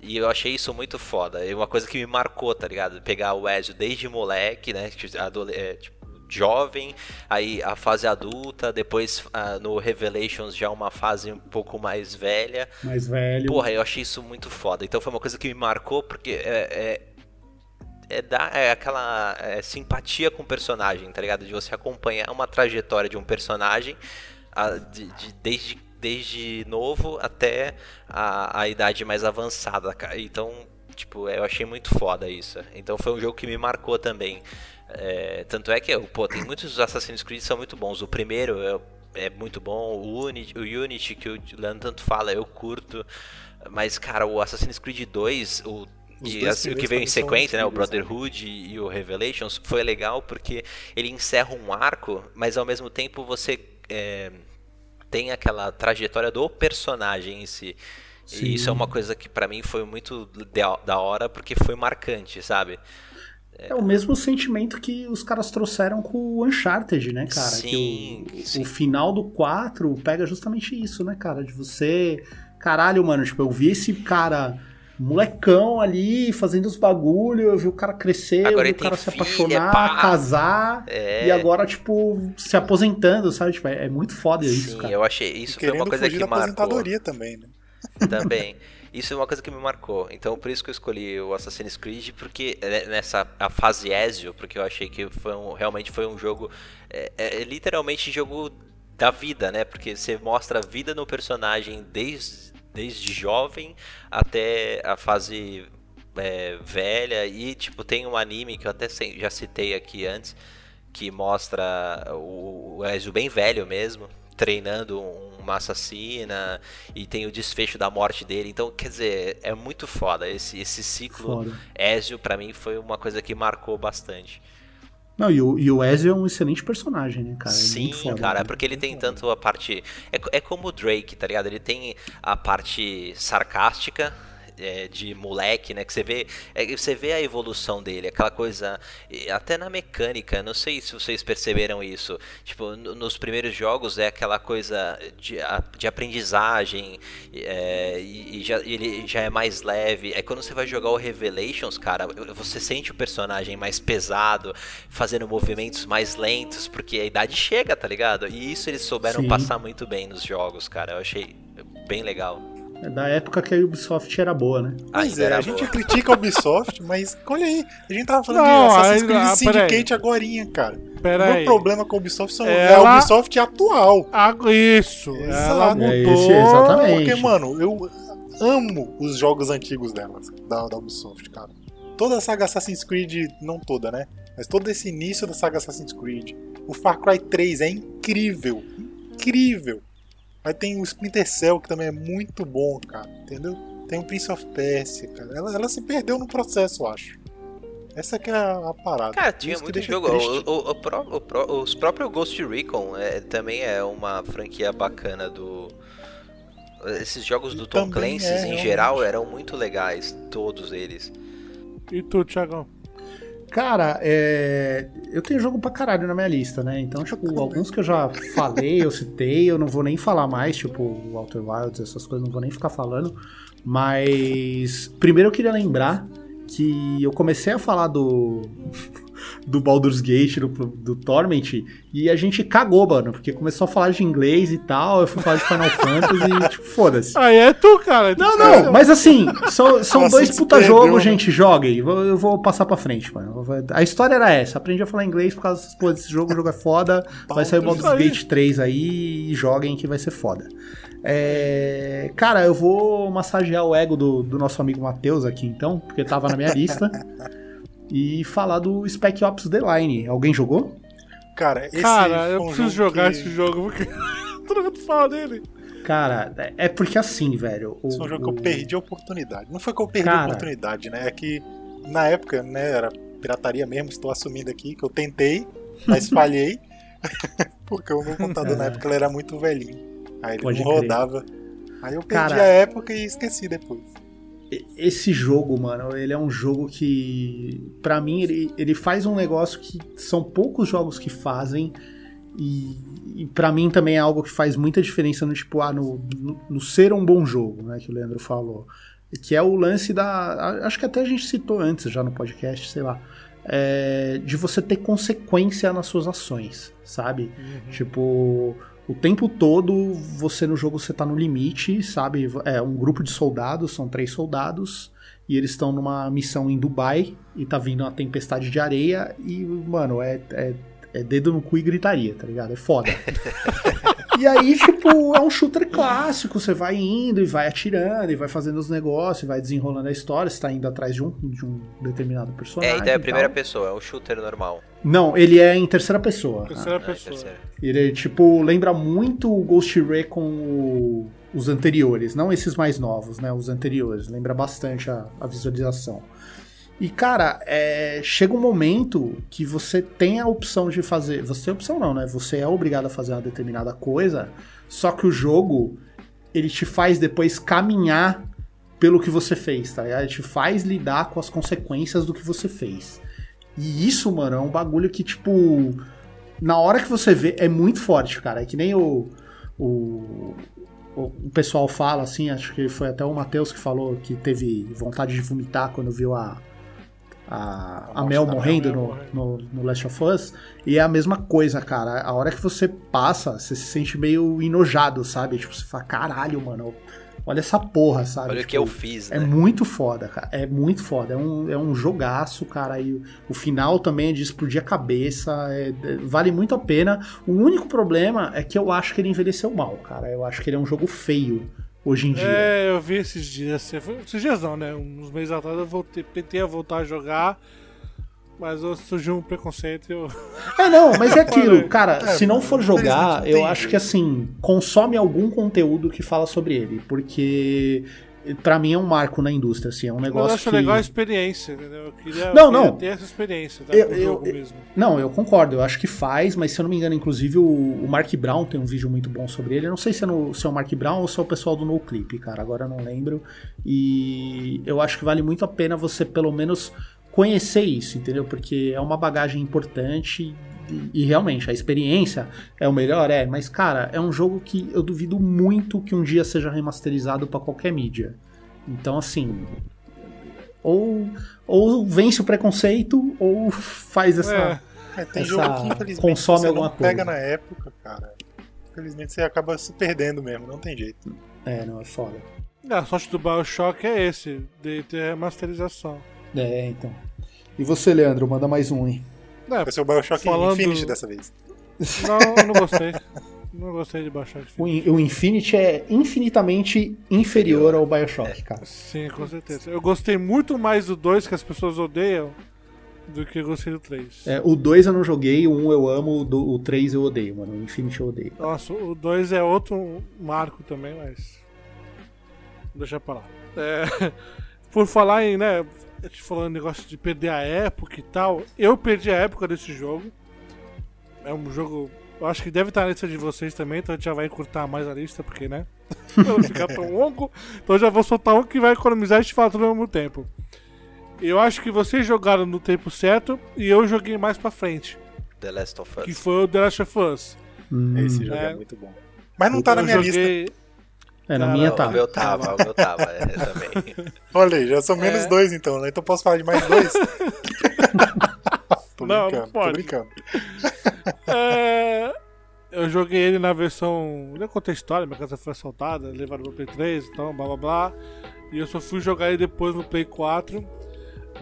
C: E eu achei isso muito foda. É uma coisa que me marcou, tá ligado? Pegar o Ezio desde moleque, né? adole- é, tipo, jovem, aí a fase adulta, depois ah, no Revelations já uma fase um pouco mais velha.
E: Mais velho.
C: Porra, eu achei isso muito foda. Então foi uma coisa que me marcou porque é, é, é dar é aquela é, simpatia com o personagem, tá ligado? De você acompanhar uma trajetória de um personagem a- de- de- desde, desde novo até a, a idade mais avançada, cara. Então, tipo, eu achei muito foda isso. Então foi um jogo que me marcou também. É, tanto é que, pô, tem muitos Assassin's Creed que são muito bons. O primeiro é, é muito bom, o Unity, o Unity que o Leandro tanto fala, eu curto. Mas, cara, o Assassin's Creed 2, o, e assim, o que veio em sequência, né, o
D: né?
C: Brotherhood e, e o Revelations, foi legal porque ele encerra um arco, mas ao mesmo tempo você é, tem aquela trajetória do personagem em si.
E: Sim.
C: E isso é uma coisa que pra mim foi muito da hora porque foi marcante, sabe?
E: É o mesmo sentimento que os caras trouxeram com o Uncharted, né, cara?
C: Sim,
E: que o,
C: sim.
E: o final do 4 pega justamente isso, né, cara? De você. Caralho, mano, tipo, eu vi esse cara molecão ali fazendo os bagulho, eu vi o cara crescer,
C: Agora
E: eu vi o cara se
C: filha,
E: apaixonar,
C: pá.
E: casar.
C: É.
E: E agora, tipo, se aposentando, sabe? Tipo, é, é muito foda isso,
C: Sim,
E: cara.
C: eu achei. Isso foi
D: Querendo
C: uma coisa
D: fugir
C: que
D: da
C: marcou.
D: aposentadoria também, né?
C: Também. Isso é uma coisa que me marcou. Então, por isso que eu escolhi o Assassin's Creed, porque é, nessa a fase Ezio, porque eu achei que foi um- realmente foi um jogo. É, é literalmente jogo da vida, né? Porque você mostra a vida no personagem desde, desde jovem até a fase é, velha. E, tipo, tem um anime que eu até já citei aqui antes, que mostra o, o Ezio bem velho mesmo, treinando um- uma assassina e tem o desfecho da morte dele. Então, quer dizer, é muito foda esse, esse ciclo.
E: Foda.
C: Ezio, pra mim, foi uma coisa que marcou bastante.
E: Não, e o, e o Ezio é um excelente personagem, né, cara? É
C: Sim,
E: foda,
C: cara,
E: né?
C: porque ele tem tanto a parte. É, é como o Drake, tá ligado? Ele tem a parte sarcástica. É, de moleque, né? Que você vê, é, você vê a evolução dele, aquela coisa, até na mecânica. Não sei se vocês perceberam isso. Tipo, no- nos primeiros jogos é aquela coisa de, a- de aprendizagem é, e, e já, ele já é mais leve. É quando você vai jogar o Revelations, cara, você sente o personagem mais pesado, fazendo movimentos mais lentos, porque a idade chega, tá ligado? E isso eles souberam
E: Sim.
C: passar muito bem nos jogos, cara. Eu achei bem legal.
E: É da época que a Ubisoft era boa, né?
D: Pois
C: Ainda
D: é,
C: era
D: a gente critica a Ubisoft, mas olha aí, a gente tava falando
B: Não,
D: de Assassin's Creed
B: ah,
D: Syndicate agorinha, cara.
B: Pera
D: o meu
B: aí.
D: problema com a Ubisoft são, é
B: Ela-
D: a Ubisoft atual.
B: Ah, isso.
D: Exato.
B: Ela
E: É
B: mudou.
E: esse, exatamente.
D: Porque, mano, eu, amo os jogos antigos delas, da, da Ubisoft, cara. Toda a saga Assassin's Creed, não toda, né? Mas todo esse início da saga Assassin's Creed. O Far Cry 3 é incrível. Incrível. Mas tem o Splinter Cell, que também é muito bom, cara. Entendeu? Tem o Prince of Persia, cara. Ela, ela se perdeu no processo, eu acho. Essa que é a, a parada.
C: Cara, tinha
D: Isso
C: muito jogo. O, o- o o os próprios Ghost Recon é, também é uma franquia bacana do. Esses jogos do Tom Clancy,
D: é,
C: em
D: realmente.
C: geral, eram muito legais, todos eles.
B: E tu, Thiagão?
E: Cara, é... eu tenho jogo pra caralho na minha lista, né? Então, tipo, alguns que eu já falei, eu citei, eu não vou nem falar mais, tipo, o Wilds, essas coisas, não vou nem ficar falando. Mas, primeiro eu queria lembrar que eu comecei a falar do. Do Baldur's Gate, do, do Torment, e a gente cagou, mano, porque começou a falar de inglês e tal, eu fui falar de Final Fantasy e, tipo, foda-se.
B: Aí é tu, cara.
E: Não, não, mas assim, são, são
D: Nossa,
E: dois puta jogos, gente, joguem. Eu vou- Eu vou passar pra frente, mano. A história era essa. Aprendi a falar inglês por causa dessas porra desse jogo. O jogo é foda. Vai sair o
D: Baldur's.
B: Gate
E: 3 aí e joguem que vai ser foda. É, Cara, eu vou massagear o ego do, do nosso amigo Matheus aqui então, porque tava na minha lista. e falar do Spec Ops The Line. Alguém jogou?
D: Cara, esse
B: Cara, eu preciso jogar
D: que-
B: esse jogo, porque todo mundo fala dele.
E: Cara, é- é porque assim, velho. o-
D: Esse foi um jogo que
E: o-
D: eu perdi a oportunidade. Não foi que eu perdi a
E: Cara.
D: oportunidade, né? É que na época, né, era pirataria mesmo, estou assumindo aqui, que eu tentei, mas falhei. porque o meu computador na época ele era muito velhinho. Aí ele
E: Pode
D: não
E: crer.
D: rodava. Aí eu perdi
E: Cara.
D: a época e esqueci depois.
E: Esse jogo, mano, ele é um jogo que, pra mim, ele, ele faz um negócio que são poucos jogos que fazem. E, e para mim também é algo que faz muita diferença no tipo, ah, no, no, no ser um bom jogo, né? Que o Leandro falou. Que é o lance da. Acho que até a gente citou antes já no podcast, sei lá. é, de você ter consequência nas suas ações, sabe? Tipo, o tempo todo você no jogo você tá no limite, sabe? É um grupo de soldados, são três soldados, e eles estão numa missão em Dubai e tá vindo uma tempestade de areia e, mano, é, é, é dedo no cu e gritaria, tá ligado? É foda. E aí, tipo, é um shooter clássico. Você vai indo e vai atirando e vai fazendo os negócios, vai desenrolando a história. Você tá indo atrás de um, de um determinado personagem.
C: É, a ideia é a primeira
E: tal.
C: pessoa, é um shooter normal.
E: Não, ele é em terceira pessoa.
B: Terceira
C: Ah,
B: pessoa.
C: terceira.
E: Ele, tipo, lembra muito o Ghost Recon o- os anteriores. Não esses mais novos, né? Os anteriores. Lembra bastante a, a visualização. E, cara, é, chega um momento que você tem a opção de fazer. Você tem opção, não, né? Você é obrigado a fazer uma determinada coisa. Só que o jogo, ele te faz depois caminhar pelo que você fez, tá ligado? Ele te faz lidar com as consequências do que você fez. E isso, mano, é um bagulho que, tipo. Na hora que você vê, é muito forte, cara. É que nem. O, o o pessoal fala, assim, acho que foi até o Matheus que falou que teve vontade de vomitar quando viu a, a, a Mel morrendo
B: Mel
E: no, no, no Last of Us. E é a mesma coisa, cara. A hora que você passa, você se sente meio enojado, sabe? Tipo, você fala, caralho, mano, olha essa porra, sabe?
C: Olha o
E: Tipo,
C: que eu fiz,
E: é
C: né?
E: muito foda, cara. É muito foda. É um, é um jogaço, cara. E o, o final também é de explodir a cabeça. é- é- vale muito a pena. O único problema é que eu acho que ele envelheceu mal, cara. Eu acho que ele é um jogo feio hoje em dia.
B: É, eu vi esses dias. assim, Esses dias não, né? Uns meses atrás eu voltei, tentei a voltar a jogar. Mas surgiu um preconceito e eu.
E: É, não, mas é aquilo, cara.
D: É,
E: se não for jogar, eu acho que assim, consome algum conteúdo que fala sobre ele. Porque. Pra mim é um marco na indústria, assim, é um
B: Mas eu
E: negócio
B: acho
E: que...
B: legal a experiência, entendeu? Eu queria,
E: Não, não.
B: ter essa experiência, tá?
E: Eu- eu- eu-
B: mesmo.
E: Não, eu concordo, eu acho que faz, mas se eu não me engano, inclusive o, o Mark Brown tem um vídeo muito bom sobre ele. Eu não sei se é, no, se é o Mark Brown ou se é o pessoal do NoClip, cara, agora eu não lembro. E eu acho que vale muito a pena você pelo menos conhecer isso, entendeu? Porque é uma bagagem importante e, e realmente a experiência é o melhor, é, mas cara, é um jogo que eu duvido muito que um dia seja remasterizado pra qualquer mídia. Então, assim, ou, ou vence o preconceito ou faz essa.
B: É.
D: É, tem
E: Essa
D: jogo que infelizmente
E: consome
D: você
E: alguma
D: não pega
E: coisa.
D: na época, cara. Infelizmente você acaba se perdendo mesmo, não tem jeito.
E: É, não, é foda.
B: É, a sorte do Bioshock é esse, de ter remasterização.
E: É, então. E você, Leandro, manda mais um, hein?
B: É,
D: Vai ser o Bioshock
B: Falando-
D: Infinite dessa vez.
B: não, eu não gostei. Não gostei de baixar
E: o, o Infinity é infinitamente inferior ao Bioshock, cara.
B: Sim, com certeza. Eu gostei muito mais do 2 que as pessoas odeiam do que eu gostei do 3.
E: É, o 2 eu não joguei, o 1 eu amo, o 3 eu odeio, mano. O Infinity eu odeio.
B: Nossa, o 2 é outro marco também, mas. Deixa pra lá. É, por falar em, né? A gente falando negócio de perder a época e tal. Eu perdi a época desse jogo. É um jogo. Eu acho que deve estar na lista de vocês também, então a gente já vai encurtar mais a lista, porque, né? não ficar tão longo. Então já vou soltar um que vai economizar e a gente fala tudo ao mesmo tempo. Eu acho que vocês jogaram no tempo certo e eu joguei mais pra frente.
C: The Last of Us.
B: Que foi o The Last of Us.
D: Hum, Esse jogo é. é. muito bom. Mas não tá eu na minha joguei... lista.
E: É, na minha tá.
C: O meu tava, o meu tava, é, também.
D: Olha aí, já são menos é. dois então, né? Então posso falar de mais dois?
B: tô não, brincando, não pode. tô brincando. É, eu joguei ele na versão. Não contei a história, minha casa foi assaltada, levaram no Play 3 e então, blá blá blá. E eu só fui jogar ele depois no Play 4.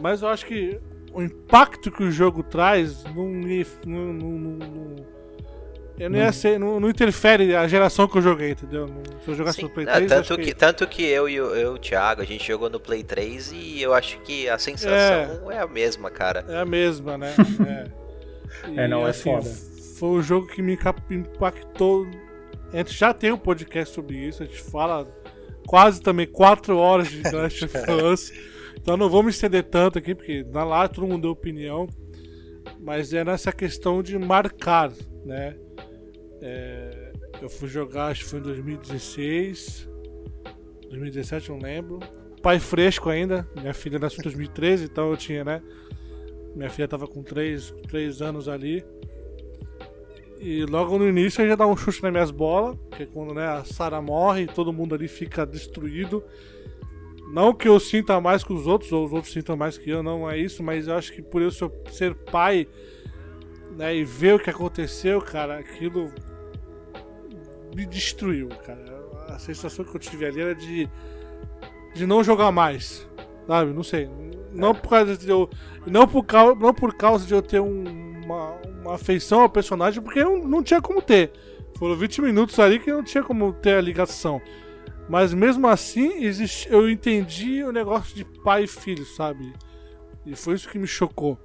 B: Mas eu acho que o impacto que o jogo traz não, não, não, não eu não ia ser, não, não, interfere a geração que eu joguei, entendeu? Se eu jogasse Sim, no Play 3.
C: Tanto que, que, Tanto que eu e o, eu, o Thiago, a gente jogou no Play 3 e eu acho que a sensação é, é a mesma, cara.
B: É a mesma, né?
E: é. E, é, não, é assim, foda.
B: Foi um jogo que me impactou. A gente já tem um podcast sobre isso, a gente fala quase também 4 horas de Clash of Clans. Então não vou me estender tanto aqui, porque na lá todo mundo deu opinião. Mas é nessa questão de marcar, né? É, eu fui jogar, acho que foi em 2016, 2017, não lembro. Pai fresco ainda, minha filha nasceu em 2013, então eu tinha, né? Minha filha tava com 3, 3 anos ali. E logo no início já dá um chute nas minhas bolas, que é quando né, a Sarah morre, todo mundo ali fica destruído. Não que eu sinta mais que os outros, ou os outros sintam mais que eu, não é isso, mas eu acho que por eu ser pai né, e ver o que aconteceu, cara, aquilo me destruiu, cara. A sensação que eu tive ali era de, de não jogar mais, sabe? Não sei. Não por causa de eu. Não por causa, não por causa de eu ter um, uma, uma afeição ao personagem, porque eu não tinha como ter. Foram 20 minutos ali que não tinha como ter a ligação. Mas mesmo assim, existe, eu entendi o negócio de pai e filho, sabe? E foi isso que me chocou.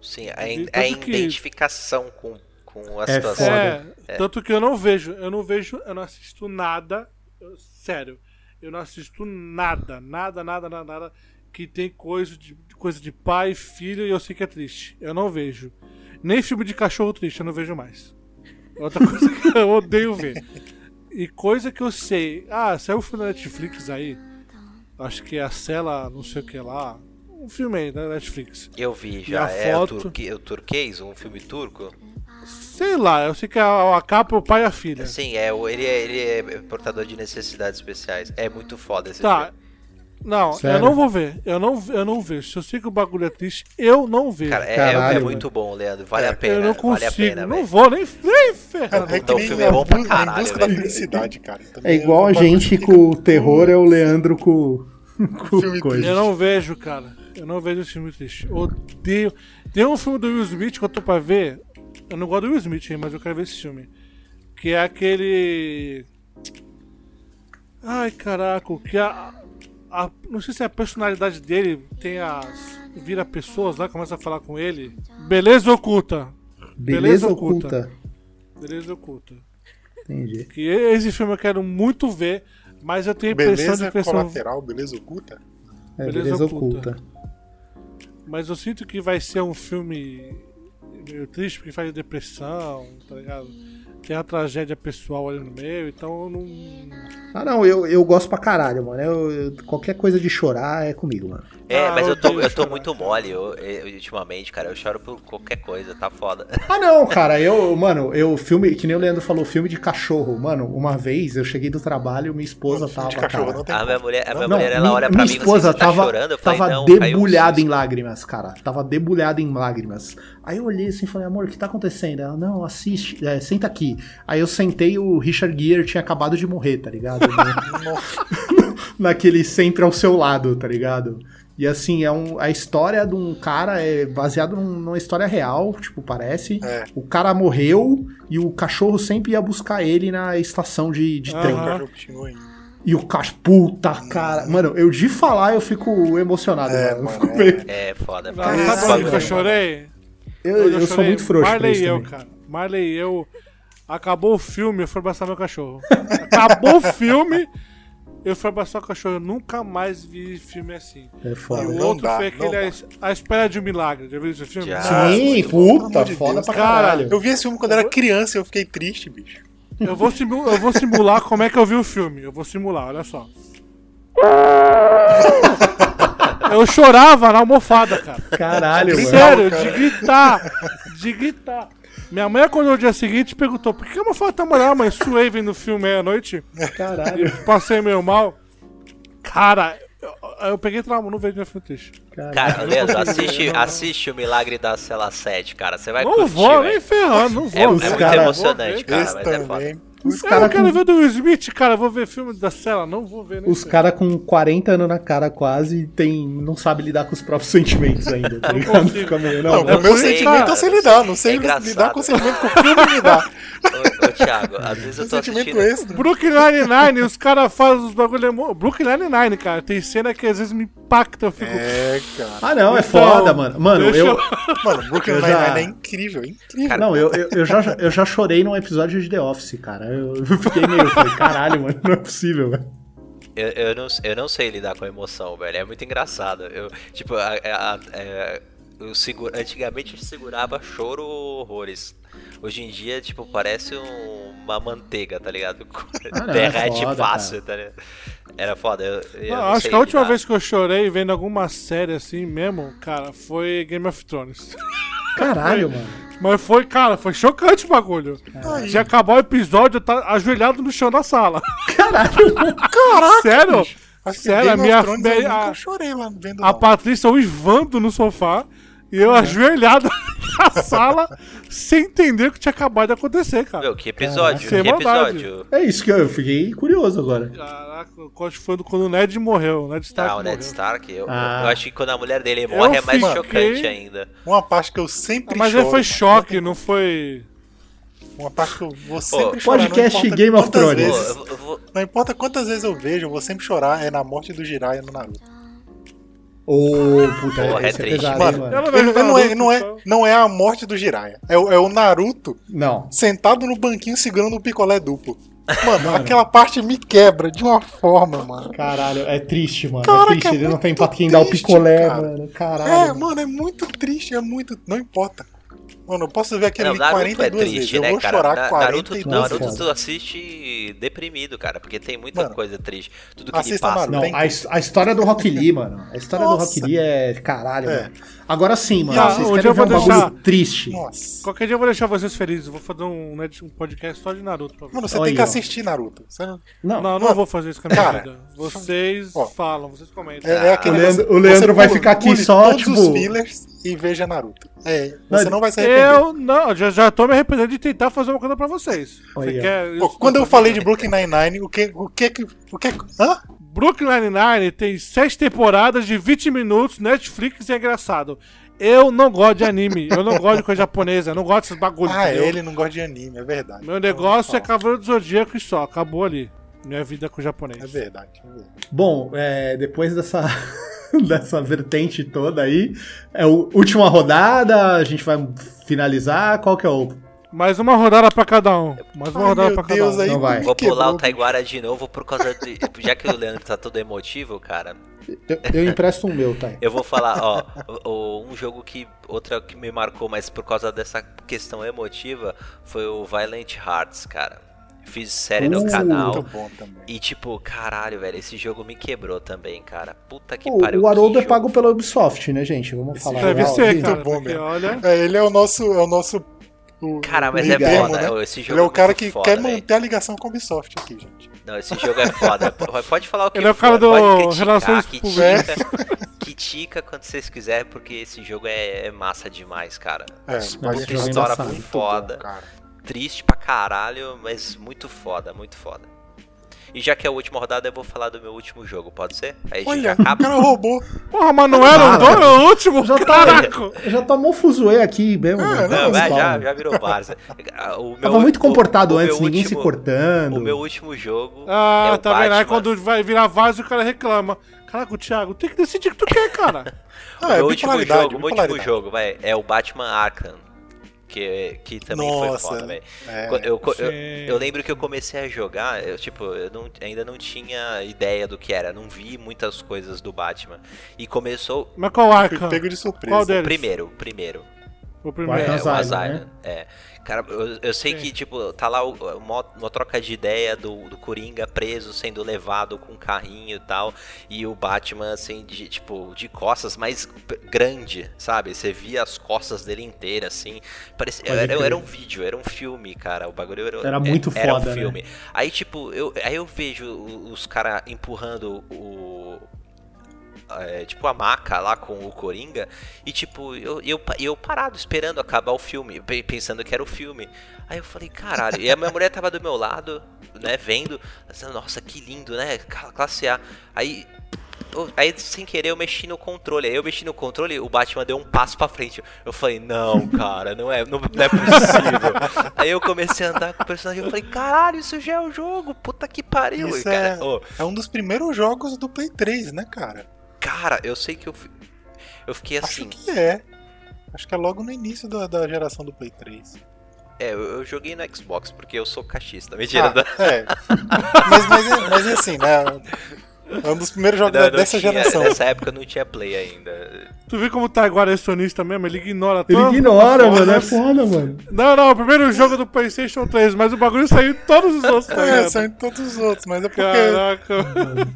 C: Sim, a, in, a identificação que... com, com a é situação.
B: É, é, tanto que eu não vejo, eu não vejo, eu não assisto nada, eu, sério, eu não assisto nada, nada, nada, nada, nada que tem coisa de, coisa de pai, filho e eu sei que é triste. Eu não vejo. Nem filme de cachorro triste eu não vejo mais. Outra coisa que eu odeio ver. E coisa que eu sei. Ah, saiu um filme da Netflix aí. Acho que é a Cela, não sei o que lá. Um filme aí da Netflix.
C: Eu vi já. é foto... o, turque... o turquês? Um filme turco?
B: Sei lá, eu sei que a, a capa é o pai e a filha.
C: Sim, é, ele, é, ele é portador de necessidades especiais. É muito foda esse
B: tá. filme. Não, Sério? eu não vou ver. Eu não, eu não vejo. Se eu sei que o bagulho é triste, eu não vejo.
C: Cara, é, Caralho, é muito bom, Leandro. Vale é, a pena.
B: Eu não consigo.
C: Vale a pena,
B: não vou nem, nem
D: ferrar. É, então, o filme é bom pra caralho. Busca da felicidade, cara.
E: Também é igual a gente com o terror, é o Leandro com, com
B: filme coisa. Eu não vejo, cara. Eu não vejo esse filme triste. Odeio. Tem um filme do Will Smith que eu tô pra ver. Eu não gosto do Will Smith, mas eu quero ver esse filme. Que é aquele. Ai, caraca, que a, a, não sei se é a personalidade dele tem as. vira pessoas lá, começa a falar com ele. Beleza oculta.
E: Beleza, Beleza oculta. oculta.
B: Beleza oculta.
E: Entendi.
B: Que esse filme eu quero muito ver, mas eu tenho a impressão
D: beleza
B: de que
D: pessoa... colateral, beleza oculta?
E: É, beleza, beleza oculta. oculta.
B: Mas eu sinto que vai ser um filme triste porque faz depressão, tá ligado? Tem a tragédia pessoal ali no meio, então eu não.
E: Ah, não, eu, eu gosto pra caralho, mano. Eu, eu, qualquer coisa de chorar é comigo, mano.
C: É, ah, mas eu, tô, eu tô muito mole eu, eu, ultimamente, cara. Eu choro por qualquer coisa, tá foda.
E: Ah, não, cara. Eu, mano, eu filme, que nem o Leandro falou, filme de cachorro. Mano, uma vez eu cheguei do trabalho, minha esposa não, tava. De cachorro,
C: não tem a minha mulher, a minha não, mulher ela olha pra
E: minha mim esposa tá tava, chorando. Eu falei, tava não, debulhada em lágrimas, cara. Tava debulhada em lágrimas. Aí eu olhei assim e falei, amor, o que tá acontecendo? Ela, não, assiste, é, senta aqui. Aí eu sentei e o Richard Gere tinha acabado de morrer, tá ligado? Naquele sempre ao seu lado, tá ligado? E assim, é um, a história de um cara é baseado num- numa história real, tipo, parece.
D: É.
E: O cara morreu e o cachorro sempre ia buscar ele na estação de, de
B: Ah.
E: trem.
D: O
B: Aham.
D: cachorro continua indo.
E: E o cachorro, puta cara. Mano, eu de falar eu fico emocionado,
D: É,
E: mano. Eu, fico
D: é.
E: meio-
C: É foda.
B: Ah,
C: cara.
D: Esse
B: sabe onde eu chorei?
E: eu, eu sou
B: chorei?
E: muito frouxo pra
B: Marley
E: isso
B: e eu,
E: também.
B: cara. Marley e eu. Acabou o filme, eu fui abraçar meu cachorro. Acabou o filme, eu fui abraçar o cachorro. Eu nunca mais vi filme assim.
E: É
B: E
E: foda.
B: o
D: Não
B: outro
D: dá,
B: foi aquele
D: dá.
B: A Espera de um Milagre. Já viu esse filme?
C: Já.
E: Sim, puta,
D: de
E: foda
D: Deus.
E: pra
B: Cara,
E: caralho.
D: Eu vi esse filme quando era criança e eu fiquei triste, bicho.
B: Eu vou, simu- eu vou simular como é que eu vi o filme. Eu vou simular, olha só. Eu chorava na almofada, cara.
E: Caralho, mano.
B: Sério,
D: cara.
B: de gritar. De gritar. Minha mãe acordou no dia seguinte e perguntou: por que a almofada tá molhada, mãe? Suei vendo o filme meia-noite.
E: Caralho.
B: Passei meio mal. Cara, eu, eu peguei trauma, não vejo meu filme triste.
C: Cara, Leandro, assiste, assiste o Milagre da Cela 7, cara. Você vai
B: Não
C: curtir,
B: vou, nem
C: velho.
B: ferrando, não vou.
C: É, é
B: velho.
C: muito
E: cara-
C: emocionante,
B: Vou
C: cara, mas é foda.
E: Os
B: Eu
E: caras
B: quero
E: com,
B: ver do Will Smith, cara. Vou ver filme da Cela, não vou ver nem
E: os
B: ferrando.
E: cara com 40 anos na cara quase tem, não sabe lidar com os próprios sentimentos ainda, tá ligado? Fica meio,
D: Não,
E: não,
B: é
D: o meu
B: por isso,
D: sentimento
B: cara.
D: eu sei lidar. Não sei
C: É
D: lidar com o sentimento que o filme me dá.
C: Ô, Thiago, às vezes eu tô
D: sentimento
C: assistindo...
D: extra.
B: Brooklyn Nine-Nine, os caras fazem os bagulho. emo- Brooklyn Nine-Nine, cara, tem cena que às vezes me impacta. Eu fico.
D: É, cara.
E: Ah, não, é
B: Então,
E: foda, mano. Mano,
B: deixa
E: eu.
D: Mano, Brooklyn
E: Eu já-
D: Nine-Nine é incrível, é incrível.
C: Cara,
E: Não, eu, eu, eu já, eu já chorei num episódio de The Office, cara. Eu, eu fiquei meio. eu Falei, caralho, mano, não é possível, velho.
C: Eu, eu, não, eu não sei lidar com a emoção, velho. É muito engraçado. Eu, tipo, a, a- a- é, eu seguro, antigamente eu segurava choro horrores. Hoje em dia, tipo, parece um- uma manteiga, tá ligado?
E: Ah, não, é
C: Derrete
E: foda,
C: fácil, tá ligado? Era foda. Eu, eu
B: Não,
C: não
B: acho que a última vez que eu chorei vendo alguma série assim mesmo, cara, foi Game of Thrones.
E: Caralho, mano.
B: Mas foi, cara, foi chocante o bagulho.
D: Aí.
B: Já acabou o episódio, eu tá ajoelhado no chão da sala.
E: Caralho,
D: Caraca,
B: Sério? Sério, a minha-
D: Thrones
B: minha-
D: eu nunca
B: a-
D: chorei lá vendo
B: A
D: não.
B: Patrícia uivando no sofá e eu ajoelhado na sala sem entender o que tinha acabado de acontecer, cara.
C: Meu, que episódio?
B: Sem
C: que
B: maldade.
C: episódio?
E: É isso que eu, fiquei curioso agora.
B: Caraca, foi quando o Ned morreu. O Ned Stark
C: Ah, o Ned
B: morreu.
C: Stark. Eu,
E: Ah.
C: eu acho que quando a mulher dele morre é mais
B: fiquei-
C: chocante ainda.
D: Uma parte que eu sempre
B: Mas
D: choro.
B: aí foi
D: mano.
B: choque, não foi.
D: Uma parte que eu vou sempre chorar.
E: podcast
D: não importa
E: Game of
D: quantas
E: Thrones.
C: Pô,
D: vezes-
C: eu, eu vou,
D: Não importa quantas vezes eu vejo, eu vou sempre chorar. É na morte do Jiraiya no Naruto.
E: Ô, puta,
C: Porra, é
E: é
C: triste.
E: pesado,
D: Mano,
E: mano.
B: não
D: não, é, não, é, não é a morte do Jiraiya. É, o- é o Naruto
E: Não.
D: sentado no banquinho segurando o picolé duplo. Mano, aquela parte me quebra de uma forma, mano.
E: Caralho, é triste, mano.
D: Caraca,
E: é triste.
D: é
E: Ele não tem pra quem dar o picolé,
D: cara.
E: mano.
D: É,
E: Caralho.
D: mano, é muito triste, é muito. Não importa. Mano, eu posso ver aquele
C: Não,
D: ali
C: Naruto
D: 42
C: é
D: vezes.
C: triste,
D: Eu
C: né,
D: vou
C: cara?
D: chorar
C: Na-
D: 42
C: Naruto, Naruto
D: vezes.
C: tu assiste deprimido, cara, porque tem muita
D: Mano,
C: coisa triste. Tudo que ele
D: assista
C: passa.
D: Naruto.
E: Não, a, a história do Rock Lee, mano. A história do
D: Nossa.
E: Rock Lee é caralho,
D: É.
E: mano. Agora sim, mano.
B: Ah,
E: vocês
B: hoje
E: querem
B: eu
E: ver um
B: vou
E: bagulho
B: deixar-
E: triste.
D: Nossa.
B: Qualquer dia eu vou deixar vocês felizes. Eu vou fazer um, Ned- um podcast só de Naruto pra vocês.
D: Mano, você
E: Olha
D: tem que
E: ó.
D: assistir Naruto. Você não-
E: Não,
B: Não, não vou fazer isso com a minha
D: cara,
B: vida. Vocês
D: ó,
B: falam, vocês comentam.
D: É, é aquele
E: O Leandro- o Leandro vai
D: pula-
E: ficar aqui só,
D: todos
E: tipo-
D: os fillers e veja Naruto. É, você
E: Não,
D: não vai se arrepender.
B: Eu não, já, já tô me arrependendo de tentar fazer uma coisa pra vocês.
E: Olha.
B: Você quer
D: Pô, quando eu falei de Brooklyn Nine-Nine, o que o que que o que hã?
B: Brooklyn Nine-Nine tem sete temporadas de 20 minutos, Netflix é engraçado. Eu não gosto de anime, eu não gosto de coisa japonesa, eu não gosto desses bagulhos.
D: Ah,
B: entendeu?
D: ele não gosta de anime, é verdade.
B: Meu negócio é
D: Não,
B: Cavaleiro do Zodíaco e só, acabou ali. Minha vida com o japonês.
D: É verdade. é verdade.
E: Bom, é, depois dessa, dessa vertente toda aí, é a última rodada, a gente vai finalizar. Qual que é o.
B: Mais uma rodada pra cada um. Mais uma
D: Ai,
B: rodada pra cada
D: Deus,
B: um.
D: aí
E: Não vai.
C: Vou pular o Taiguara de novo por causa de. Já que o Leandro tá todo emotivo, cara.
E: Eu, eu empresto um meu, tá?
C: Eu vou falar, ó, o- o- um jogo que. Outra que me marcou, mas por causa dessa questão emotiva, foi o Violent Hearts, cara. Fiz série no
E: Uh,
C: canal.
D: Muito bom também.
C: E tipo, caralho, velho, esse jogo me quebrou também, cara. Puta que
E: O,
C: pariu.
E: o Haroldo é pago pela Ubisoft, né, gente? Vamos
D: Esse
E: falar.
B: Deve ser, cara.
D: Muito bom mesmo.
B: olha.
D: É, ele é o nosso é o nosso o,
C: Cara, mas é foda.
D: né?
C: Esse jogo
D: Ele é o cara que
C: foda,
D: quer
C: velho.
D: manter a ligação com a Ubisoft aqui, gente.
C: Não, esse jogo é foda. Pode falar o que
B: Ele é o cara do
C: criticar,
B: Relações
C: critica, critica quando vocês quiserem, porque esse jogo é, é massa demais, cara.
D: É, mas
E: esse
C: Puta
E: jogo é
C: história
E: embaçado.
C: foda.
D: cara.
C: Triste pra caralho, mas muito foda, muito foda. E já que é a última rodada, eu vou falar do meu último jogo, pode ser? Aí a gente
D: Olha, o
C: acaba.
D: cara roubou.
B: Porra, mas não era o dono, o último?
E: Já tá,
B: Caraca!
E: já tomou fuzuê aqui mesmo.
D: Ah,
E: né?
C: Não,
D: Não,
C: já, já virou Barça. O meu-
E: Tava muito comportado
C: o- o
E: antes,
C: meu
E: ninguém se
C: último-
E: cortando.
C: O meu último jogo.
B: Ah,
C: é o
B: tá vendo? Aí
C: Batman.
B: quando vai virar vaso, o cara reclama. Caraca, o Thiago, tem que decidir o que tu quer, cara.
C: O
D: Ah, é
C: meu último jogo, o meu último jogo, vai, é o Batman Arkham. Que, que também foi
D: Nossa,
C: foda, velho.
D: é.
C: Eu, eu, eu, lembro que eu comecei a jogar, eu, tipo, eu não- ainda não tinha ideia do que era, não vi muitas coisas do Batman. E começou
B: Mas qual arca?
D: pego de surpresa.
B: Qual
C: o
B: deles?
C: primeiro, o primeiro.
B: O primeiro.
C: É, o
E: Asylum, né?
C: é. Cara, eu, eu sei
B: Sim.
C: que, tipo, tá lá o- uma, uma troca de ideia do, do Coringa preso, sendo levado com um carrinho e tal, e o Batman, assim, de, tipo, de costas, mais p- grande, sabe? Você via as costas dele inteiras, assim. Parecia, era, era um vídeo, era um filme, cara. O bagulho era,
E: Era muito
C: era
E: foda,
C: um
E: né?
C: filme. Aí, tipo, eu, aí eu vejo os caras empurrando o. é, tipo a maca lá com o Coringa e tipo eu, eu, eu parado esperando acabar o filme pe- pensando que era o filme aí eu falei caralho e a minha mulher tava do meu lado né vendo nossa que lindo né Cla- classe A aí Aí, sem querer, eu mexi no controle. Aí eu mexi no controle, o Batman deu um passo pra frente. Eu falei, não, cara, não é, não, não é possível. Aí eu comecei a andar com o personagem. Eu falei, caralho, isso já é o jogo. Puta que pariu.
D: Isso
C: cara,
D: é-
C: ô,
D: É um dos primeiros jogos do Play 3, né, cara?
C: Cara, eu sei que eu, fi- eu fiquei
D: Acho
C: assim.
D: que é. Acho que é logo no início da, da geração do Play 3.
C: É, eu, eu joguei no Xbox porque eu sou cachista. Mentira,
D: Ah, é. Mas, mas, é, mas é assim, né? É um dos primeiros jogos
C: não,
D: da-
C: não
D: dessa
C: tinha-
D: geração.
C: Nessa época não tinha Play ainda.
B: Tu viu como tá guarda-sonista mesmo? Ele ignora
E: Ele
B: todas-
E: ignora, mano. É foda, mano.
B: Não, não, o primeiro jogo do PlayStation 3, mas o bagulho saiu em todos os outros, tá
D: É, são em todos os outros, mas é porque.
B: Caraca.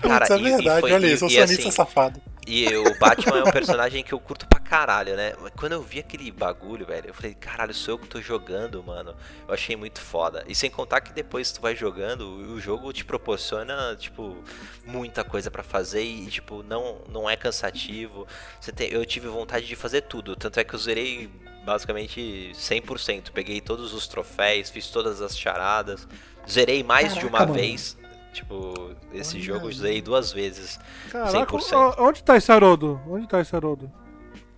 C: Cara,
D: Putz, é
C: e- e
D: verdade,
C: foi-
D: olha
C: e-
D: aí, sou
C: e
D: sonista
C: assim,
D: safado.
C: E o Batman é um personagem que eu curto pra caralho, né? Mas Quando eu vi aquele bagulho, velho, eu falei, caralho, sou eu que tô jogando, mano. Eu achei muito foda. E sem contar que depois tu vai jogando, o jogo te proporciona, tipo, muita coisa pra fazer e, tipo, não, não é cansativo. Você tem, eu tive vontade de fazer tudo. Tanto é que eu zerei basicamente 100%. Peguei todos os troféus, fiz todas as charadas. Zerei mais de
E: Caraca,
C: uma
E: mano.
C: vez. Tipo, esse
D: Olha
C: jogo eu
D: aí.
C: zerei duas vezes.
B: Caraca,
C: 100%.
B: o- onde tá esse Haroldo? Onde tá esse Haroldo?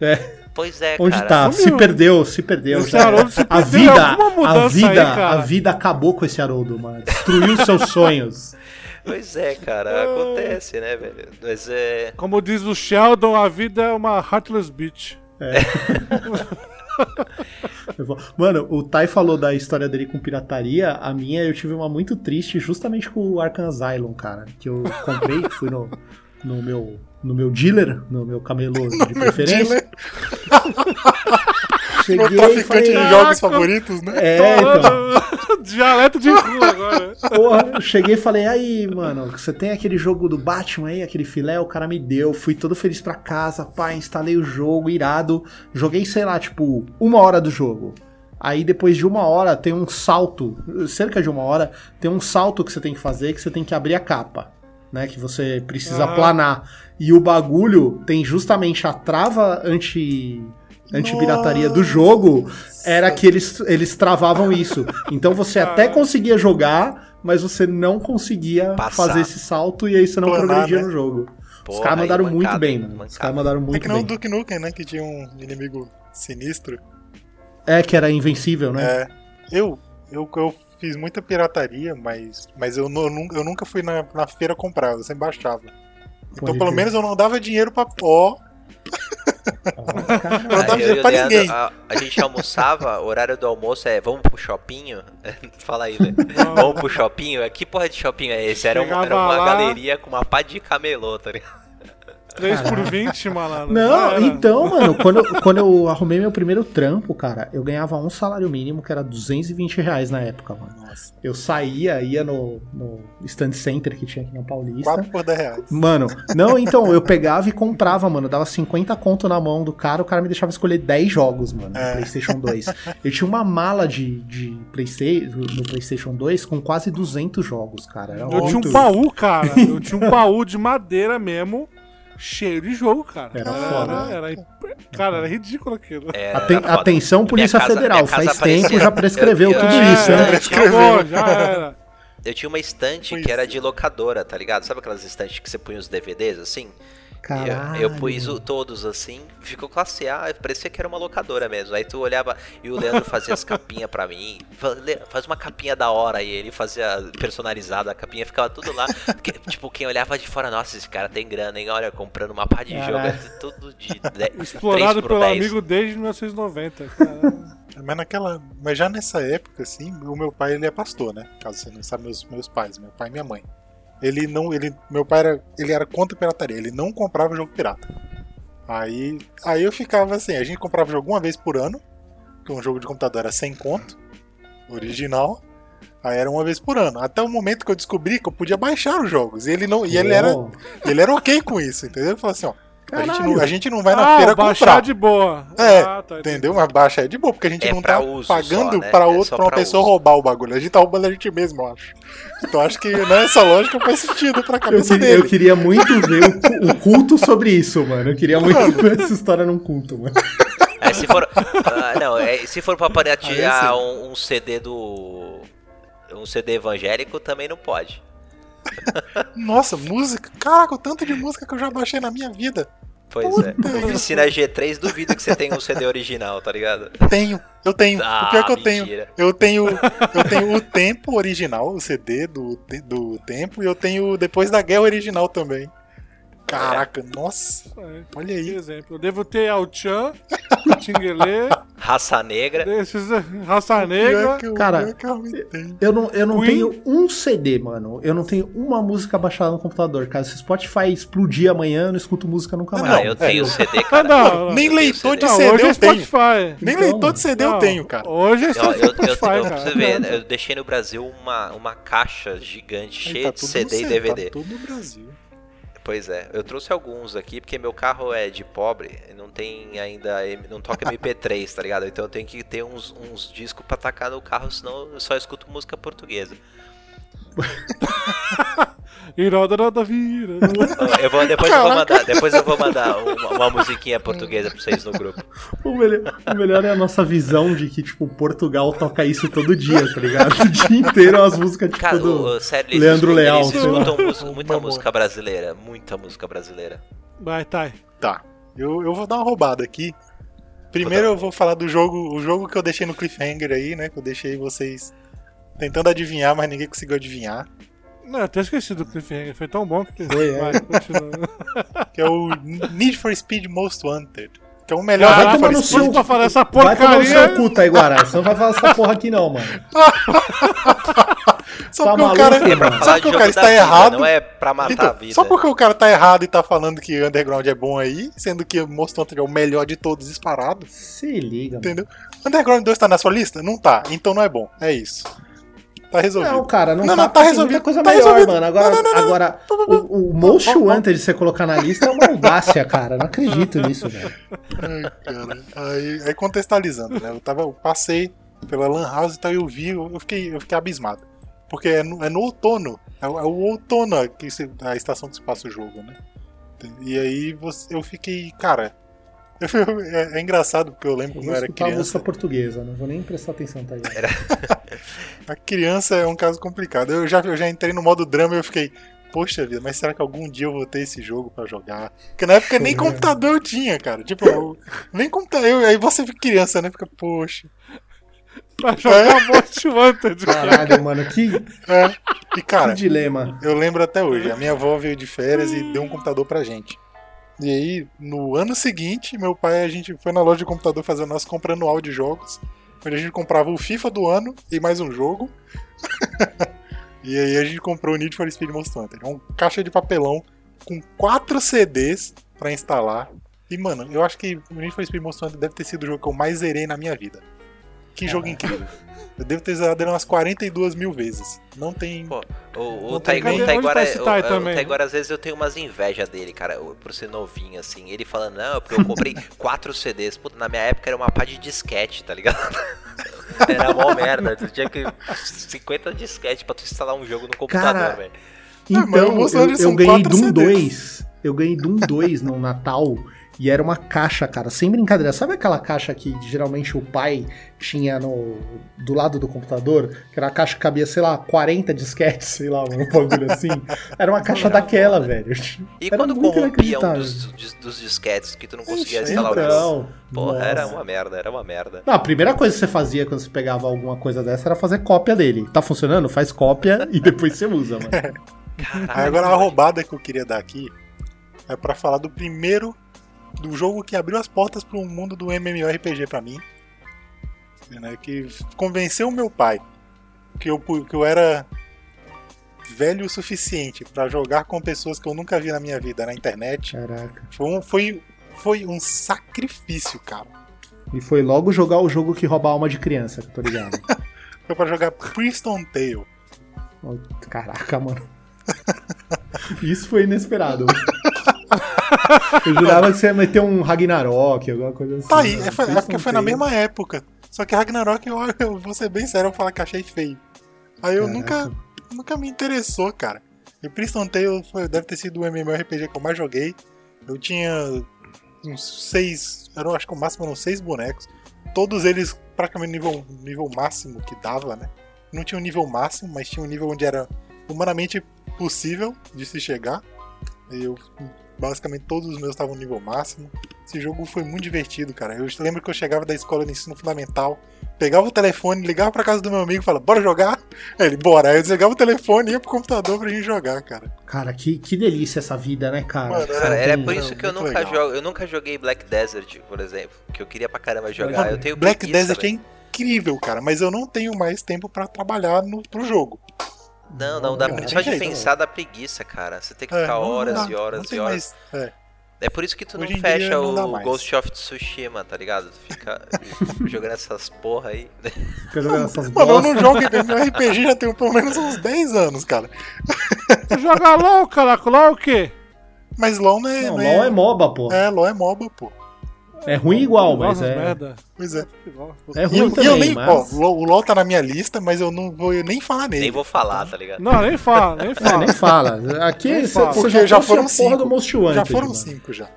E: É.
C: Pois é,
E: Onde
C: cara.
E: tá?
B: sumiu.
E: Se perdeu, se perdeu.
B: Esse. Haroldo se
E: A
B: perdeu,
E: vida,
B: alguma
E: a vida,
B: aí,
E: a vida acabou com esse Haroldo, mano. Destruiu seus sonhos.
C: Pois é, cara, acontece, né, velho? Mas é.
B: Como diz o Sheldon, a vida é uma heartless bitch.
E: Vou- Mano, o Tai falou da história dele com pirataria. A minha eu tive uma muito triste justamente com o Arkham Asylum, cara. Que eu comprei, fui no, no meu no meu dealer, no meu camelô de preferência.
D: Dealer,
E: Cheguei
D: o
E: e
D: traficante
E: falei,
D: de jogos favoritos, né?
E: é, então.
B: Dialeto de rua agora.
E: Porra, eu cheguei e falei, aí, mano, você tem aquele jogo do Batman aí, aquele filé, o cara me deu, fui todo feliz pra casa, pá, instalei o jogo, irado, joguei, sei lá, tipo, uma hora do jogo. Aí depois de uma hora tem um salto, cerca de uma hora, tem um salto que você tem que fazer, que você tem que abrir a capa, né, que você precisa
B: Ah.
E: planar. E o bagulho tem justamente a trava anti... Anti-pirataria do jogo era que eles, eles travavam isso. Então você até conseguia jogar, mas você não conseguia
C: Passar.
E: fazer esse salto e aí você não
D: Planar,
E: progredia
D: né?
E: no jogo. Os caras mandaram muito bem, mano. Os caras mandaram
D: É
E: muito
D: que não o
E: bem.
D: Duke Nukem, né? Que tinha um inimigo sinistro.
E: É, que era invencível, né?
D: É. Eu, eu, eu fiz muita pirataria, mas, mas eu, nu- eu nunca, eu nunca fui na, na feira comprar, eu sempre baixava. Então
E: Pode
D: pelo menos eu não dava dinheiro pra pó.
E: Ah, caralho.
D: Não
C: Aí
D: dinheiro pra
C: Leandro,
D: ninguém.
C: A, a gente almoçava, o horário do almoço é vamos pro shopping? Fala aí, né? Vamos pro shopping? Que porra de shopping é esse? Era, uma, era uma
B: lá-
C: galeria com uma pá de camelô, tá ligado?
B: 3 por 20, malandro.
E: Não,
B: era.
E: então, mano, quando, eu- quando eu arrumei meu primeiro trampo, cara, eu ganhava um salário mínimo, que era 220 reais na época, mano.
D: Nossa,
E: Eu saía, ia no, no stand center que tinha aqui na Paulista.
D: 4 por 10 reais.
E: Mano, não, então, eu pegava e comprava, mano. Dava 50 conto na mão do cara, o cara me deixava escolher 10 jogos, mano, no
D: É.
E: PlayStation 2. Eu tinha uma mala de, de PlayStation, no PlayStation 2 com quase 200 jogos, cara. Era
B: Eu tinha
E: muito-
B: um baú, cara. Eu tinha um baú de madeira mesmo, cheio de jogo, cara.
E: Era foda.
B: Era, era- cara, era ridículo aquilo.
C: Era
E: Aten-
C: foda.
E: atenção, Polícia
C: casa-
E: Federal. Faz tempo já prescreveu
C: Eu- eu
E: tudo isso, né?
C: eu tinha
B: acabou, já era.
C: eu tinha uma estante
D: Pois
C: que era
D: é.
C: de locadora, tá ligado? Sabe aquelas estantes que você põe os DVDs assim?
E: Caralho.
C: Eu, eu pus o- todos assim, ficou classe A, parecia que era uma locadora mesmo. Aí tu olhava e o Leandro fazia as capinhas pra mim. Faz uma capinha da hora e ele fazia personalizada, a capinha ficava tudo lá. Que- tipo, quem olhava de fora, nossa, esse cara tem grana, hein? Olha, comprando uma pá de jogo,
E: Caralho.
C: é tudo de de-
B: Explorado
C: 3 por
B: pelo
C: 10.
B: amigo desde 1990. Caralho.
D: Mas naquela. Mas já nessa época, assim, o meu pai ele é pastor, né? Caso você não sabe, meus, meus pais, meu pai e minha mãe. Ele não. Ele, meu pai era, ele era contra a pirataria, ele não comprava jogo pirata. Aí, aí eu ficava assim, a gente comprava jogo uma vez por ano, que um jogo de computador era 100 conto, original. Aí era uma vez por ano. Até o momento que eu descobri que eu podia baixar os jogos. E ele não. E ele era,
E: Pô,
D: ele era ok com isso, entendeu? Ele falou assim, ó. A gente, não, a gente não vai na
B: ah,
D: feira
B: baixar
D: comprar.
B: de boa.
D: É,
B: Ah, tá,
D: Entendeu? Mas baixa é de boa, porque a gente
C: É
D: não tá pagando
C: só, né?
D: pra
C: É
D: outro,
C: só
D: pra uma
C: pra
D: pessoa
C: uso.
D: roubar o bagulho. A gente tá roubando a gente mesmo, eu acho. Então acho que nessa lógica faz sentido pra
E: Eu,
D: cabeça
E: eu
D: dele.
E: queria muito ver o, o culto sobre isso, mano. Eu queria muito ver essa história num culto, mano.
C: É, se for. ah, não, é, se for pra
D: Aí
C: piratear
D: sim.
C: um, um CD do. Um CD evangélico, também não pode.
D: Nossa, música. Caraca, o tanto de música que eu já baixei na minha vida.
C: Pois é. Oficina G3, duvido que você tenha um CD original, tá ligado?
D: Tenho, eu tenho.
C: Ah,
D: o pior que eu tenho. Eu tenho, eu tenho o tempo original, o CD do, do tempo, e eu tenho depois da guerra original também. Caraca, nossa,
B: É,
D: olha aí.
B: exemplo. Eu devo ter Al-Chan, Tinguele,
C: Raça Negra.
B: desses Raça Negra.
D: que eu,
E: Cara,
D: que eu.
E: Eu não, eu não
B: Queen.
E: tenho um CD, mano. Eu não tenho uma música baixada no computador, cara. Se o Spotify explodir amanhã, eu não escuto música nunca
D: Não,
E: mais.
C: Ah, eu
D: é.
C: tenho CD,
B: Ah,
C: cara.
B: não, não.
D: Nem
C: eu tenho
D: leitor de
C: CD.
B: Não, é
D: eu tenho.
B: Spotify.
D: Nem
E: Então,
D: leitor de CD eu
B: Não,
D: tenho, cara.
B: Hoje é
C: Eu,
B: só
C: eu, eu,
B: Spotify,
C: eu, pra
B: cara.
C: ver, eu deixei no Brasil uma, uma caixa gigante
D: Aí
C: cheia
D: tá
C: de CD e DVD.
D: Tá tudo no Brasil.
C: Pois é, eu trouxe alguns aqui porque meu carro é de pobre, e não tem ainda, não toca MP3, tá ligado? Então eu tenho que ter uns, uns discos pra tacar no carro, senão eu só escuto música portuguesa.
B: Roda, roda, vira.
C: Eu vou, depois, eu vou mandar, depois eu vou mandar uma, uma musiquinha portuguesa pra vocês no grupo.
E: O melhor, o melhor é a nossa visão de que, tipo, Portugal toca isso todo dia, tá ligado? O dia inteiro as músicas, tipo,
C: Cara,
E: do...
C: o, sério, eles
E: Leandro
C: escutam,
E: Leal,
C: eles escutam música- muita música brasileira, muita música brasileira.
B: Vai, Thay.
D: Tá. Eu, eu vou dar uma roubada aqui. Primeiro eu vou falar do jogo, o jogo que eu deixei no cliffhanger aí, né? Que eu deixei vocês tentando adivinhar, mas ninguém conseguiu adivinhar.
B: Não, eu até esqueci do Cliffhanger. Foi tão bom que.
E: Foi, é.
B: Vai, continua.
D: Que é o Need for Speed Most Wanted. Que é o melhor
E: Vai
B: Caraca,
E: tomar no seu
B: pra falar essa
E: Vai tomar no seu
B: porcaria.
E: cu, Taiguara. Você não vai falar essa porra aqui não, mano.
D: Só
E: Tá
D: porque o
E: maluco,
D: cara,
E: mano?
D: Só porque o cara está
C: vida,
D: errado.
C: Não é pra matar a
D: Então,
C: vida.
D: só porque o cara tá errado e tá falando que Underground é bom aí, sendo que Most Wanted é o melhor de todos disparado,
E: Se liga, mano.
D: entendeu? Underground 2 tá na sua lista? Não tá, então não é bom. É isso. Tá resolvido.
E: Não, cara, não,
D: Não,
E: tá,
D: não, tá resolvido,
E: muita coisa
D: tá
E: melhor,
D: resolvido.
E: mano. Agora,
D: Não, não, não, não.
E: agora o, o Most Wanted você colocar na lista é uma audácia, cara. Não acredito nisso, velho.
D: Ai, cara. Aí, aí contextualizando, né? Eu, tava, eu passei pela Lan House e tal, eu vi, eu fiquei, eu fiquei abismado. Porque é no, é no outono. É, o- é o outono que se- a estação que se passa o jogo, né? E aí você, eu fiquei, cara. é, é engraçado porque eu lembro
E: Eu
D: quando eu era
E: escutar a música
D: criança.
E: portuguesa, não vou nem prestar atenção, tá ligado?
D: A criança é um caso complicado. Eu já, eu já entrei no modo drama e eu fiquei. Poxa vida, mas será que algum dia eu vou ter esse jogo pra jogar? Porque na época nem
E: Porra.
D: computador eu tinha, cara. Tipo, eu- nem computador. eu- Aí você fica criança, né? Fica, poxa.
B: Vai jogar Most Wanted. cara.
E: Caralho, mano, que,
D: É. E cara,
E: que dilema.
D: eu lembro até hoje. A minha avó veio de férias e deu um computador pra gente. E aí, no ano seguinte, meu pai, a gente foi na loja de computador fazer a nossa compra anual de jogos. Onde a gente comprava o FIFA do ano e mais um jogo. e aí a gente comprou o Need for Speed Most Wanted. É uma caixa de papelão com quatro CDs pra instalar. E, mano, eu acho que o Need for Speed Most Wanted deve ter sido o jogo que eu mais zerei na minha vida. Que jogo incrível. Eu devo ter zerado ele umas 42 mil vezes. Não tem.
C: Pô, O, o,
D: Não
C: Tai-
D: tem
C: o
D: nem-
C: Taiguara,
B: tá
C: o- o? Taiguara, às vezes eu tenho umas inveja dele, cara, por ser novinho, assim. Ele falando, não, porque eu comprei quatro CDs. Puta, na minha época era uma pá de disquete, tá ligado? Era mó merda. Tu tinha que. 50 disquete pra tu instalar um jogo no computador,
E: Cara,
C: velho.
E: Então, eu, eu
D: são
E: ganhei Doom
D: CDs.
E: 2. Eu ganhei Doom 2 no Natal. E era uma caixa, cara, sem brincadeira. Sabe aquela caixa que geralmente o pai tinha no, do lado do computador? Que era uma caixa que cabia, sei lá, 40 disquetes, sei lá, um bagulho assim. Era uma caixa daquela, velho.
C: E
E: Era
C: quando corrompia um dos, dos, dos disquetes que tu não conseguia
D: Ixi,
C: instalar o?
E: Então,
C: Porra, era uma merda, era uma merda.
E: Não, a primeira coisa que você fazia quando você pegava alguma coisa dessa era fazer cópia dele. Tá funcionando? Faz cópia e depois você usa, mano.
C: Caralho.
D: Aí agora a roubada que eu queria dar aqui é pra falar do primeiro do jogo que abriu as portas pro mundo do MMORPG pra mim, né, que convenceu o meu pai que eu que eu era velho o suficiente pra jogar com pessoas que eu nunca vi na minha vida na internet.
E: Caraca.
D: Foi um, foi, foi um sacrifício, cara.
E: E foi logo jogar o jogo que rouba a alma de criança, tô ligado.
D: Foi pra jogar Priston Tale.
E: Caraca, mano. Isso foi inesperado. Eu jurava que você ia meter um Ragnarok, alguma coisa assim.
D: Tá aí,
E: mano.
D: é, foi- é porque foi na mesma época. Só que Ragnarok, eu, eu vou ser bem sério, eu vou falar que achei feio. Aí eu
E: Caraca.
D: nunca, nunca me interessou, cara. E Priston Tale foi, deve ter sido o MMORPG que eu mais joguei. Eu tinha uns seis, eu acho que o máximo eram seis bonecos. Todos eles praticamente nível, nível máximo que dava, né? Não tinha um nível máximo, mas tinha um nível onde era humanamente possível de se chegar. Eu, basicamente todos os meus estavam no nível máximo. Esse jogo foi muito divertido, cara. Eu lembro que eu chegava da escola de ensino fundamental, pegava o telefone, ligava pra casa do meu amigo e falava, bora jogar? Aí ele, bora. Aí eu desligava o telefone e ia pro computador pra gente jogar, cara.
E: Cara, que, que delícia essa vida, né, cara?
D: Mano,
C: Cara, era por isso que eu nunca,
D: legal.
C: jogo, eu nunca joguei Black Desert, por exemplo. Que eu queria pra caramba jogar. Eu tenho
D: Black
C: preguiça,
D: Desert é incrível, cara, mas eu não tenho mais tempo pra trabalhar no, pro jogo.
C: Não, não, dá,
D: Não,
C: só de
D: jeito,
C: pensar dá preguiça, cara. Você tem que
D: É,
C: ficar
D: não- não
C: horas
D: dá,
C: e
D: não
C: horas e horas.
D: mais- é.
C: É por isso que tu não
D: Hoje dia
C: fecha
D: não
C: o. Ghost of Tsushima, tá ligado? Tu fica jogando essas porra aí.
E: Fica jogando essas
D: Mano, eu não jogo MMORPG já tem pelo menos uns 10 anos, cara.
B: Tu joga LOL, caraca. LOL é o quê?
D: Mas LoL não é.
E: Não,
D: não
E: LOL é MOBA, pô.
D: É, LoL é MOBA, pô.
E: É ruim igual, mas
B: Nossa,
E: é.
B: merda.
D: Pois é.
E: É
D: E
E: ruim
D: eu, e
E: também,
D: eu nem.
E: mas...
D: Ó, o LoL- tá na minha lista, mas eu não vou nem falar nele.
C: Nem vou falar, tá ligado?
B: Não, nem fala, nem
E: É,
B: fala.
E: nem fala. Aqui você já,
D: já foram cinco.
E: do Most Wanted.
D: Já foram cinco já.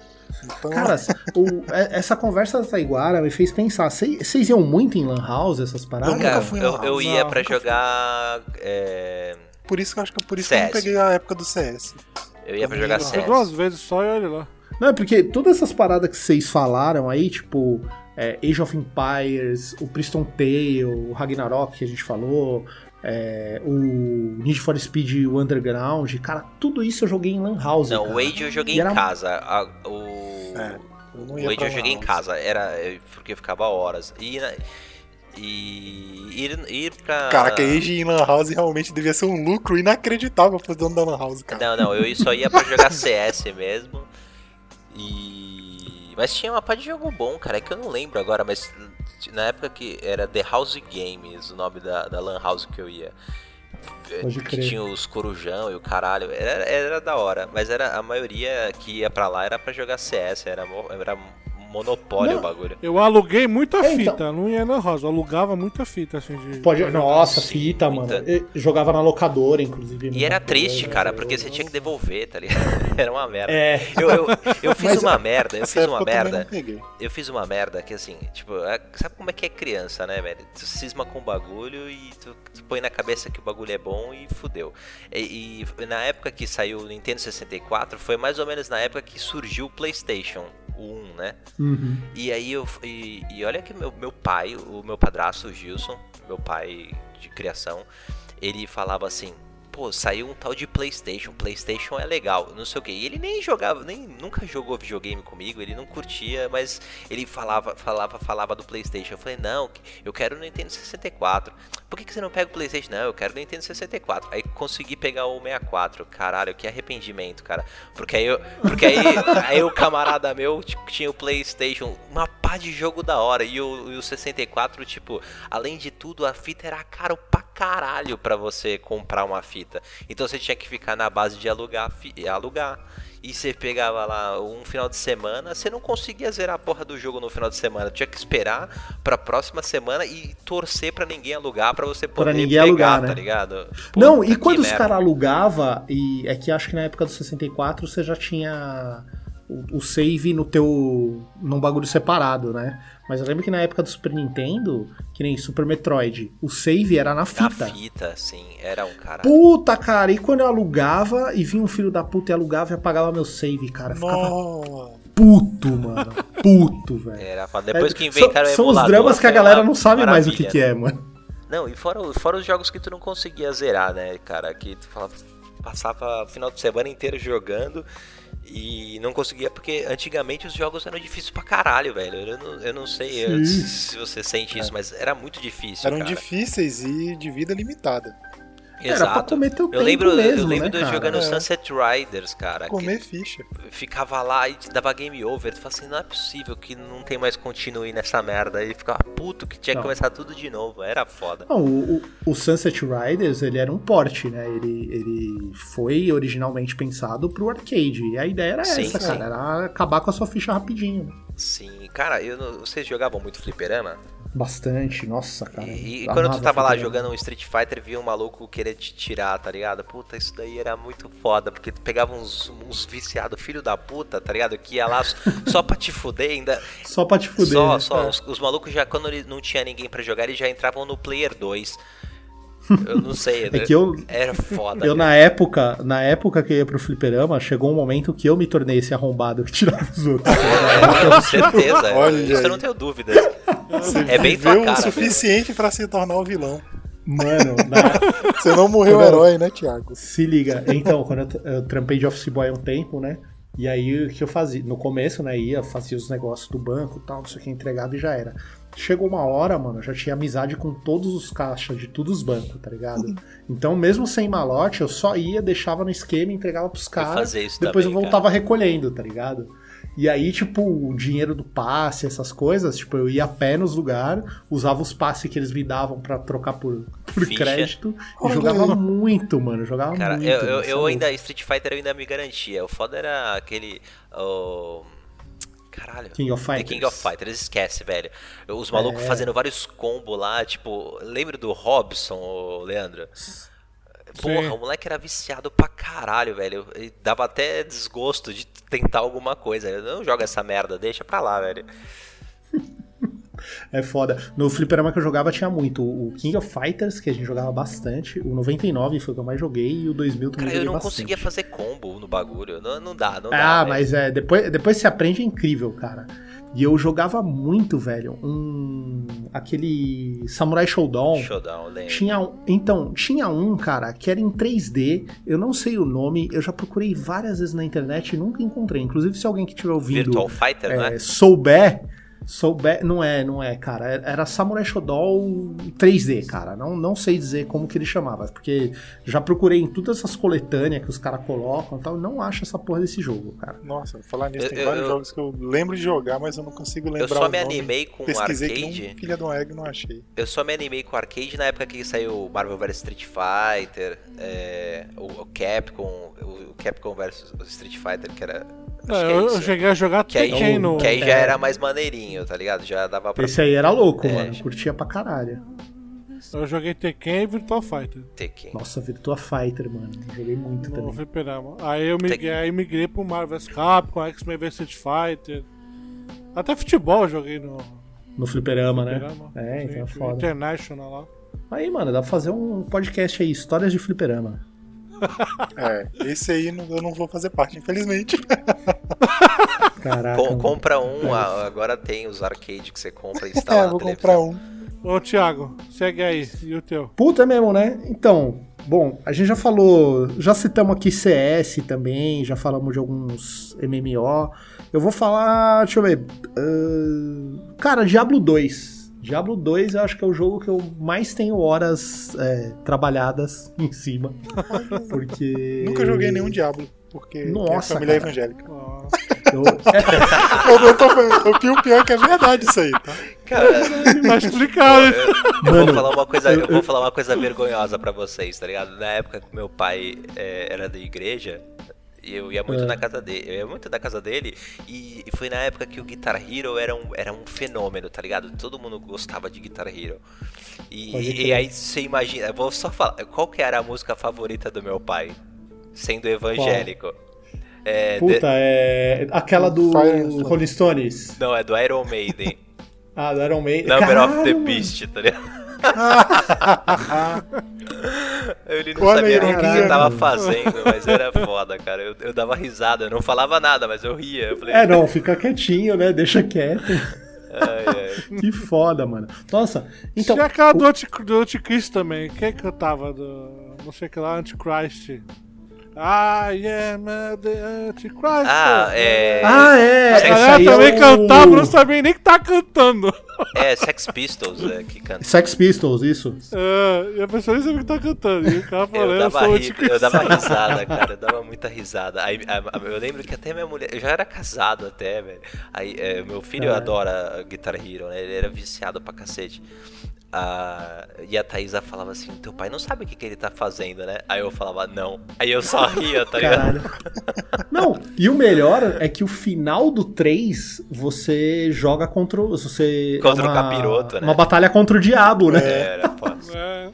D: Então,
E: Cara, o- é- essa conversa da Taiguara me fez pensar. Vocês iam muito em Lan House, essas paradas?
D: Eu nunca fui
C: eu,
D: na
C: eu
D: house.
C: ia pra jogar. é,
D: por isso que eu acho que por isso que eu não peguei a época do CS.
C: Eu ia pra jogar CS.
B: duas vezes só e olha lá.
E: Não, é porque todas essas paradas que vocês falaram aí, tipo é, Age of Empires, o Priston Tale, o Ragnarok que a gente falou, é, o Need for Speed o Underground, cara, tudo isso eu joguei em Lan House.
C: Não,
E: cara.
C: o Age eu joguei
E: E era-
C: em casa. a- o.
D: É, eu não
C: o Age eu joguei em casa. Era. eu- Porque eu ficava horas. E. na- E. Ir, ir pra.
D: Cara, que Age em Lan House realmente devia ser um lucro inacreditável pro dono da Lan House, cara.
C: Não, não, eu só ia pra jogar CS mesmo. E. Mas tinha uma parte de jogo bom, cara. É que eu não lembro agora, mas na época que era The House Games, o nome da, da Lan House que eu ia.
E: Pode
C: que
E: crer.
C: tinha os corujão e o caralho. Era, era da hora. Mas era a maioria que ia pra lá era pra jogar CS. Era, era monopólio
E: Não.
C: o bagulho.
B: Eu aluguei muita
E: É,
B: fita,
E: então.
B: não ia na Rosa, eu alugava muita fita, assim, de...
E: Pode, nossa,
C: Sim,
E: fita, mano. Eu jogava na locadora, inclusive.
C: E era
E: numa
C: triste, cara, porque você tinha que devolver, tá ligado? Era uma merda.
E: É,
C: Eu, eu, eu fiz
E: Mas-
C: uma merda, eu fiz uma merda. Eu fiz uma merda que assim, tipo, é- sabe como é que é criança, né, velho? Tu cisma com o bagulho e tu, tu põe na cabeça que o bagulho é bom e fudeu. E, e na época que saiu o Nintendo 64, foi mais ou menos na época que surgiu o PlayStation, o 1, né?
E: Uhum.
C: E aí eu. E, e olha que meu, meu pai, o meu padrasto, o Gilson, meu pai de criação, ele falava assim. Pô, saiu um tal de Playstation, Playstation é legal, não sei o que. E ele nem jogava, nem nunca jogou videogame comigo, ele não curtia, mas ele falava, falava, falava do Playstation. Eu falei, não, eu quero o Nintendo 64. Por que, que você não pega o Playstation? Não, eu quero o Nintendo 64. Aí consegui pegar o 64. Caralho, que arrependimento, cara. Porque aí, eu, porque aí, aí o camarada meu tinha o Playstation, uma pá de jogo da hora. E o, e o 64, tipo, além de tudo, a fita era caro pra caralho pra você comprar uma fita. Então você tinha que ficar na base de alugar, alugar. E você pegava lá um final de semana, você não conseguia zerar a porra do jogo no final de semana. Tinha que esperar pra próxima semana e torcer pra ninguém alugar pra você poder
E: ninguém
C: pegar,
E: alugar,
C: tá
E: né?
C: ligado?
E: Não,
C: Puta
E: e quando os caras alugavam, e é que acho que na época do 64 você já tinha o, o save no teu. num bagulho separado, né? Mas eu lembro que na época do Super Nintendo, que nem Super Metroid, o save era na fita.
C: Na fita, sim, era um cara.
E: Puta, cara, e quando eu alugava e vinha um filho da puta e alugava e apagava meu save, cara, eu ficava
D: Nossa.
E: puto, mano. Puto, velho.
C: Era. Depois que
E: É,
C: inventaram
E: são,
C: o
E: são os dramas que a galera não sabe mais o que, que é, mano.
C: Não, e fora, o- fora os jogos que tu não conseguia zerar, né, cara? Que tu falava, passava o final de semana inteiro jogando e não conseguia, porque antigamente os jogos eram difíceis pra caralho, velho. Eu não, eu não sei eu- se você sente isso, mas era muito difícil.
D: Eram
C: cara.
D: difíceis e de vida limitada.
E: Era pra
C: Exato.
E: comer teu
C: Eu lembro,
E: mesmo,
C: eu lembro
E: né,
C: de eu jogando
D: É.
C: Sunset Riders, cara. que
D: Comer ficha.
C: ficava lá e dava game over. Tu fala assim, não é possível que não tem mais continue nessa merda. Aí ficava puto que tinha que
E: Não.
C: começar tudo de novo. Era foda.
E: Não, o, o- o Sunset Riders, ele era um porte, né? Ele, ele foi originalmente pensado pro arcade. E a ideia era
C: Sim,
E: essa,
C: sim.
E: cara. Era acabar com a sua ficha rapidinho.
C: Sim, cara, eu vocês jogavam muito fliperama?
E: Bastante, nossa, cara.
C: E, e quando tu tava lá jogando um Street Fighter, via um maluco querer te tirar, tá ligado? Puta, isso daí era muito foda, porque tu pegava uns, uns viciados, filho da puta, tá ligado? Que ia lá só pra te fuder, ainda.
E: Só pra te fuder.
C: só,
E: né?
C: só.
E: É.
C: Os, os malucos já, quando ele não tinha ninguém pra jogar, eles já entravam no Player 2. Eu não sei,
E: É que eu,
C: era foda.
E: eu
C: cara.
E: na época, na época que eu ia pro fliperama, chegou um momento que eu me tornei esse arrombado que tirava os outros.
C: É, com certeza,
D: Olha
C: isso eu não tenho dúvidas.
D: Você
C: É bem tua
D: viveu
C: cara,
D: o suficiente pra se tornar o vilão.
E: Mano, na,
D: Você não morreu
E: Quando
D: herói, né, Thiago?
E: Se liga. Então, quando eu, eu trampei de office boy há um tempo, né? E aí o que eu fazia? No começo, né? Ia, fazia os negócios do banco e tal, não sei o que, entregava e já era. Chegou uma hora, mano, eu já tinha amizade com todos os caixas de todos os bancos, tá ligado? Então, mesmo sem malote, eu só ia, deixava no esquema, entregava pros caras.
C: isso
E: Depois
C: também,
E: eu voltava recolhendo, tá ligado? E aí, tipo, o dinheiro do passe, essas coisas, tipo, eu ia a pé nos lugares, usava os passes que eles me davam pra trocar por, por
C: Ficha.
E: crédito e
D: Olha
E: jogava
D: aí.
E: muito, mano. Jogava
C: Cara,
E: muito.
C: eu, eu, eu
E: sabe?
C: ainda, Street Fighter eu ainda me garantia. O foda era aquele. o Caralho.
E: King of
C: The
E: Fighters.
C: King of Fighters, esquece, velho. Os malucos
E: É.
C: fazendo vários combos lá, tipo, lembra do Robson, ô, Leandro? Porra, o moleque era viciado pra caralho, velho. E dava até desgosto de tentar alguma coisa. Eu não joga essa merda, deixa pra lá, velho.
E: É foda. No fliperama que eu jogava tinha muito. O King of Fighters, que a gente jogava bastante. O 99 foi o que eu mais joguei. E o 2000 também
C: Cara, eu não
E: bastante.
C: conseguia fazer combo no bagulho. Não, não dá, não dá.
E: Ah, mas é, depois, depois você aprende é incrível, cara. E eu jogava muito, velho, um. aquele Samurai Showdown.
C: Showdown, lembro.
E: Tinha um, então, tinha um, cara, que era em 3D, eu não sei o nome, eu já procurei várias vezes na internet e nunca encontrei. Inclusive, se alguém que estiver ouvindo
C: Virtual Fighter,
E: é,
C: não é?
E: souber, souber, não é, não é, cara, era Samurai Shodown 3D, cara, não, não sei dizer como que ele chamava, porque já procurei em todas essas coletâneas que os caras colocam e tal, não acho essa porra desse jogo, cara.
D: Nossa, falar nisso,
C: Eu-
D: tem
C: eu-
D: vários
C: eu-
D: jogos que eu lembro de jogar, mas eu não consigo lembrar
C: Eu só
D: o
C: me
D: nome.
C: animei com o
D: Pesquisei que
C: arcade.
D: não, filha de um egg não achei.
C: Eu só me animei com o arcade na época que saiu Marvel vs Street Fighter, é, o, o Capcom, o Capcom vs Street Fighter, que era. Acho
B: É,
C: que é
B: eu, cheguei a jogar
C: que aí,
B: Tekken no.
C: que aí já
E: é.
C: era mais maneirinho, tá ligado? Já dava pra
E: Esse aí era louco,
C: É,
E: mano,
C: já-
E: curtia pra caralho.
B: Eu joguei Tekken e Virtual Fighter.
C: ter que.
E: Nossa, Virtua Fighter, mano, joguei muito
B: No
E: também.
B: fliperama. Aí eu migrei,
C: Tekken.
B: aí migrei pro Marvel vs Capcom, X-Men vs Street Fighter. Até futebol eu joguei no
E: No fliperama, né?
B: fliperama.
E: É, então é foda.
B: International lá.
E: Aí, mano, dá pra fazer um podcast aí, histórias de fliperama.
D: É, esse aí não- eu não vou fazer parte, infelizmente.
E: Caraca.
C: Com- compra um, a- agora tem os arcade que você compra e
D: É,
C: instala na
D: vou comprar um.
B: Ô, Thiago, segue aí. E o teu?
E: Puta mesmo, né? Então, bom, a gente já falou, já citamos aqui CS também, já falamos de alguns MMO. Eu vou falar, deixa eu ver. ahn, cara, Diablo 2. Diablo 2 eu acho que é o jogo que eu mais tenho horas é, trabalhadas em cima. Porque.
D: Nunca joguei nenhum Diablo, porque minha
E: Nossa,
D: família é
E: cara.
D: evangélica.
B: Nossa.
E: Eu,
D: Eu, eu tô, eu, pior, pior que é verdade isso aí, tá?
C: Cara,
B: Tá explicado.
C: eu, eu
E: Mano,
C: vou falar uma coisa, eu,
E: eu-
C: vou falar uma coisa vergonhosa pra vocês, tá ligado? Na época que meu pai é, era da igreja, eu ia muito
E: É.
C: na casa dele, eu ia muito na casa dele e, e foi na época que o Guitar Hero era um, era um fenômeno, tá ligado? Todo mundo gostava de Guitar Hero. E, e aí você imagina, vou só falar, qual que era a música favorita do meu pai, sendo evangélico? É,
E: Puta, é. Aquela do. Rolling Stones.
C: Não, é do Iron Maiden.
E: Ah, do Iron Maiden.
C: Number of the Beast, tá ligado? Ele não
D: Olha
C: sabia nem o que ele tava fazendo, mas era foda, cara. Eu, eu dava risada, eu não falava nada, mas eu ria. Eu falei,
E: É, não, fica quietinho, né? Deixa quieto.
C: ai, ai.
E: Que foda, mano. Nossa, então.
B: Tinha aquela do, anti, do Anticristo também. Quem cantava do. Não sei o que lá, Antichrist. I am the Antichrist.
C: Ah, é.
E: Ah, é!
B: A galera
E: aí
B: também
E: é o-
B: cantava, não sabia nem que tá cantando.
C: É Sex Pistols é, que canta.
E: Sex Pistols, isso.
B: É, e a pessoa nem sabia que tá cantando. E o cara falou,
C: Eu
B: eu,
C: dava, ri- eu dava risada, cara, eu dava muita risada. Aí, eu lembro que até minha mulher. Eu já era casado até, velho. Aí é, meu filho
E: Caralho.
C: adora Guitar Hero, né? Ele era viciado pra cacete. Ah, e a Thaisa falava assim: Teu pai não sabe o que, que ele tá fazendo, né? Aí eu falava: Não. Aí eu só ria, tá ligado?
E: Caralho. Não, e o melhor é que o final do 3 você joga contra o. Você,
C: Contra
E: é
C: o capiroto, né?
E: Uma batalha contra o Diabo, né?
C: Era, pô.
B: É,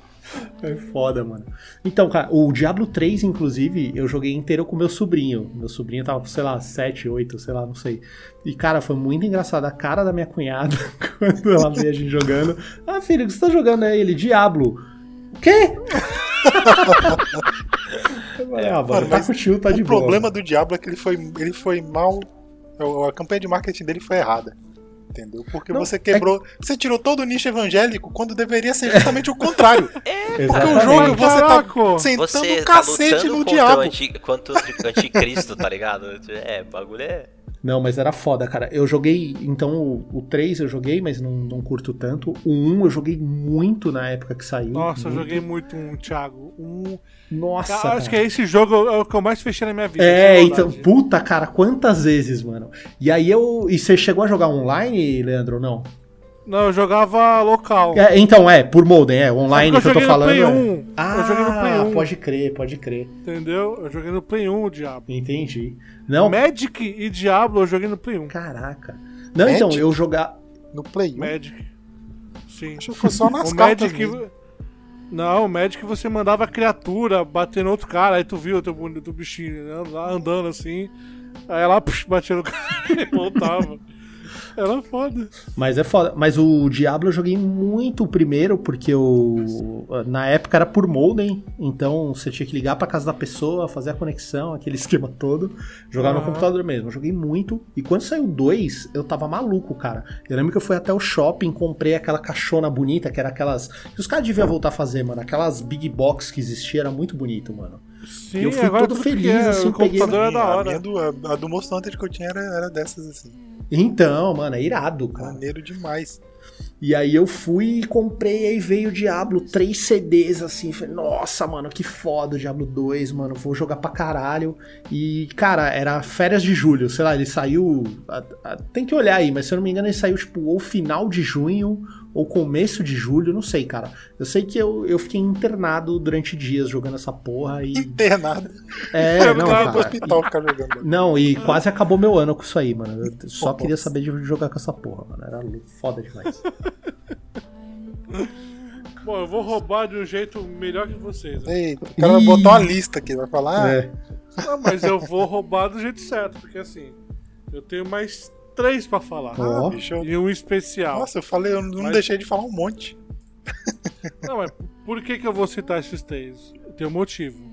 E: É foda, mano. Então, cara, o Diablo 3, inclusive, eu joguei inteiro com meu sobrinho. Meu sobrinho tava sei lá, 7, 8, sei lá, não sei. E, cara, foi muito engraçado a cara da minha cunhada quando ela vê a gente jogando. Ah, filho, o que você tá jogando aí? Ele, Diablo. O quê? Falei, ah, mano, tá com o tio, tá de
D: o
E: boa.
D: problema do Diablo é que ele foi, ele foi mal. A campanha de marketing dele foi errada. Entendeu? Porque
E: Não,
D: você quebrou. Você tirou todo o nicho evangélico quando deveria ser justamente o contrário. Porque o jogo você
B: Caraca.
D: tá sentando
C: Você tá
D: cacete
C: lutando
D: no diabo.
C: o, anti, contra o anticristo, tá ligado? É, o bagulho é.
E: Não, mas era foda, cara. Eu joguei, então, o, o 3 eu joguei, mas não, não curto tanto. O 1 eu joguei muito na época que saiu.
B: Nossa, eu
E: muito.
B: joguei muito um, Thiago. Um.
E: Nossa,
B: Cara, acho que
E: cara.
B: esse jogo é o que eu mais fechei na minha vida.
E: É,
B: sem
E: então, puta, cara, quantas vezes, mano? E aí eu. E você chegou a jogar online, Leandro, ou não?
B: Não, eu jogava local.
E: É, então, é, por modem, é, online
B: É
E: que eu tô
B: eu
E: falando.
B: joguei no
E: é.
B: Play 1.
E: Ah,
B: Eu joguei no Play 1.
E: pode crer, pode crer.
B: Entendeu? Eu joguei no Play 1 o Diablo.
E: Entendi. Não,
B: Magic e Diablo eu joguei no Play 1.
E: caraca. Não, então,
D: Magic?
E: eu jogar.
D: No Play 1.
B: Magic. Sim.
D: Acho que foi só nas
B: o
D: cartas
B: Magic.
D: mesmo.
B: Não, o Magic você mandava a criatura bater no outro cara, aí tu viu o teu, teu bichinho né, lá andando assim. Aí ela pux, batia no cara e voltava. Era foda.
E: Mas é foda. Mas o Diablo eu joguei muito o primeiro, porque eu. Na época era por modem, então você tinha que ligar pra casa da pessoa, fazer a conexão, aquele esquema todo. Jogar no
B: Aham.
E: computador mesmo. Eu joguei muito. E quando saiu o 2, eu tava maluco, cara. Eu lembro que eu fui até o shopping, comprei aquela caixona bonita, que era aquelas. Que os caras deviam voltar a fazer, mano. Aquelas big box que existia, era muito bonito, mano.
B: Sim,
E: Eu fui
B: agora
E: todo feliz,
B: pequeno,
E: assim,
B: o computador
E: peguei-
B: é da
D: a,
B: hora.
D: minha do, a, a do Monster Hunter que eu tinha era, era dessas assim.
E: Então, mano, é irado, cara.
D: Maneiro demais.
E: E aí eu fui e comprei, aí veio o Diablo, três CDs assim, falei, nossa, mano, que foda o Diablo 2, mano, vou jogar pra caralho. E, cara, era férias de julho, sei lá, ele saiu. a- a- tem que olhar aí, mas se eu não me engano, ele saiu, tipo, ou final de junho, ou começo de julho, não sei, cara. Eu sei que eu, eu fiquei internado durante dias jogando essa porra e.
D: Internado.
E: É,
B: Eu
E: não,
B: tava
D: no
E: cara.
D: hospital ficar jogando.
E: Não, e quase acabou meu ano com isso aí, mano. Eu só
D: Pô,
E: queria saber de jogar com essa porra, mano. Era foda demais.
B: Bom, eu vou roubar de um jeito melhor que vocês. né?
D: Eita, o cara vai
E: Ih.
D: botar uma lista aqui, vai falar. ah,
E: É.
B: Não, mas eu vou roubar do jeito certo, porque assim, eu tenho mais três pra falar.
E: Ó.
D: bicho, eu-
B: E um especial.
D: Nossa, eu falei, eu não
B: Mas-
D: deixei de falar um monte.
B: Não, mas por que, que eu vou citar esses três? Tem um motivo.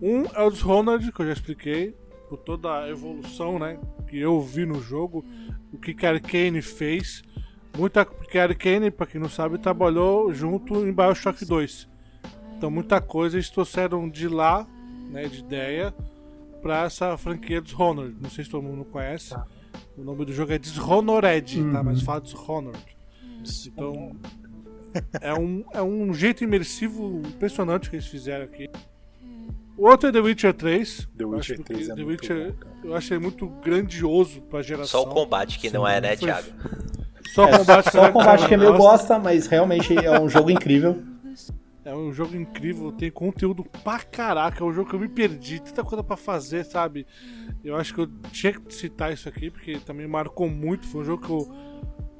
B: Um é o Dishonored, que eu já expliquei, por toda a evolução, né, que eu vi no jogo, o que Arkane fez. Muita, porque a Arkane, pra quem não sabe, trabalhou junto em Bioshock 2. Então muita coisa eles trouxeram de lá, né, de ideia, pra essa franquia Dishonored. Não sei se todo mundo conhece.
D: Tá.
B: O nome do jogo é Dishonored, tá?
E: Uhum.
B: Mas fala Dishonored. Então, é um, é um jeito imersivo impressionante que eles fizeram aqui. O outro é The Witcher 3.
D: The
B: Eu
D: Witcher
B: acho
D: 3
B: que
D: é
B: The
D: muito
B: Witcher,
D: bom,
B: eu achei muito grandioso pra geração.
C: Só o combate que não é, né,
B: Foi-
C: Thiago?
B: Só o combate,
E: Só o combate que é meio
B: gosta.
E: bosta, mas realmente é um jogo incrível.
B: É um jogo incrível, tem conteúdo pra caraca. É um jogo que eu me perdi, tanta coisa pra fazer, sabe? Eu acho que eu tinha que citar isso aqui, porque também marcou muito. Foi um jogo que eu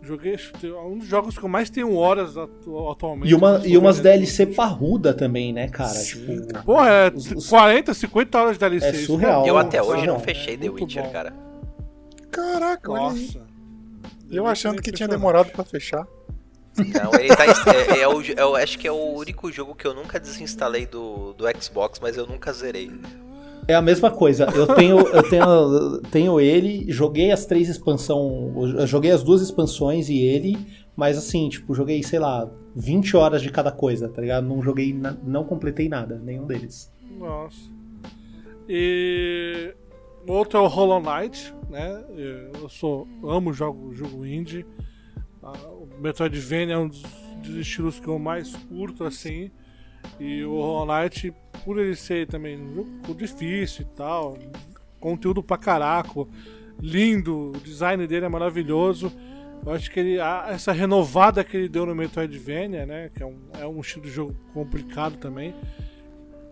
B: Joguei é um dos jogos que eu mais tenho horas atu atualmente.
E: E, uma, e umas DLC parruda também, né, cara?
B: Sim, tipo, Porra, é os, 40, 50 horas de DLC.
E: É surreal.
C: Eu até hoje não fechei The Witcher, bom. cara.
D: Caraca, Nossa. Eu achando que tinha demorado para fechar.
C: Não, ele tá. É, é, o, é, o, acho que é o único jogo que eu nunca desinstalei do, do Xbox, mas eu nunca zerei.
E: É a mesma coisa. Eu tenho, eu tenho, tenho ele, joguei as três expansões. Joguei as duas expansões e ele, mas assim, tipo, joguei, sei lá, 20 horas de cada coisa, tá ligado? Não joguei, não completei nada, nenhum deles.
B: Nossa. E. Outro é o Hollow Knight, né? Eu sou, amo jogo, jogo indie. Metroidvania é um dos, estilos que eu mais curto, assim. E o Hollow Knight, por ele ser também um jogo difícil e tal, conteúdo pra caraco, lindo, o design dele é maravilhoso. Eu acho que ele, essa renovada que ele deu no Metroidvania, né, que é um, é um estilo de jogo complicado também,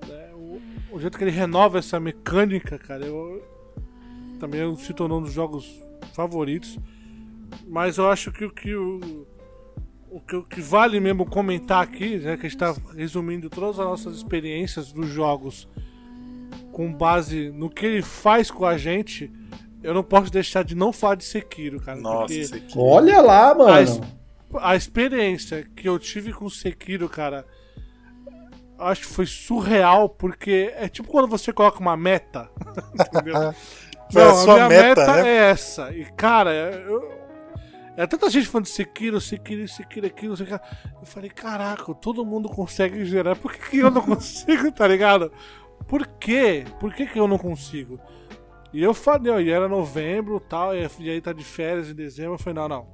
B: é, o, o, jeito que ele renova essa mecânica, cara, eu, também se tornou um dos jogos favoritos. Mas eu acho que o que o, o que, o que vale mesmo comentar aqui, né, que a gente está resumindo todas as nossas experiências dos jogos com base no que ele faz com a gente, eu não posso deixar de não falar de Sekiro, cara.
D: Nossa, Sekiro.
E: Olha lá, mano.
B: A, a, experiência que eu tive com Sekiro, cara, acho que foi surreal, porque é tipo quando você coloca uma meta, entendeu?
D: Não, a, a minha meta, meta
B: né? é essa. E, cara, eu, é tanta gente falando de Sekiro, Sekiro, Sekiro, aquilo, Sekiro. Eu falei, caraca, todo mundo consegue gerar, por que, que eu não consigo, tá ligado? Por quê? Por que, que eu não consigo? E eu falei, e era novembro tal, e aí tá de férias em dezembro. Eu falei, não, não,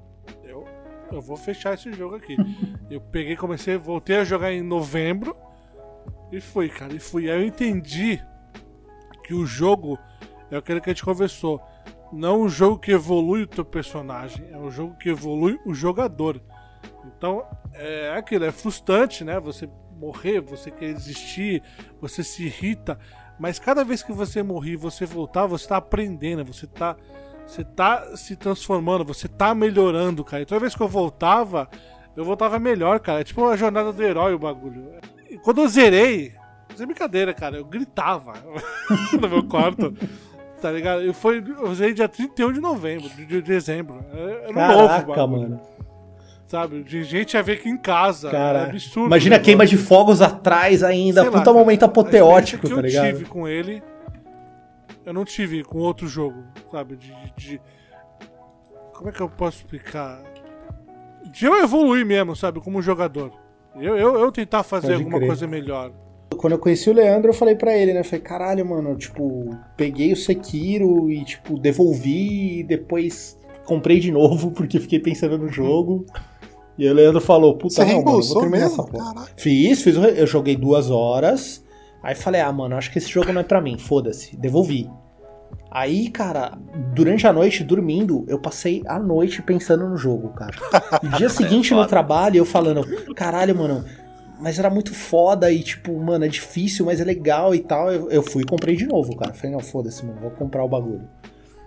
B: eu, eu vou fechar esse jogo aqui. eu peguei, comecei, voltei a jogar em novembro e fui, cara, e fui. Aí eu entendi que o jogo é aquele que a gente conversou não um jogo que evolui o teu personagem, é um jogo que evolui o jogador. Então, é aquilo, é frustrante, né? Você morrer, você quer desistir, você se irrita, mas cada vez que você morrer, você voltar, você tá aprendendo, você tá você tá se transformando, você tá melhorando, cara. E toda vez que eu voltava, eu voltava melhor, cara. É tipo uma jornada do herói o bagulho. E quando eu zerei, sem brincadeira, cara, eu gritava no meu quarto tá ligado? Eu, foi, eu usei dia 31 de novembro, de, de dezembro. Era
E: Caraca, novo, mano.
B: Sabe? De gente a ver aqui em casa. Cara, é absurdo.
E: Imagina a queima de fogos atrás ainda. Sei puta lá, momento apoteótico, tá ligado?
B: Eu tive com ele. Eu não tive com outro jogo, sabe? De, de, Como é que eu posso explicar? De eu evoluir mesmo, sabe? Como jogador. Eu, eu, eu tentar fazer Pode alguma crer. coisa melhor.
E: Quando eu conheci o Leandro, eu falei para ele, né? Eu falei, caralho, mano, tipo, peguei o Sekiro e, tipo, devolvi e depois comprei de novo porque fiquei pensando no jogo. E o Leandro falou, puta,
D: Você
E: não,
D: mano, vou terminar mesmo? essa porra.
E: Fiz, fiz, eu joguei duas horas. Aí falei, ah, mano, acho que esse jogo não é pra mim, foda-se, devolvi. Aí, cara, durante a noite, dormindo, eu passei a noite pensando no jogo, cara. E dia seguinte no trabalho, eu falando, caralho, mano, mas era muito foda e, tipo, mano, é difícil, mas é legal e tal. Eu, eu fui e comprei de novo, cara. Falei, não, foda-se, mano, vou comprar o bagulho.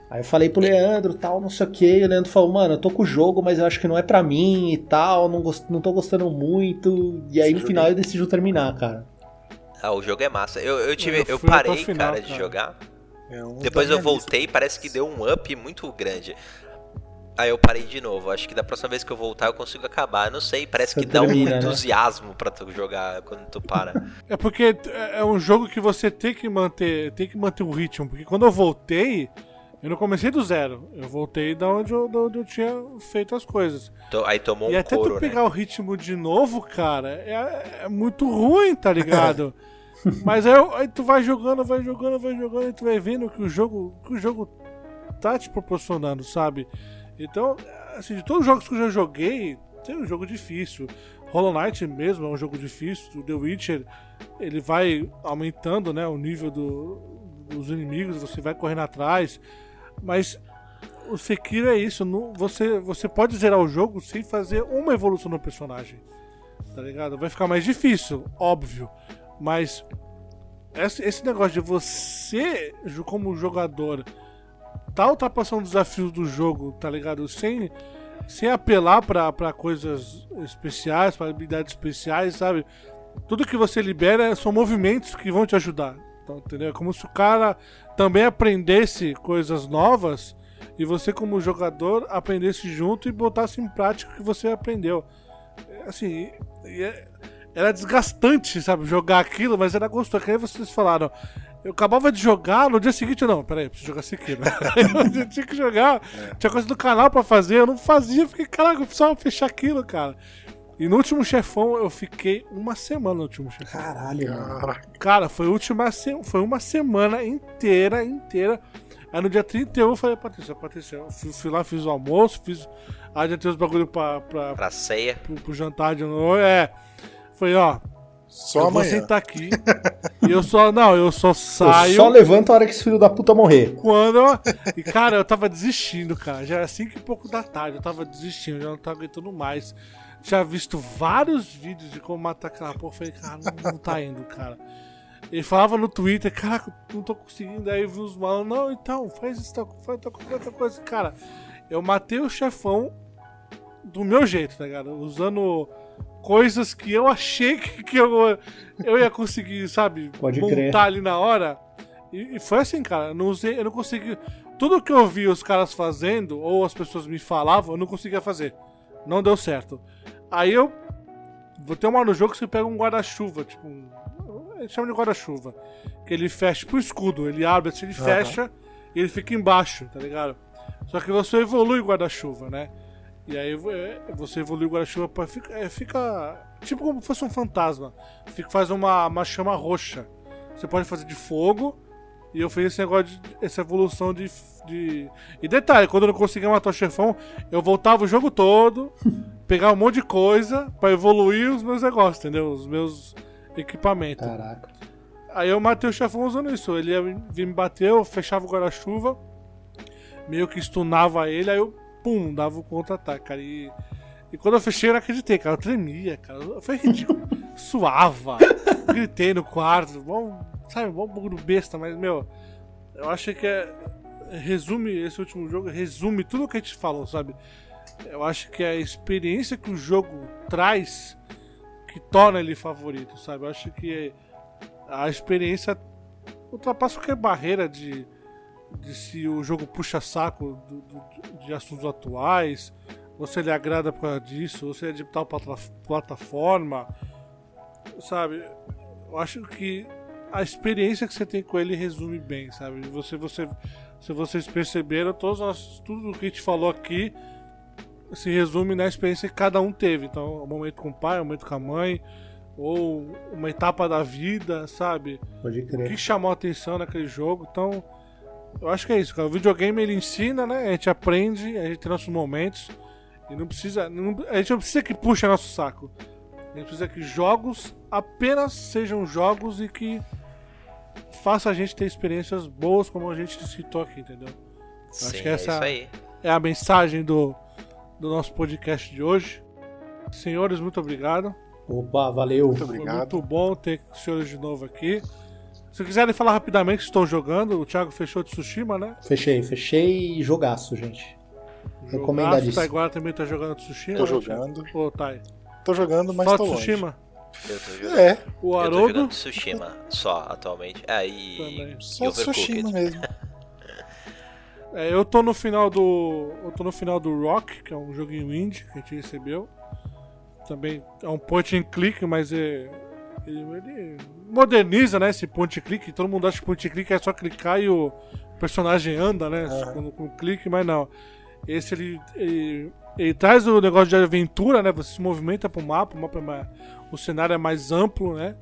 E: Aí eu falei pro Leandro tal, não sei o que. E o Leandro falou, mano, eu tô com o jogo, mas eu acho que não é pra mim e tal. Não, gost... não tô gostando muito. E aí no final ele decidiu terminar, cara.
C: Ah, o jogo é massa. Eu, eu tive. Eu, eu parei, final, cara, de jogar. É um Depois eu voltei, parece que deu um up muito grande. Aí eu parei de novo. Acho que da próxima vez que eu voltar eu consigo acabar. não sei, parece Você que dá termina, um né? entusiasmo né? pra tu jogar quando tu para.
B: É porque é um jogo que você tem que manter, tem que manter o ritmo. Porque quando eu voltei, eu não comecei do zero. Eu voltei da onde eu, onde eu tinha feito as coisas.
C: Aí tomou um
B: E até
C: couro,
B: tu pegar
C: né?
B: o ritmo de novo, cara, é, é muito ruim, tá ligado? Mas aí, aí, tu vai jogando, vai jogando, vai jogando, e tu vai vendo que o jogo, que o jogo tá te proporcionando, sabe? Então, assim, de todos os jogos que eu já joguei, tem um jogo difícil. Hollow Knight mesmo é um jogo difícil. O The Witcher, ele vai aumentando né, o nível do, dos inimigos, você vai correndo atrás. Mas o Sekiro é isso, não, você, você pode zerar o jogo sem fazer uma evolução no personagem. Tá ligado? Vai ficar mais difícil, óbvio. Mas esse, esse negócio de você, como jogador, tá ultrapassando os desafios do jogo, tá ligado? Sem, sem apelar pra, coisas especiais, pra habilidades especiais, sabe? Tudo que você libera são movimentos que vão te ajudar. Então, entendeu? É como se o cara também aprendesse coisas novas e você, como jogador, aprendesse junto e botasse em prática o que você aprendeu. Assim, é, era desgastante, sabe, jogar aquilo, mas era gostoso. Que aí vocês falaram, eu acabava de jogar, no dia seguinte, não, peraí, preciso jogar isso aqui, né? eu tinha que jogar, é. tinha coisa do canal pra fazer, eu não fazia, fiquei, caraca, eu precisava fechar aquilo, cara. E no último chefão eu fiquei uma semana no último chefão.
E: Caralho, mano.
B: Cara, foi, última foi uma semana inteira, inteira. Aí no dia 31 eu falei, Patrícia, Patrícia, eu fui, fui lá, fiz o almoço, fiz. Aí já tem os bagulho pra. Pra,
C: pra ceia.
B: Pro, pro jantar de noite. É. Foi, ó.
D: Só eu amanhã.
B: vou sentar aqui. e eu só. Não, eu só saio. Eu
E: só levanto a hora que esse filho da puta morrer.
B: Quando. Eu, e, cara, eu tava desistindo, cara. Já era 5 e pouco da tarde. Eu tava desistindo, já não tava aguentando mais. Tinha visto vários vídeos de como matar aquela porra. Falei, cara, não, não tá indo, cara. Ele falava no Twitter, caraca, não tô conseguindo. Aí vi os malos, não, então, faz isso, faz outra coisa. Cara, eu matei o chefão do meu jeito, tá ligado? Usando coisas que eu achei que, eu, eu ia conseguir, sabe,
E: Pode
B: montar
E: crer.
B: ali na hora. E, e, foi assim, cara. Eu não usei, eu não consegui. Tudo que eu vi os caras fazendo, ou as pessoas me falavam, eu não conseguia fazer. Não deu certo. Aí eu. Vou ter uma no jogo que você pega um guarda-chuva, tipo um ele chama de guarda-chuva. Que ele fecha pro escudo, ele abre assim, ele uhum. fecha e ele fica embaixo, tá ligado? Só que você evolui o guarda-chuva, né? E aí é, você evolui o guarda-chuva pra. Fica, é, fica, tipo como se fosse um fantasma. Fica, faz uma, uma chama roxa. Você pode fazer de fogo. E eu fiz esse negócio de. essa evolução de, de. E detalhe, quando eu não conseguia matar o chefão, eu voltava o jogo todo, pegar um monte de coisa para evoluir os meus negócios, entendeu? Os meus equipamento.
E: Caraca.
B: Aí eu matei o chefão usando isso. Ele ia me bater, eu fechava o guarda-chuva, meio que stunava ele, aí eu, pum, dava o contra-ataque, cara. E, e quando eu fechei, eu não acreditei, cara. Eu tremia, cara. Foi ridículo. Suava. Gritei no quarto. Bom, sabe, bom bagulho besta, mas, meu, eu acho que é. Resume esse último jogo, resume tudo o que a gente falou, sabe? Eu acho que a experiência que o jogo traz que torna ele favorito, sabe? Eu acho que a experiência ultrapassa qualquer barreira de, de se o jogo puxa saco do, do, de assuntos atuais, ou se ele agrada por causa disso, ou se é de tal plataforma, sabe? Eu acho que a experiência que você tem com ele resume bem, sabe? Você, você, se vocês perceberam, todos nós, tudo que a gente falou aqui se resume na experiência que cada um teve. Então, um momento com o pai, um momento com a mãe, ou uma etapa da vida, sabe?
E: Pode crer.
B: O que chamou a atenção naquele jogo. Então, eu acho que é isso, cara. O videogame ele ensina, né? A gente aprende, a gente tem nossos momentos. E não precisa. Não, a gente não precisa que puxe nosso saco. A gente precisa que jogos apenas sejam jogos e que faça a gente ter experiências boas, como a gente citou aqui, entendeu?
C: Sim, acho que essa é,
B: é a mensagem do, do nosso podcast de hoje. Senhores, muito obrigado.
E: Opa, valeu.
D: Muito obrigado.
B: Foi muito bom ter os senhores de novo aqui. Se quiserem falar rapidamente que estou jogando, o Thiago fechou de Tsushima, né?
E: Fechei, fechei jogaço, gente.
B: Recomendadíssimo. O Taiguara também tá jogando Tsushima?
D: Tô jogando.
B: Ô, Tai.
D: Tô jogando, mas
B: Só
D: tô
B: Tsushima?
C: Eu tô jogando.
D: É.
B: O
C: Eu
B: Haroldo?
C: tô jogando Tsushima só atualmente. É, e,
B: Também.
C: e
D: Só Tsushima mesmo.
B: É, eu tô no final do. Eu tô no final do Rock, que é um joguinho indie que a gente recebeu. Também é um point and click, mas é. Ele, moderniza, né, esse point and click. Todo mundo acha que point and click é só clicar e o personagem anda, né?
D: Aham.
B: Com, com clique, mas não. Esse ele, ele, ele traz o negócio de aventura, né? Você se movimenta pro mapa, o mapa é mais, o cenário é mais amplo, né?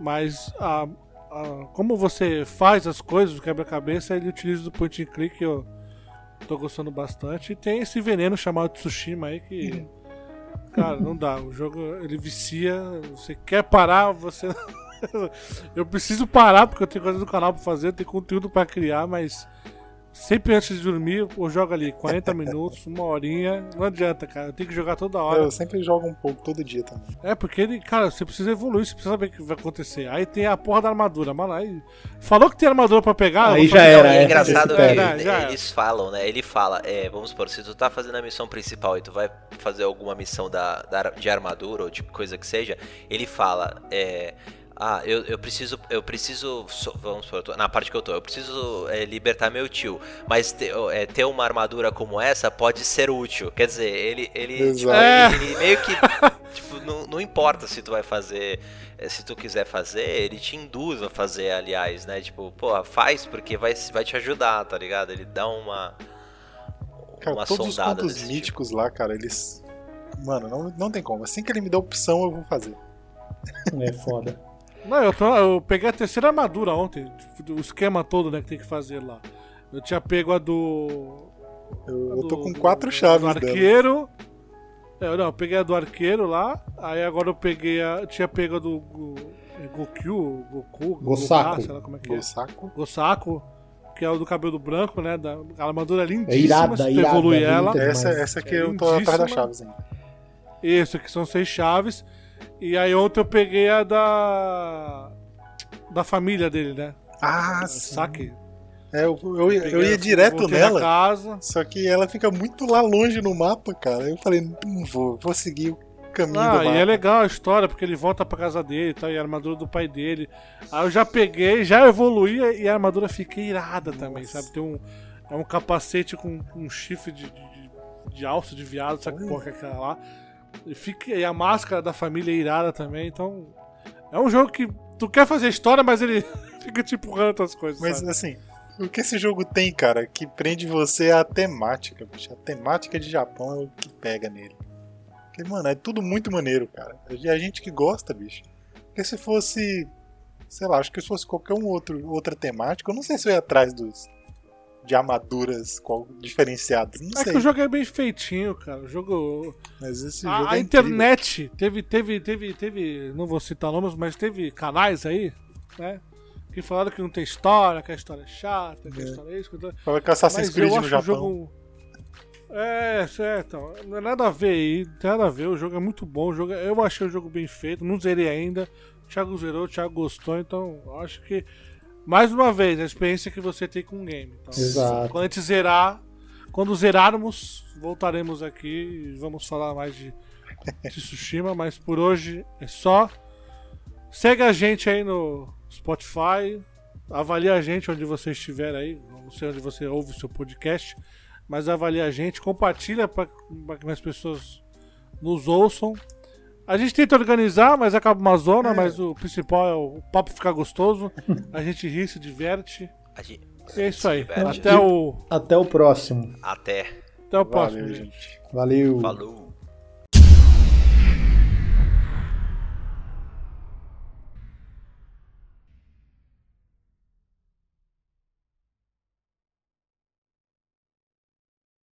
B: Mas a, a- como você faz as coisas, o quebra-cabeça, ele utiliza o point and click, eu tô gostando bastante. E tem esse veneno chamado Tsushima aí que. Cara, não dá. O jogo ele vicia. Você quer parar, você. eu preciso parar porque eu tenho coisa do canal pra fazer, eu tenho conteúdo pra criar, mas Sempre antes de dormir, eu jogo ali 40 minutos, uma horinha. Não adianta, cara. Eu tenho que jogar toda hora.
D: Eu sempre jogo um pouco todo dia também.
B: É, porque ele, cara, você precisa evoluir, você precisa saber o que vai acontecer. Aí tem a porra da armadura, mano. Aí falou que tem armadura pra pegar.
E: Aí já era, é,
C: é engraçado.
B: É, era.
C: eles falam, né? Ele fala, é, vamos supor, se tu tá fazendo a missão principal e tu vai fazer alguma missão da, da- de armadura ou de coisa que seja, ele fala, é. Ah, eu, eu preciso, eu preciso, so- vamos supor, na parte que eu tô, eu preciso é, libertar meu tio, mas te- é, ter uma armadura como essa pode ser útil. Quer dizer, ele, ele, tipo, ele, ele meio que, tipo, não, não importa se tu vai fazer, é, se tu quiser fazer, ele te induz a fazer, aliás, né? Tipo, pô, faz porque vai, vai te ajudar, tá ligado? Ele dá uma.
D: Cara,
C: uma
D: todos os
C: sondada
D: contos
C: tipo.
D: míticos lá, cara, eles. Mano, não, não tem como. Assim que ele me dá opção, eu vou fazer.
E: É foda.
B: Não, eu, tô- eu peguei a terceira armadura ontem. O esquema todo, né, que tem que fazer lá. Eu tinha pego a do.
D: Eu,
B: a
D: eu tô
B: do-
D: com
B: do-
D: quatro
B: do
D: chaves dela.
B: arqueiro. É, não, eu peguei a do arqueiro lá. Aí agora eu peguei a. Tinha pego a do. Go, é Gokyu, Goku,
E: Gosaku.
B: Goká, sei lá como é que é.
D: O saco.
B: Gosaku, que é o do cabelo branco, né? Da, a armadura é lindíssima.
E: É irada,
B: se tu
E: irada,
B: evoluir
E: bonita
B: ela.
D: Essa, essa aqui
B: É
D: eu tô atrás das chaves ainda.
B: Isso, que são seis chaves. E aí ontem eu peguei a da. Da família dele, né?
D: Ah, sim.
B: Saque.
D: É, eu, eu, ia- eu ia direto nela,
B: casa.
D: só que ela fica muito lá longe no mapa, cara. Eu falei, não vou, vou seguir o caminho
B: Ah,
D: do mapa.
B: e é legal a história, porque ele volta pra casa dele e tal, e a armadura do pai dele. Aí eu já peguei, já evoluí e a armadura fica irada também,
D: Nossa.
B: sabe? Tem um. É um capacete com um chifre de, de, de alça de viado, sabe que porra que é aquela lá? E, fica, e a máscara da família é irada também, então. É um jogo que tu quer fazer história, mas ele fica te empurrando outras coisas.
D: Mas
B: sabe?
D: assim, o que esse jogo tem, cara, que prende você é a temática, bicho. A temática de Japão é o que pega nele. Porque, mano, é tudo muito maneiro, cara. É a gente que gosta, bicho. Porque se fosse, sei lá, acho que se fosse qualquer um outro, outra temática, eu não sei se eu ia atrás dos de armaduras qual, diferenciadas. Não
B: É
D: sei.
B: que o jogo é bem feitinho, cara. O jogo.
D: Mas esse
B: A,
D: jogo
B: a
D: é incrível.
B: internet teve, teve, teve, teve, não vou citar nomes, mas teve canais aí, né? Que falaram que não tem história, que a história é chata, que a
D: É.
B: história é isso. Que...
D: Fala que Assassin's Creed no Japão.
B: jogo. É, certo. Não é nada a ver aí, não tem nada a ver. O jogo é muito bom. O jogo... é- Eu achei o jogo bem feito, não zerei ainda. O Thiago zerou, o Thiago gostou, então acho que. Mais uma vez, a experiência que você tem com o game. Então,
E: Exato.
B: Quando a gente zerar, quando zerarmos, voltaremos aqui e vamos falar mais de, de Tsushima, mas por hoje é só. Segue a gente aí no Spotify, avalie a gente onde você estiver aí, não sei onde você ouve o seu podcast, mas avalie a gente, compartilha para que mais pessoas nos ouçam. A gente tenta organizar, mas acaba uma zona,
D: É.
B: mas o principal é o papo ficar gostoso, a gente ri, se diverte.
C: A gente-
B: é isso aí.
C: diverte.
B: Até o,
E: Até o próximo.
C: Até.
B: até o próximo,
D: Valeu,
B: gente.
D: gente.
E: Valeu.
C: Falou.